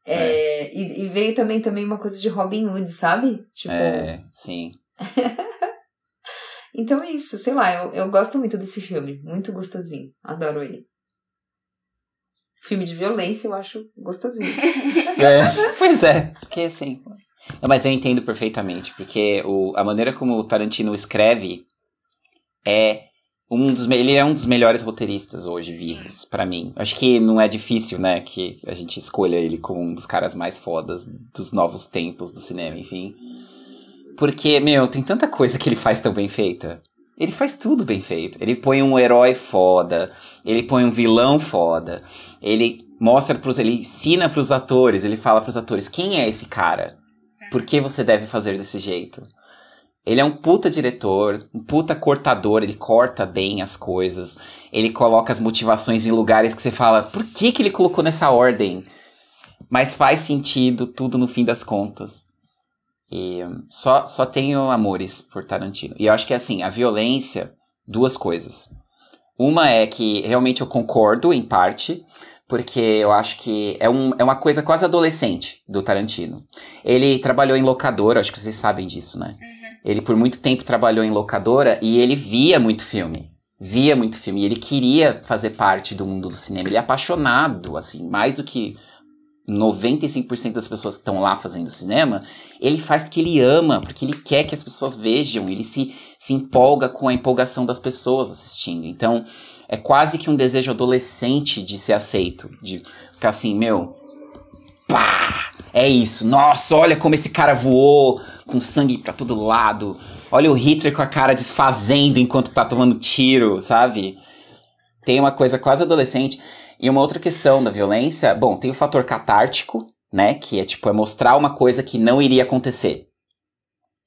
É, E, e veio também, também uma coisa de Robin Hood, sabe? Tipo, É, sim. então é isso, sei lá, eu, eu gosto muito desse filme, muito gostosinho, adoro ele. Filme de violência eu acho gostosinho. É, pois é, porque assim. Não, mas eu entendo perfeitamente, porque o, a maneira como o Tarantino escreve é um dos. Ele é um dos melhores roteiristas hoje vivos, pra mim. Acho que não é difícil, né, que a gente escolha ele como um dos caras mais fodas dos novos tempos do cinema, enfim. Porque, meu, tem tanta coisa que ele faz tão bem feita. Ele faz tudo bem feito. Ele põe um herói foda, ele põe um vilão foda, ele mostra pros. ele ensina pros atores, ele fala pros atores quem é esse cara. Por que você deve fazer desse jeito? Ele é um puta diretor, um puta cortador, ele corta bem as coisas. Ele coloca as motivações em lugares que você fala, por que, que ele colocou nessa ordem? Mas faz sentido tudo no fim das contas. E hum, só, só tenho amores por Tarantino. E eu acho que assim, a violência, duas coisas. Uma é que realmente eu concordo em parte, porque eu acho que é, um, é uma coisa quase adolescente do Tarantino. Ele trabalhou em locadora, acho que vocês sabem disso, né? Ele por muito tempo trabalhou em locadora e ele via muito filme. Via muito filme. E ele queria fazer parte do mundo do cinema. Ele é apaixonado, assim, mais do que 95% das pessoas que estão lá fazendo cinema. Ele faz porque ele ama, porque ele quer que as pessoas vejam. Ele se, se empolga com a empolgação das pessoas assistindo. Então, é quase que um desejo adolescente de ser aceito. De ficar assim, meu. Pá! É isso. Nossa, olha como esse cara voou com sangue pra todo lado. Olha o Hitler com a cara desfazendo enquanto tá tomando tiro, sabe? Tem uma coisa quase adolescente. E uma outra questão da violência, bom, tem o fator catártico, né? Que é tipo, é mostrar uma coisa que não iria acontecer.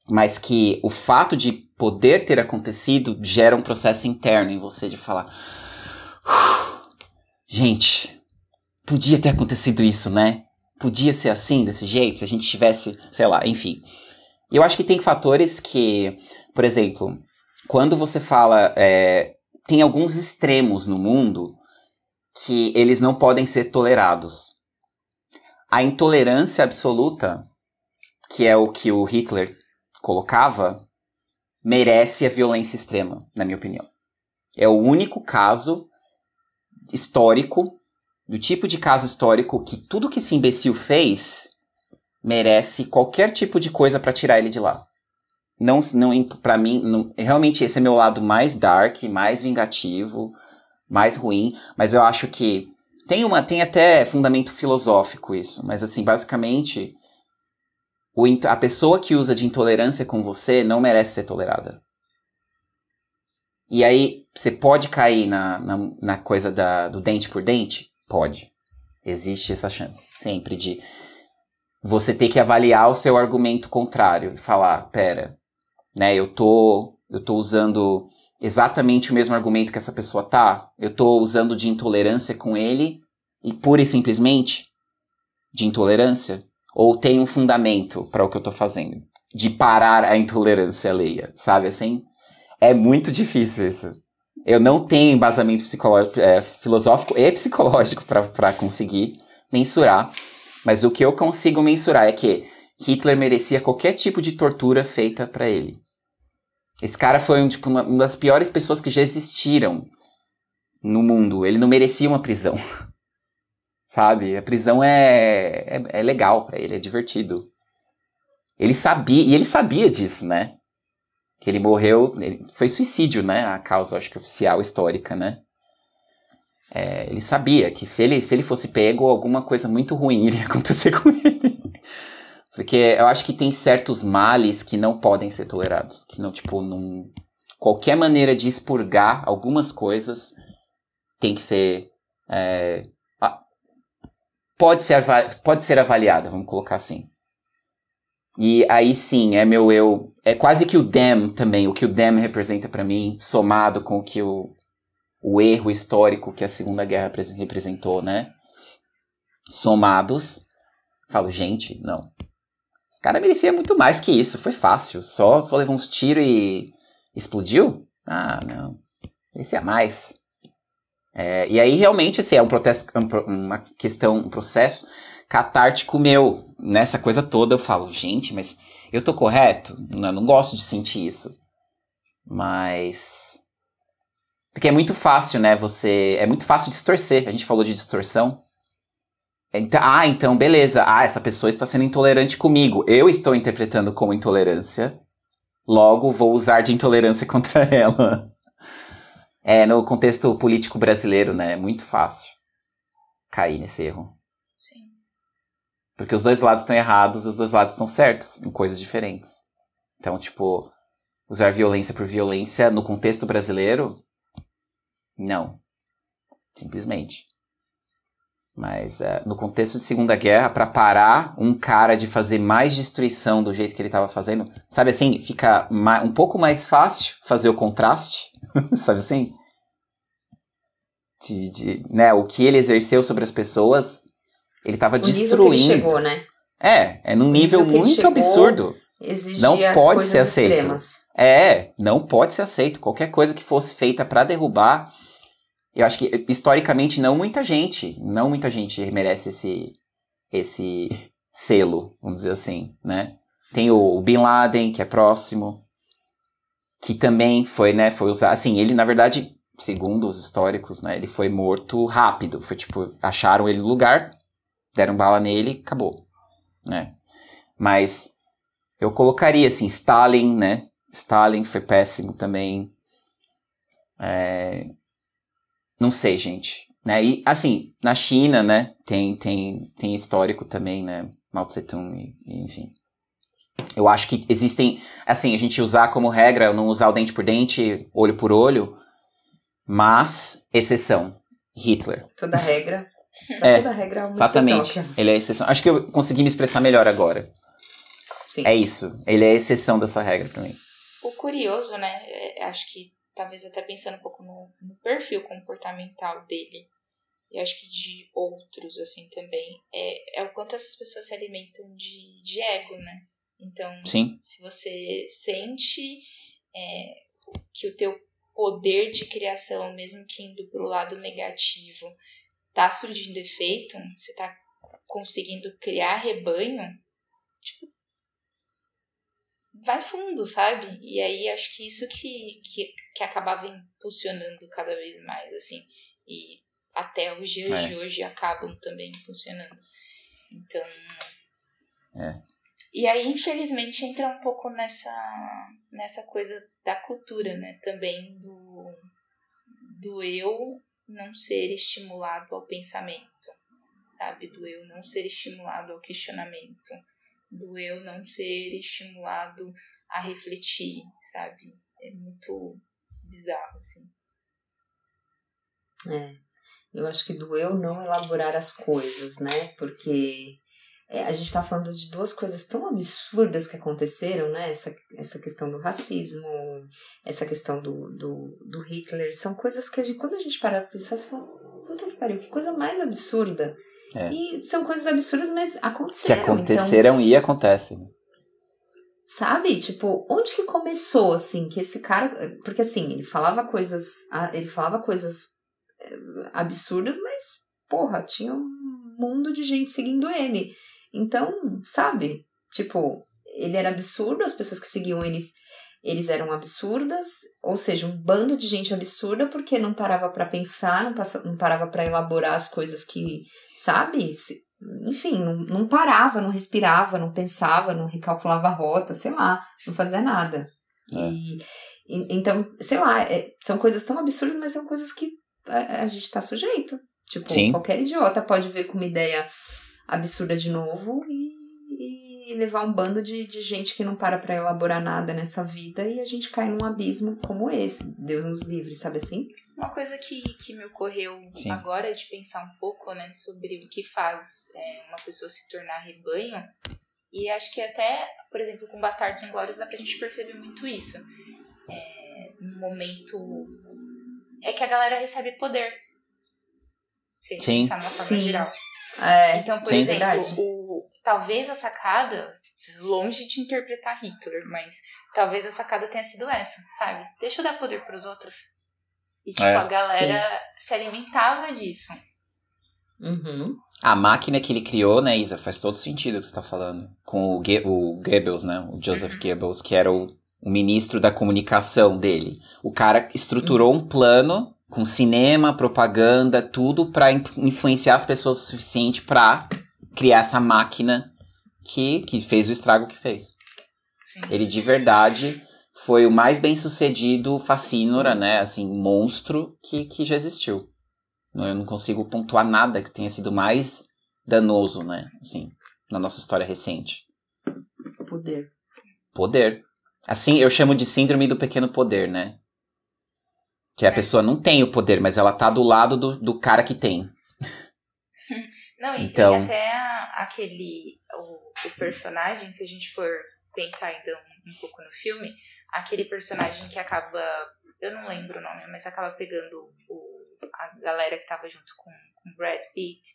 Mas que o fato de poder ter acontecido gera um processo interno em você de falar. "Uf, Gente, podia ter acontecido isso, né? Podia ser assim, desse jeito, se a gente tivesse, sei lá, enfim. Eu acho que tem fatores que, por exemplo, quando você fala. é, tem alguns extremos no mundo que eles não podem ser tolerados. A intolerância absoluta, que é o que o Hitler colocava, merece a violência extrema, na minha opinião. É o único caso histórico, do tipo de caso histórico que tudo que esse imbecil fez merece qualquer tipo de coisa pra tirar ele de lá. Não, não para mim, não- realmente esse é meu lado mais dark, mais vingativo, mais ruim, mas eu acho que tem uma tem até fundamento filosófico isso, mas assim, basicamente o a pessoa que usa de intolerância com você não merece ser tolerada. E aí, você pode cair na, na, na coisa da, do dente por dente? Pode. Existe essa chance, sempre, de você ter que avaliar o seu argumento contrário e falar, pera, né, eu tô, eu tô usando exatamente o mesmo argumento que essa pessoa tá, eu tô usando de intolerância com ele e pura e simplesmente de intolerância, ou tem um fundamento para o que eu tô fazendo, de parar a intolerância alheia, sabe assim? É muito difícil isso. Eu não tenho embasamento psicológico, é, filosófico e psicológico para conseguir mensurar, mas o que eu consigo mensurar é que Hitler merecia qualquer tipo de tortura feita para ele. Esse cara foi um, tipo, uma, uma das piores pessoas que já existiram no mundo. Ele não merecia uma prisão. Sabe? A prisão é, é, é legal para ele, é divertido. Ele sabia, e ele sabia disso, né? Que ele morreu. ele- foi suicídio, né? A causa, acho que oficial, histórica, né? É, ele sabia que se ele, se ele fosse pego, alguma coisa muito ruim iria acontecer com ele. Porque eu acho que tem certos males que não podem ser tolerados. Que não, tipo, não. Qualquer maneira de expurgar algumas coisas tem que ser. É, pode, ser pode ser avaliada, vamos colocar assim. E aí sim, é meu eu. É quase que o Dem também, o que o Dem representa para mim, somado com o que o, o erro histórico que a Segunda Guerra representou, né? Somados. Falo, gente, não. Esse cara merecia muito mais que isso. Foi fácil. Só, só levou uns tiros e explodiu? Ah, não. Merecia mais. É, e aí, realmente, assim, é um protesto, uma questão, um processo catártico meu. Nessa coisa toda eu falo, gente, mas eu tô correto? Não, não gosto de sentir isso. Mas. Porque é muito fácil, né? Você. É muito fácil distorcer. A gente falou de distorção. Então, ah, então beleza. Ah, essa pessoa está sendo intolerante comigo. Eu estou interpretando como intolerância. Logo, vou usar de intolerância contra ela. É, no contexto político brasileiro, né? É muito fácil cair nesse erro. Sim. Porque os dois lados estão errados, os dois lados estão certos, em coisas diferentes. Então, tipo, usar violência por violência no contexto brasileiro, não. Simplesmente. Mas é, no contexto de Segunda Guerra, para parar um cara de fazer mais destruição do jeito que ele estava fazendo, sabe assim, fica um pouco mais fácil fazer o contraste, sabe assim? De, de, né, o que ele exerceu sobre as pessoas, ele estava destruindo. Nível que chegou, né? É, é num nível, nível muito absurdo. Não pode ser aceito. Extremas. É, não pode ser aceito. Qualquer coisa que fosse feita para derrubar eu acho que historicamente não muita gente, não muita gente merece esse esse selo, vamos dizer assim, né? Tem o Bin Laden, que é próximo, que também foi, né, foi usado, assim, ele na verdade, segundo os históricos, né, ele foi morto rápido, foi tipo, acharam ele no lugar, deram bala nele, acabou, né? Mas eu colocaria assim, Stalin, né? Stalin foi péssimo também. É, não sei, gente. Né? E, assim, na China, né, tem, tem, tem histórico também, né, Mao Tse Tung, e, enfim. Eu acho que existem, assim, a gente usar como regra, não usar o dente por dente, olho por olho, mas, exceção, Hitler. Toda regra. é, toda regra é uma Exatamente, exceção. ele é exceção. Acho que eu consegui me expressar melhor agora. Sim. É isso, ele é exceção dessa regra pra mim. O curioso, né, é, acho que talvez até pensando um pouco no, no perfil comportamental dele, e acho que de outros, assim, também, é, é o quanto essas pessoas se alimentam de, de ego, né? Então, Sim. se você sente é, que o teu poder de criação, mesmo que indo para o lado negativo, tá surgindo efeito, você tá conseguindo criar rebanho, tipo, vai fundo, sabe? E aí acho que isso que, que, que acabava impulsionando cada vez mais, assim. E até os dias é. de hoje acabam também impulsionando. Então. É. E aí, infelizmente, entra um pouco nessa, nessa coisa da cultura, né? Também do, do eu não ser estimulado ao pensamento, sabe? Do eu não ser estimulado ao questionamento do eu não ser estimulado a refletir, sabe? É muito bizarro, assim. É. Eu acho que do eu não elaborar as coisas, né? Porque é, a gente tá falando de duas coisas tão absurdas que aconteceram, né? Essa, essa questão do racismo, essa questão do, do, do Hitler. São coisas que a gente, quando a gente para pra pensar, você fala, puta que pariu, que coisa mais absurda. É. E são coisas absurdas, mas aconteceram. Que aconteceram então, e acontecem. Sabe? Tipo, onde que começou, assim, que esse cara. Porque assim, ele falava coisas. Ele falava coisas eh, absurdas, mas, porra, tinha um mundo de gente seguindo ele. Então, sabe? Tipo, ele era absurdo, as pessoas que seguiam eles eles eram absurdas, ou seja, um bando de gente absurda porque não parava para pensar, não, passa, não parava para elaborar as coisas que, sabe? Enfim, não, não parava, não respirava, não pensava, não recalculava a rota, sei lá, não fazia nada. É. E, e, então, sei lá, é, são coisas tão absurdas, mas são coisas que a, a gente tá sujeito. Tipo, Sim. qualquer idiota pode vir com uma ideia absurda de novo e, e levar um bando de, de gente que não para pra elaborar nada nessa vida e a gente cai num abismo como esse. Deus nos livre, sabe assim? Uma coisa que, que me ocorreu Sim. agora é de pensar um pouco, né, sobre o que faz é, uma pessoa se tornar rebanho. E acho que até, por exemplo, com Bastardos Inglórios dá pra gente perceber muito isso. É, um momento... É que a galera recebe poder. Se a gente Sim. pensar forma Sim. geral. É, Então, por Sim. exemplo, Verdade. o, talvez a sacada, longe de interpretar Hitler, mas talvez a sacada tenha sido essa, sabe? Deixa eu dar poder pros outros. E, tipo, É, a galera se alimentava disso. uhum. A máquina que ele criou, né, Isa, faz todo sentido o que você tá falando. Com o, Ge o Goebbels, né, o Joseph Goebbels, que era o, o ministro da comunicação dele. O cara estruturou um plano com cinema, propaganda, tudo pra in- influenciar as pessoas o suficiente pra criar essa máquina que, que fez o estrago que fez. Sim. Ele de verdade foi o mais bem sucedido facínora, né? Assim, monstro que, que já existiu. Não- Eu não consigo pontuar nada que tenha sido mais danoso, né? Assim, na nossa história recente. Poder. Poder. Assim, eu chamo de síndrome do pequeno poder, né? Que a É. pessoa não tem o poder, mas ela tá do lado do, do cara que tem. Não, e Então- tem até aquele. O, o personagem, se a gente for pensar ainda um, um pouco no filme, aquele personagem que acaba. Eu não lembro o nome, mas acaba pegando o, a galera que tava junto com, com Brad Pitt.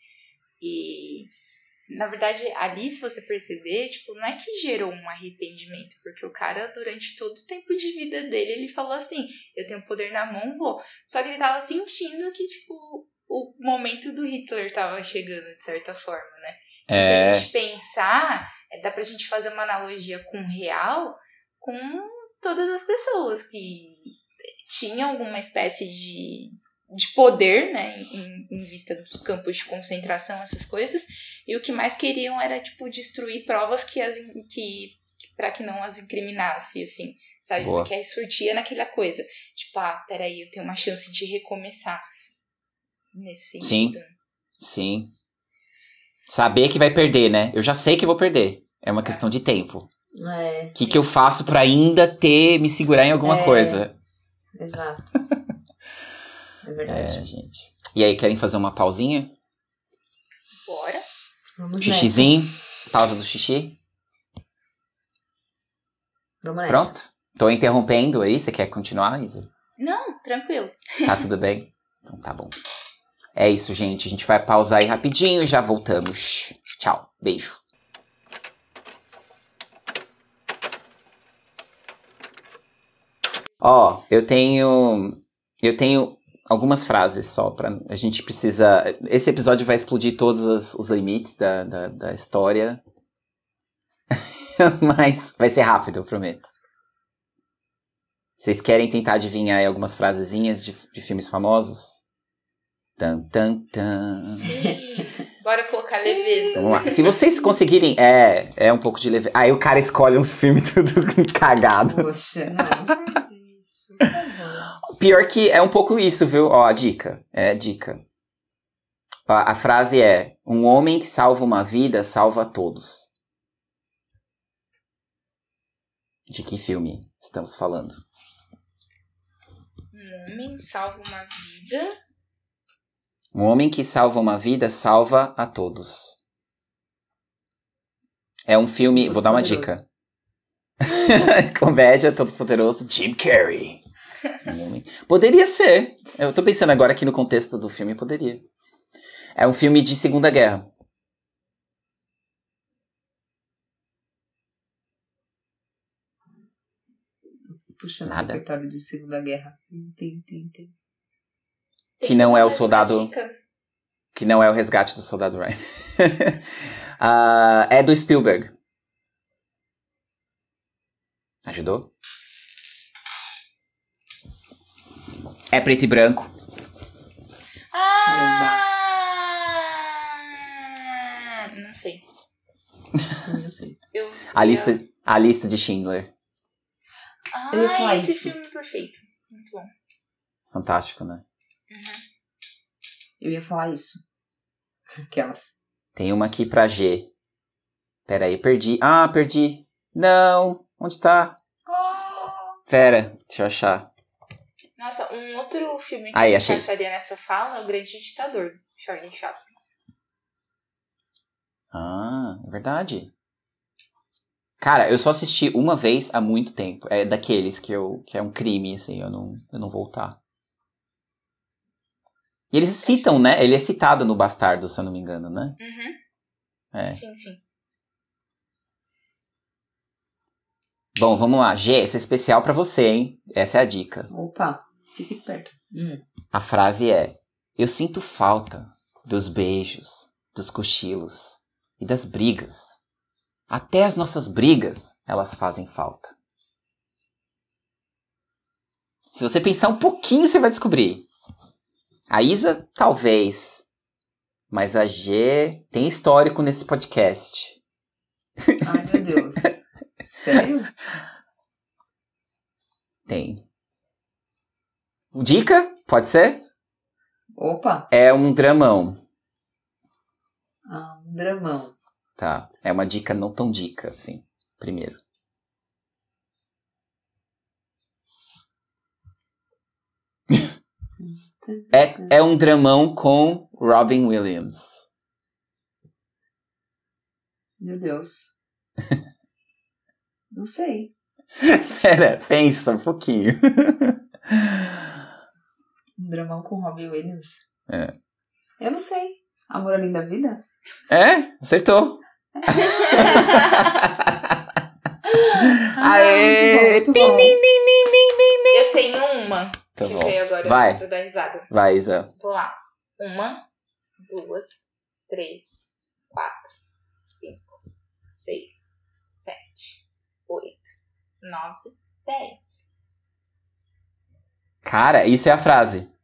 E. Na verdade, ali, se você perceber, tipo, não é que gerou um arrependimento, porque o cara, durante todo o tempo de vida dele, ele falou assim: eu tenho poder na mão, vou. Só que ele tava sentindo que, tipo, o momento do Hitler tava chegando, de certa forma, né? Se a É. gente pensar, é, dá pra gente fazer uma analogia com o real, com todas as pessoas que tinham alguma espécie de, de poder, né, em, em vista dos campos de concentração, essas coisas, e o que mais queriam era, tipo, destruir provas que as que para que não as incriminasse, assim, sabe? Boa. Porque aí surtia naquela coisa, tipo, ah, peraí, eu tenho uma chance de recomeçar. Nesse Sim. sentido. Sim. Saber que vai perder, né? Eu já sei que vou perder. É uma questão de tempo. É, O que, que eu faço pra ainda ter, me segurar em alguma É. coisa? exato. É É, verdade. gente. E aí, querem fazer uma pausinha? Bora. Vamos nessa. Xixizinho? Pausa do xixi? Vamos nessa. Pronto? Tô interrompendo aí, você quer continuar, Isa? Não, tranquilo. Tá tudo bem? Então tá bom. É isso, gente. A gente vai pausar aí rapidinho e já voltamos. Tchau. Beijo. Ó, eu tenho. Eu tenho algumas frases só pra. A gente precisa. Esse episódio vai explodir todos os, os limites da, da, da história. Mas vai ser rápido, eu prometo. Vocês querem tentar adivinhar algumas frasezinhas de, de filmes famosos? Tan, tan, tan. Sim. Bora colocar leveza. Vamos lá. Se vocês conseguirem. É, é um pouco de leve. Aí o cara escolhe uns filmes tudo cagado. Poxa, não, não faz isso. Por favor. Pior que é um pouco isso, viu? Ó, a dica. É a dica. Ó, a frase é: Um homem que salva uma vida salva todos. De que filme estamos falando? Um homem salva uma vida. Um homem que salva uma vida salva a todos. É um filme. Todo vou dar uma Poderoso. dica. Comédia, todo poderoso. Jim Carrey. Poderia ser. Eu tô pensando agora aqui no contexto do filme, poderia. É um filme de Segunda Guerra. Puxa, Nada. repertório de Segunda Guerra. Tem, tem, tem, tem. Que não é o uma soldado. dica. Que não é o resgate do soldado Ryan. Ah, é do Spielberg. Ajudou? É preto e branco. Ah! Não sei. Eu não sei. Eu, A lista, a lista de Schindler. Ah, esse isso. filme perfeito. Muito bom. Fantástico, né? Eu ia falar isso. Aquelas. Tem uma aqui pra G. Pera aí, perdi. Ah, perdi. Não. Onde tá? Pera, deixa eu achar. Nossa, um outro filme que Aí, eu achei. encaixaria nessa fala é O Grande Ditador, Charlie Chaplin. Ah, é verdade. Cara, eu só assisti uma vez há muito tempo. É daqueles que eu que é um crime, assim, eu não, eu não voltar. E eles citam, né? Ele é citado no Bastardo, se eu não me engano, né? Uhum. É. Sim, sim. Bom, vamos lá. G, esse é especial pra você, hein? Essa é a dica. Opa, fica esperto. Hum. A frase é: Eu sinto falta dos beijos, dos cochilos e das brigas. Até as nossas brigas, elas fazem falta. Se você pensar um pouquinho, você vai descobrir. A Isa, talvez. Mas a G tem histórico nesse podcast. Ai, meu Deus. Sério? Tem. Dica? Pode ser? Opa, É um dramão. ah, um dramão. Tá. É uma dica não tão dica, assim. Primeiro. É, é um dramão com Robin Williams. Meu Deus. Não sei. Pera, pensa um pouquinho. Um dramão com Robin Williams. É. Eu não sei. Amor além da vida? É? Acertou. Aê! bom, bom. Eu tenho uma Tá que bom. veio agora Vai. pra dar risada. Vai, Isa. Vou lá. Uma, duas, três, quatro, cinco, seis, sete, oito, nove, dez. Cara, isso é a frase.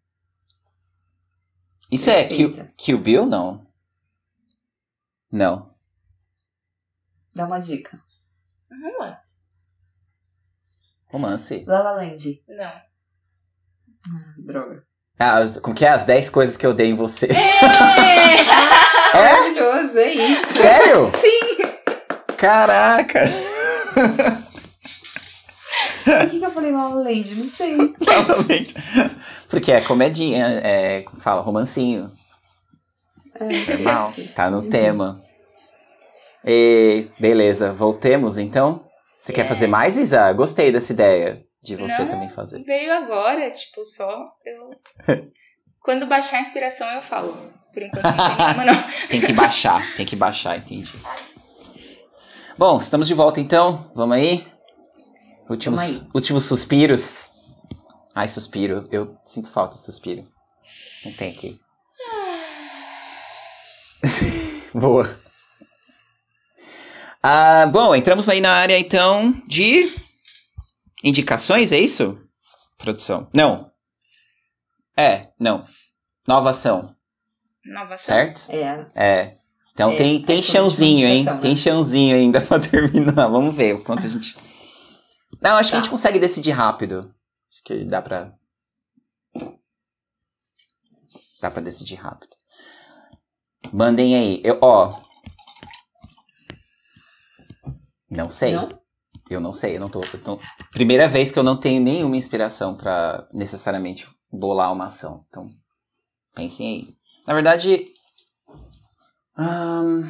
Isso é Kill. Kill Bill? Não. Não. Dá uma dica. Um romance. Romance. La La Land. Não. Ah, droga. Ah, como que é? As 10 coisas que eu dei em você. Ah, Maravilhoso, é isso. Sério? Sim! Caraca! Por que, que eu falei La La Land? Não sei. Realmente. Porque é comedinha, é, como fala, romancinho. É, Normal. Tá no Sim. tema. E, beleza, voltemos então. Você quer fazer mais, Isa? Gostei dessa ideia de você Não. também fazer. Veio agora, tipo, só eu. Quando baixar a inspiração eu falo, mas por enquanto não tem nenhuma, não. Tem que baixar, tem que baixar, entendi. Bom, estamos de volta então. Vamos aí? Últimos, Vamos aí. últimos suspiros. Ai, suspiro. Eu sinto falta de suspiro. Não tem aqui. Boa. Ah, bom, entramos aí na área então de indicações, é isso? Produção. Não. É, não. Nova ação, Inovação. certo? É, É. Então É, tem, tem é chãozinho, hein? né? Tem chãozinho ainda pra terminar. Vamos ver o quanto a gente. Não, acho que a gente Tá. consegue decidir rápido. Acho que dá pra. Dá pra decidir rápido. Mandem aí. Eu, ó. Não sei. não? Eu não sei. Eu não tô, eu tô- Primeira vez que eu não tenho nenhuma inspiração pra necessariamente bolar uma ação. Então, pensem aí. Na verdade. ahn,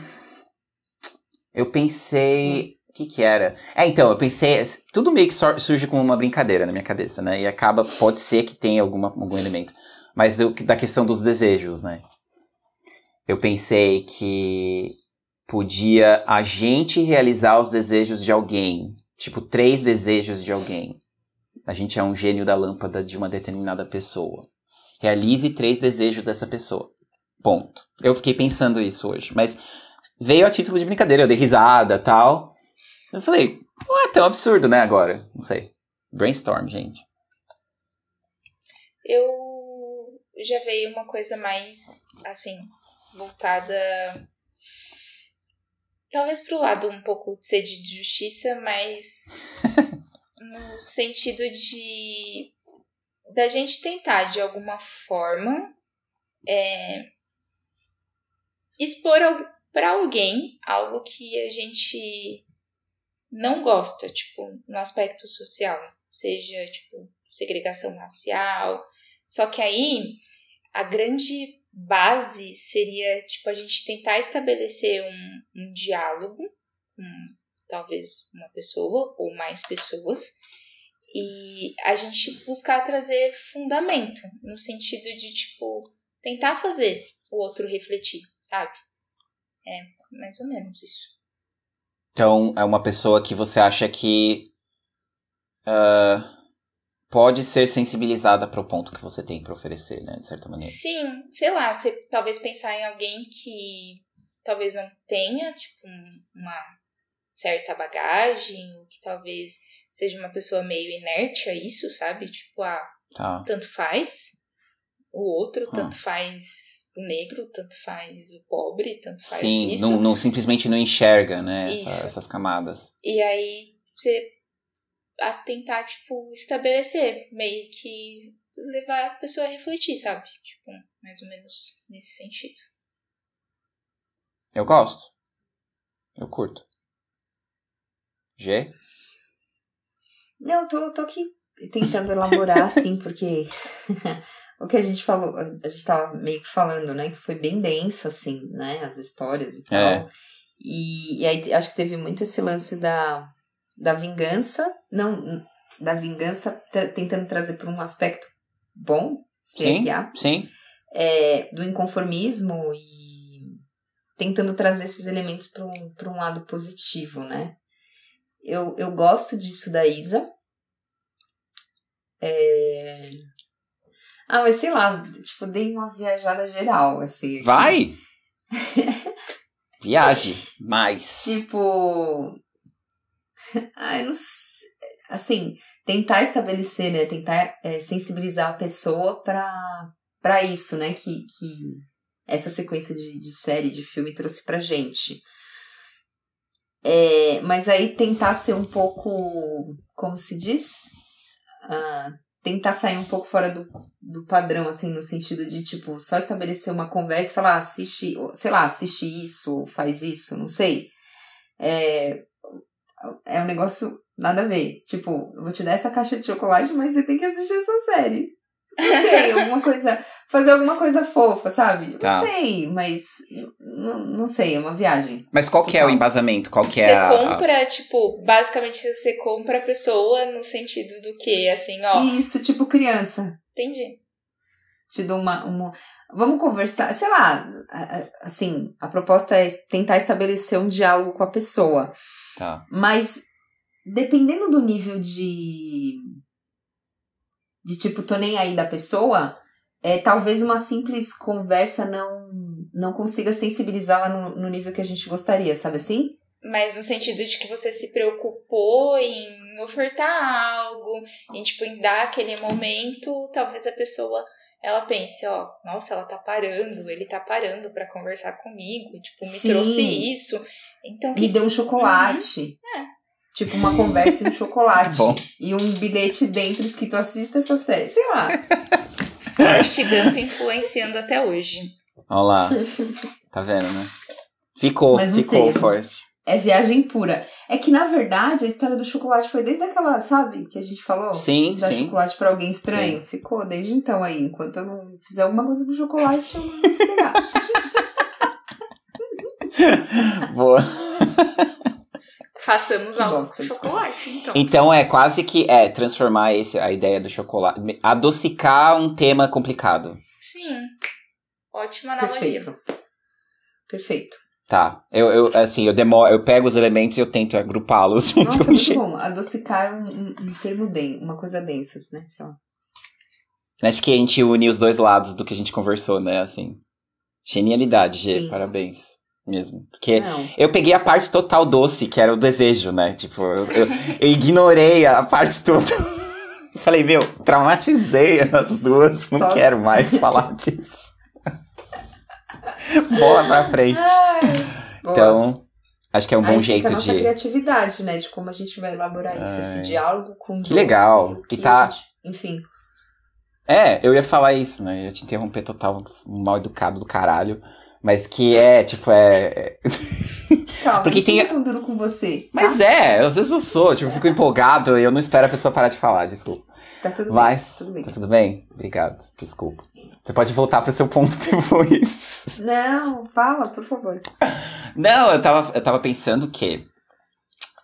eu pensei. O que que era? É, então, eu pensei. Tudo meio que surge como uma brincadeira na minha cabeça, né? E acaba. Pode ser que tenha alguma, algum elemento. Mas eu- da questão dos desejos, né? Eu pensei que podia a gente realizar os desejos de alguém. Tipo, três desejos de alguém. A gente é um gênio da lâmpada de uma determinada pessoa. Realize três desejos dessa pessoa. Ponto. Eu fiquei pensando isso hoje. Mas veio a título de brincadeira. Eu dei risada tal. Eu falei, não é tão absurdo, né, agora? Não sei. Brainstorm, gente. Eu já veio uma coisa mais, assim, voltada. Talvez pro lado um pouco de sede de justiça, mas no sentido de. da gente tentar, de alguma forma, é, expor para alguém algo que a gente não gosta, tipo, no aspecto social, seja, tipo, segregação racial. Só que aí a grande base seria, tipo, a gente tentar estabelecer um, um diálogo com talvez uma pessoa ou mais pessoas e a gente buscar trazer fundamento no sentido de, tipo, tentar fazer o outro refletir, sabe? É mais ou menos isso. Então, é uma pessoa que você acha que uh, pode ser sensibilizada para o ponto que você tem para oferecer, né? De certa maneira. Sim, sei lá, você talvez pensar em alguém que talvez não tenha, tipo, uma certa bagagem, ou que talvez seja uma pessoa meio inerte a isso, sabe? Tipo, ah, tá. tanto faz o outro, ah. tanto faz o negro, tanto faz o pobre, tanto faz Sim, isso. Não, não simplesmente não enxerga, né, essa, essas camadas. E aí você a tentar, tipo, estabelecer, meio que levar a pessoa a refletir, sabe? Tipo, mais ou menos nesse sentido. Eu gosto. Eu curto. G? Não, tô, tô aqui tentando elaborar, assim, porque o que a gente falou, a gente tava meio que falando, né? Que foi bem denso, assim, né? As histórias e tal. É. E, e aí acho que teve muito esse lance da, da vingança, não da vingança tentando trazer para um aspecto bom, se sim, é há, sim. É, do inconformismo e tentando trazer esses elementos para um, um lado positivo, né? Eu, eu gosto disso da Isa. É... Ah, mas sei lá, tipo, dei uma viajada geral, assim. Vai! Viaje mais. Tipo. Ah, não sei. Assim, tentar estabelecer, né? Tentar é, sensibilizar a pessoa pra isso, né? Que, que essa sequência de, de série, de filme trouxe pra gente. É, mas aí tentar ser um pouco. Como se diz? Ah, tentar sair um pouco fora do, do padrão, assim, no sentido de, tipo, só estabelecer uma conversa e falar, ah, assiste, sei lá, assiste isso, faz isso, não sei. É, é um negócio nada a ver. Tipo, eu vou te dar essa caixa de chocolate, mas você tem que assistir essa série. Não sei, alguma coisa. Fazer alguma coisa fofa, sabe? Tá. Não sei, mas. Não, não sei, é uma viagem. Mas qual que é o embasamento? Qual que é você a. compra, tipo, basicamente você compra a pessoa no sentido do que, assim, ó. Isso, tipo criança. Entendi. Te dou uma, uma. Vamos conversar, sei lá, assim, a proposta é tentar estabelecer um diálogo com a pessoa. Tá. Mas dependendo do nível de de tipo, tô nem aí da pessoa, é, talvez uma simples conversa não, não consiga sensibilizá-la no, no nível que a gente gostaria, sabe assim? Mas no sentido de que você se preocupou em ofertar algo, em tipo, em dar aquele momento, talvez a pessoa ela pense, ó, nossa, ela tá parando, ele tá parando para conversar comigo, tipo, me Sim. trouxe isso. Então, me deu um chocolate. Uhum. É. Tipo, uma conversa e um chocolate. Bom. E um bilhete dentro escrito assista essa série. Sei lá. Forrest Gump influenciando até hoje. Olha lá. Tá vendo, né? Ficou, ficou, Forrest. É viagem pura. É que, na verdade, a história do chocolate foi desde aquela, sabe, que a gente falou? Sim, de dar sim. chocolate pra alguém estranho. Sim. Ficou desde então aí. Enquanto eu não fizer alguma coisa com chocolate, eu não será. Boa. Façamos algo com chocolate, então. Então é quase que é transformar esse, a ideia do chocolate, adocicar um tema complicado. Sim. Ótima analogia. Perfeito. Perfeito. Tá. Eu, eu assim, eu demoro, eu pego os elementos e eu tento agrupá-los. Nossa, muito bom. Adocicar um, um, um termo denso, uma coisa densa, né? Sei lá. Acho que a gente une os dois lados do que a gente conversou, né? Assim. Genialidade, G. Sim. Parabéns mesmo. Porque não. eu peguei a parte total doce, que era o desejo, né? Tipo, eu, eu, eu ignorei a parte toda. Falei, meu, traumatizei as duas, não Só... quero mais falar disso. Bola pra frente. Ai, então, acho que é um bom Aí jeito fica a nossa de. criatividade, né? De como a gente vai elaborar isso, Ai. esse diálogo com. Que legal. Que, tá. Gente, enfim. É, eu ia falar isso, né? Eu ia te interromper total, mal educado do caralho. Mas que é, tipo, é. Calma, Porque tem- tão duro com você. tá? Mas é, às vezes eu sou, tipo, eu fico empolgado e eu não espero a pessoa parar de falar, desculpa. Tá tudo Mas, bem. Tudo bem. tá tudo bem? Obrigado, desculpa. Você pode voltar pro seu ponto depois. Não, fala, por favor. Não, eu tava, eu tava pensando que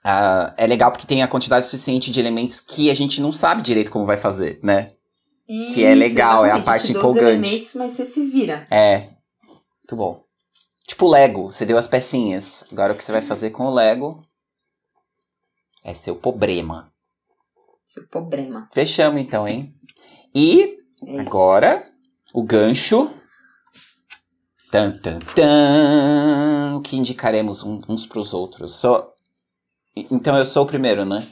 ah, é legal porque tem a quantidade suficiente de elementos que a gente não sabe direito como vai fazer, né? Que é Isso, legal, é a parte empolgante. elementos, mas você se vira. É. Muito bom. Tipo Lego, você deu as pecinhas. Agora o que você vai fazer com o Lego é seu problema. Seu problema. Fechamos então, hein? E É isso. agora o gancho. Tan, tan, tan. O que indicaremos uns pros outros? Só... Então eu sou o primeiro, né?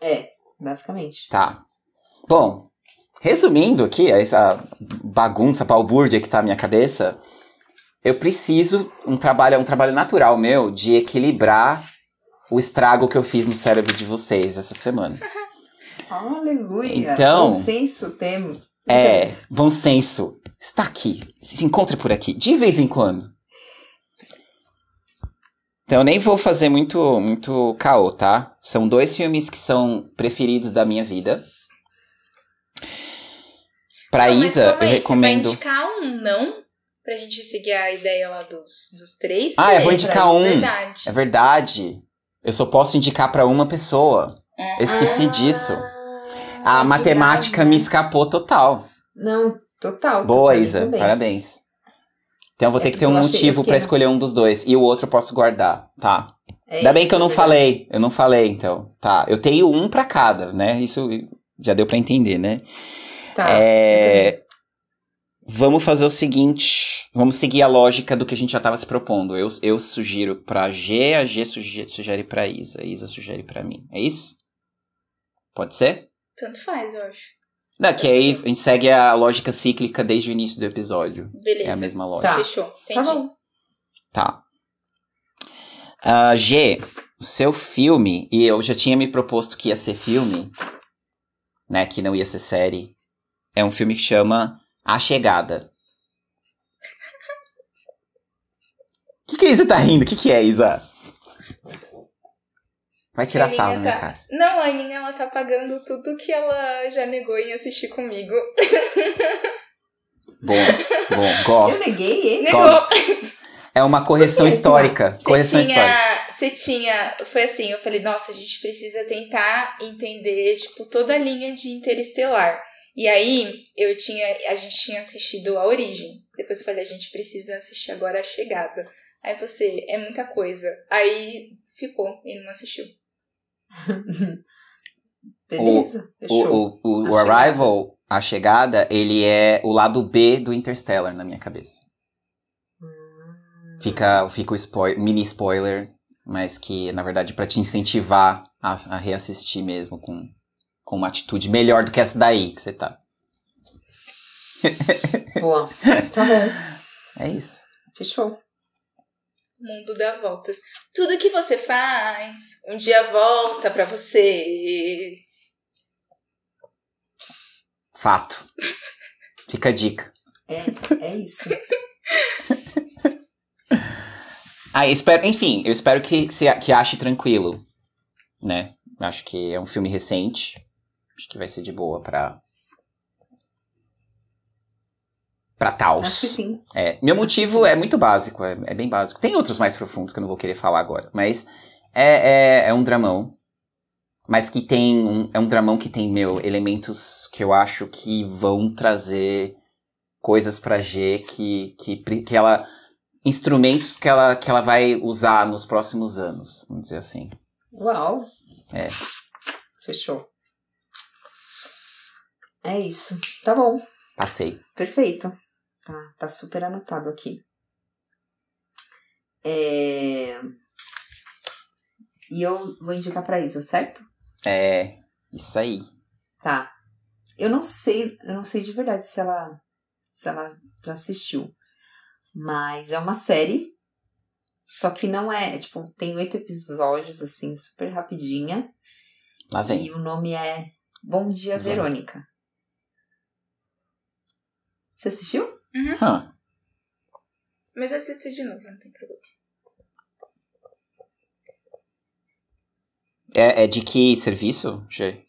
É, basicamente. Tá. Bom, resumindo aqui, essa bagunça balbúrdia que tá na minha cabeça, eu preciso, um trabalho, é um trabalho natural meu, de equilibrar o estrago que eu fiz no cérebro de vocês essa semana. Aleluia. Então- Bom senso temos. É, bom senso. Está aqui. Se encontra por aqui. De vez em quando. Então eu nem vou fazer muito, muito caô, tá? São dois filmes que são preferidos da minha vida. Pra Não, mas Isa, eu aí, recomendo. Você vai indicar um, não? Pra gente seguir a ideia lá dos, dos três? Ah, eu vou indicar um. Verdade. É verdade. Eu só posso indicar pra uma pessoa. Eu esqueci disso. A Ah, matemática que me escapou total. Não, total. Boa, Isa. também. Parabéns. Então eu vou É ter que ter um motivo fiquei- escolher um dos dois. E o outro eu posso guardar, tá? É Ainda bem que eu não verdade. falei. Eu não falei, então. Tá. Eu tenho um pra cada, né? Isso já deu pra entender, né? Tá. é... Vamos fazer o seguinte. Vamos seguir a lógica do que a gente já tava se propondo. Eu, eu sugiro pra G, a G suge- sugere pra Isa. A Isa sugere pra mim. É isso? Pode ser? Tanto faz, eu acho. Não, que aí a gente segue a lógica cíclica desde o início do episódio. Beleza. É a mesma lógica. Tá. Fechou. Tá Entendi. bom. Tá. Ah, G, o seu filme, e eu já tinha me proposto que ia ser filme, né? Que não ia ser série. É um filme que chama A Chegada. O que, que a Isa tá rindo? O que, que é, Isa? Vai tirar A sarro minha tá- cara. Não, a Aninha, ela tá pagando tudo que ela já negou em assistir comigo. Bom, bom, gosto. Eu neguei esse. Negou. Gosto. É uma correção histórica. Você Correção histórica. tinha, você tinha. Foi assim, eu falei, nossa, a gente precisa tentar entender, tipo, toda a linha de interestelar. E aí, eu tinha. A gente tinha assistido a origem. Depois eu falei, a gente precisa assistir agora a chegada. Aí você, é muita coisa. Aí ficou e não assistiu. Beleza, fechou. O, o, o, A o Arrival, a chegada, ele é o lado B do Interstellar na minha cabeça. Hum, Fica, fica o spoil, mini spoiler, mas que, na verdade, pra te incentivar a, a reassistir mesmo com, com uma atitude melhor do que essa daí que você tá. Boa. Tá bom. É isso. Fechou. O mundo dá voltas. Tudo que você faz, um dia volta pra você. Fato. Fica a dica. É, é isso. Ah, eu espero, enfim, eu espero que, se, que ache tranquilo, né? Acho que é um filme recente. Acho que vai ser de boa pra. Pra Acho que sim. É, meu motivo é muito básico, é, é bem básico. Tem outros mais profundos que eu não vou querer falar agora, mas é, é, é um dramão. Mas que tem. Um, é um dramão que tem, meu, elementos que eu acho que vão trazer coisas pra G que, que, que ela. Instrumentos que ela, que ela vai usar nos próximos anos, vamos dizer assim. Uau. É. Fechou. É isso. Tá bom. Passei. Perfeito. Tá, tá super anotado aqui. É... E eu vou indicar pra Isa, certo? É. Isso aí. Tá. Eu não sei, eu não sei de verdade se ela se ela já assistiu. Mas é uma série. Só que não é, tipo, tem oito episódios, assim, super rapidinha. Lá vem. E o nome é Bom Dia. Verônica. Você assistiu? Hã. Mas eu assisto de novo, não tem problema. É, é de que serviço, Gê?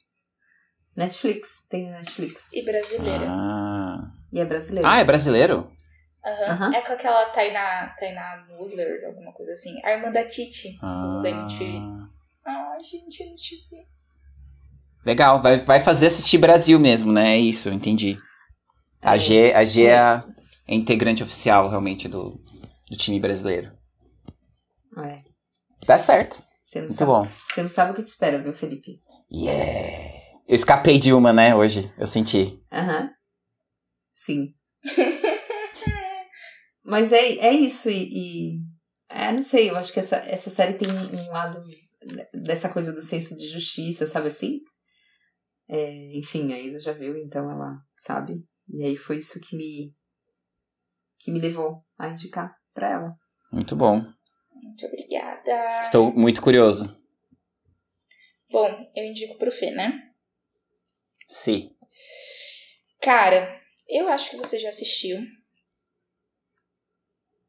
Netflix. Tem Netflix. E brasileira. Ah. E é brasileiro. ah, é brasileiro? Aham. Aham. É com aquela Tainá, Tainá Muller, alguma coisa assim. A irmã da Titi, Ah. do da MTV. Ai, gente, MTV. Legal, vai, vai fazer assistir Brasil mesmo, né? É isso, entendi. A. G, a G é a é integrante oficial, realmente, do, do time brasileiro. É. Tá certo. Muito sabe, bom. você não sabe o que te espera, viu, Felipe? Yeah! Eu escapei de uma, né, hoje. Eu senti. Aham. Sim. Mas é, é isso, e, e- É, não sei, eu acho que essa, essa série tem um lado dessa coisa do senso de justiça, sabe assim? É, enfim, a Isa já viu, então ela sabe. E aí foi isso que me. que me levou a indicar pra ela. Muito bom. Muito obrigada. Estou muito curioso. Bom, eu indico pro Fê, né? Sim. Cara, eu acho que você já assistiu.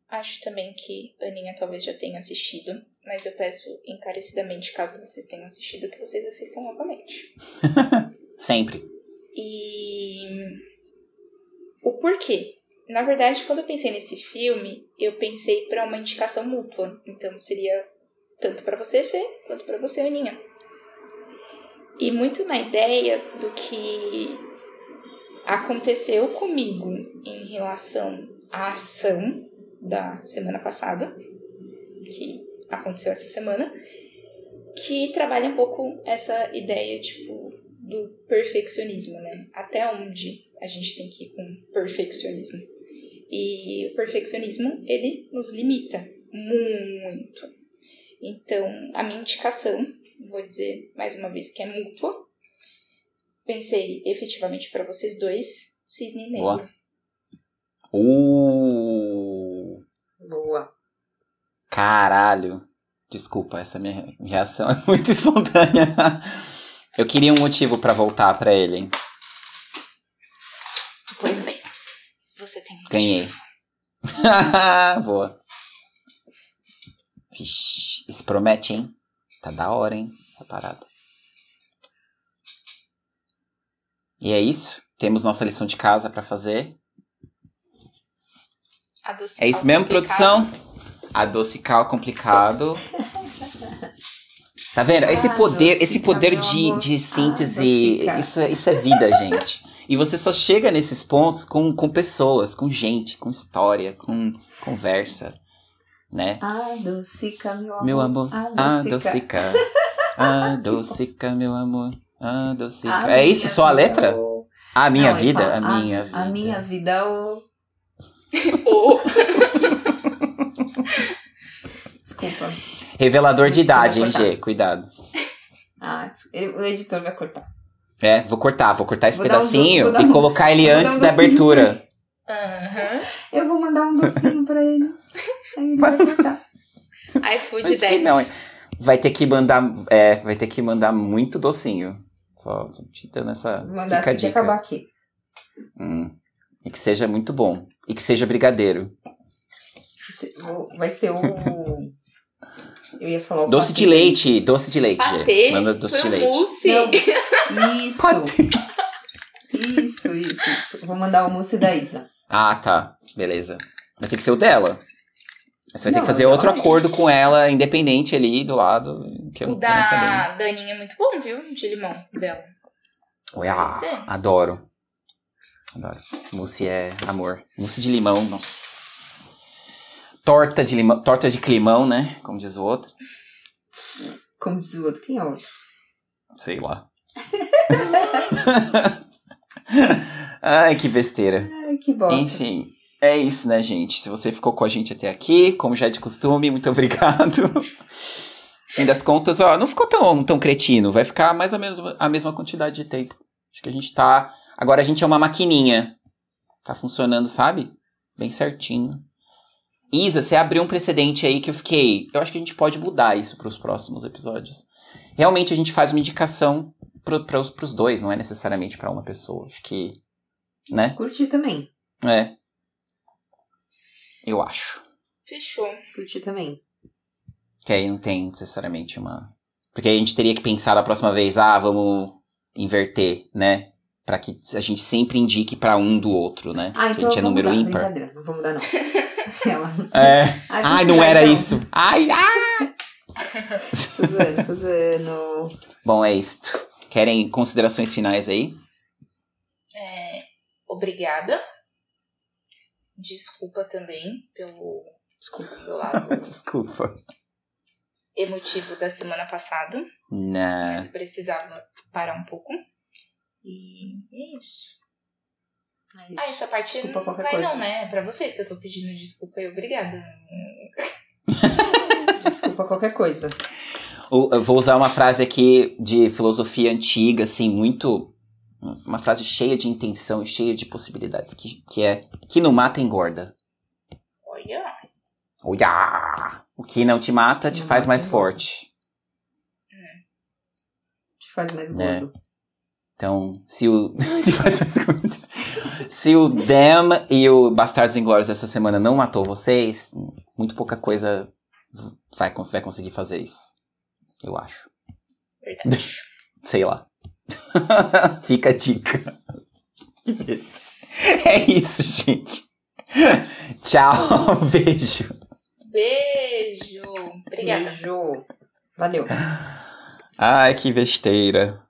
Acho também que a Aninha talvez já tenha assistido. Mas eu peço encarecidamente, caso vocês tenham assistido, que vocês assistam novamente. Sempre. E o porquê? Na verdade, quando eu pensei nesse filme, eu pensei para uma indicação mútua. Então seria tanto para você, Fê, quanto para você, Aninha. E muito na ideia do que aconteceu comigo em relação à ação da semana passada, que aconteceu essa semana, que trabalha um pouco essa ideia, tipo, do perfeccionismo, né? Até onde a gente tem que ir com perfeccionismo. E o perfeccionismo, ele nos limita muito. Então, a minha indicação, vou dizer mais uma vez que é mútua. Pensei efetivamente para vocês dois, Cisne Negro. Boa. Uh, Boa. caralho. Desculpa, essa minha reação é muito espontânea. Eu queria um motivo pra voltar pra ele, hein? Pois bem, você tem um Ganhei. Boa. Vixe, isso promete, hein? Tá da hora, hein? Essa parada. E é isso. Temos nossa lição de casa pra fazer. Adocicar É isso mesmo, complicado. produção? Adocicar o complicado. Tá vendo? Esse poder, esse poder meu de, de síntese, Adocicar. isso, é- isso é vida, gente. E você só chega nesses pontos com, com pessoas, com gente, com história, com conversa, né? Adocica, meu amor. Meu amor, Adocica. adocica. Adocica, meu amor. Adocica. A É isso só a letra? o- A minha Não, vida? fala, a minha vida. A minha vida, o. Ô, Desculpa. Revelador de idade, hein, cortar. G? Cuidado. Ah, o editor vai cortar. É, vou cortar, vou cortar esse Vou um pedacinho dar e um- colocar ele antes um da abertura. Aham. Eu vou mandar um docinho pra ele. Aí ele vai cortar. iFood Acho que 10. não? Vai ter que mandar. É, vai ter que mandar muito docinho. Só te dando essa. Vou mandar fica a assim que dica. acabar aqui. Hum. E que seja muito bom. E que seja brigadeiro. Vai ser o. Eu ia falar o Doce patê. de leite, doce de leite. Patê. Manda doce foi de um leite. mousse. Não, Isso. Isso, isso, isso. Vou mandar o mousse da Isa. Ah, tá. Beleza. Mas tem que ser o dela. Você vai ter Não, que fazer outro acordo com ela, independente ali do lado. Que eu O não sabendo. da Daninha é muito bom, viu? De limão dela. Ui, ah, adoro. Adoro. Mousse é amor. Mousse de limão, nossa. Torta de limão, torta de climão, né? Como diz o outro. Como diz o outro, quem é o outro? Sei lá. Ai, que besteira. Ai, que bosta. Enfim, é isso, né, gente? Se você ficou com a gente até aqui, como já é de costume, muito obrigado. Fim das contas, ó, não ficou tão, tão cretino. Vai ficar mais ou menos a mesma quantidade de tempo. Acho que a gente tá. Agora a gente é uma maquininha. Tá funcionando, sabe? Bem certinho. Isa, você abriu um precedente aí que eu fiquei. Eu acho que a gente pode mudar isso pros próximos episódios. Realmente a gente faz uma indicação pros, pros dois, não é necessariamente pra uma pessoa. Acho que. Né? Curti também. É. Eu acho. Fechou. Curti também. Que aí não tem necessariamente uma. Porque aí a gente teria que pensar da próxima vez, ah, vamos inverter, né? Pra que a gente sempre indique pra um do outro, né? Ah, que então a gente é eu vou número mudar. ímpar. Não vou mudar não. Ela... É. Ai, não era então. isso. Ai, ai. Tô zoando, tô zoando. Bom, é isto. Querem considerações finais aí? É, obrigada. Desculpa também pelo, Desculpa. pelo lado Desculpa. emotivo da semana passada. Nah. Eu precisava parar um pouco. E é isso. É Ah, isso. essa parte Desculpa não qualquer vai coisa. não, né? É pra vocês que eu tô pedindo desculpa e obrigada. Desculpa qualquer coisa. Eu vou usar uma frase aqui de filosofia antiga, assim, muito. Uma frase cheia de intenção e cheia de possibilidades, que, que é: que não mata engorda. Olha. Olha! O que não te mata te Não faz mais engorda. forte. Te faz mais É. gordo. Então, se o. se o Dem e o Bastardos Inglórios essa semana não matou vocês, muito pouca coisa vai, vai conseguir fazer isso. Eu acho. Verdade. Sei lá. Fica a dica. É isso, gente. Tchau, beijo. Beijo. Obrigada. Beijo. Valeu. Ai, que besteira.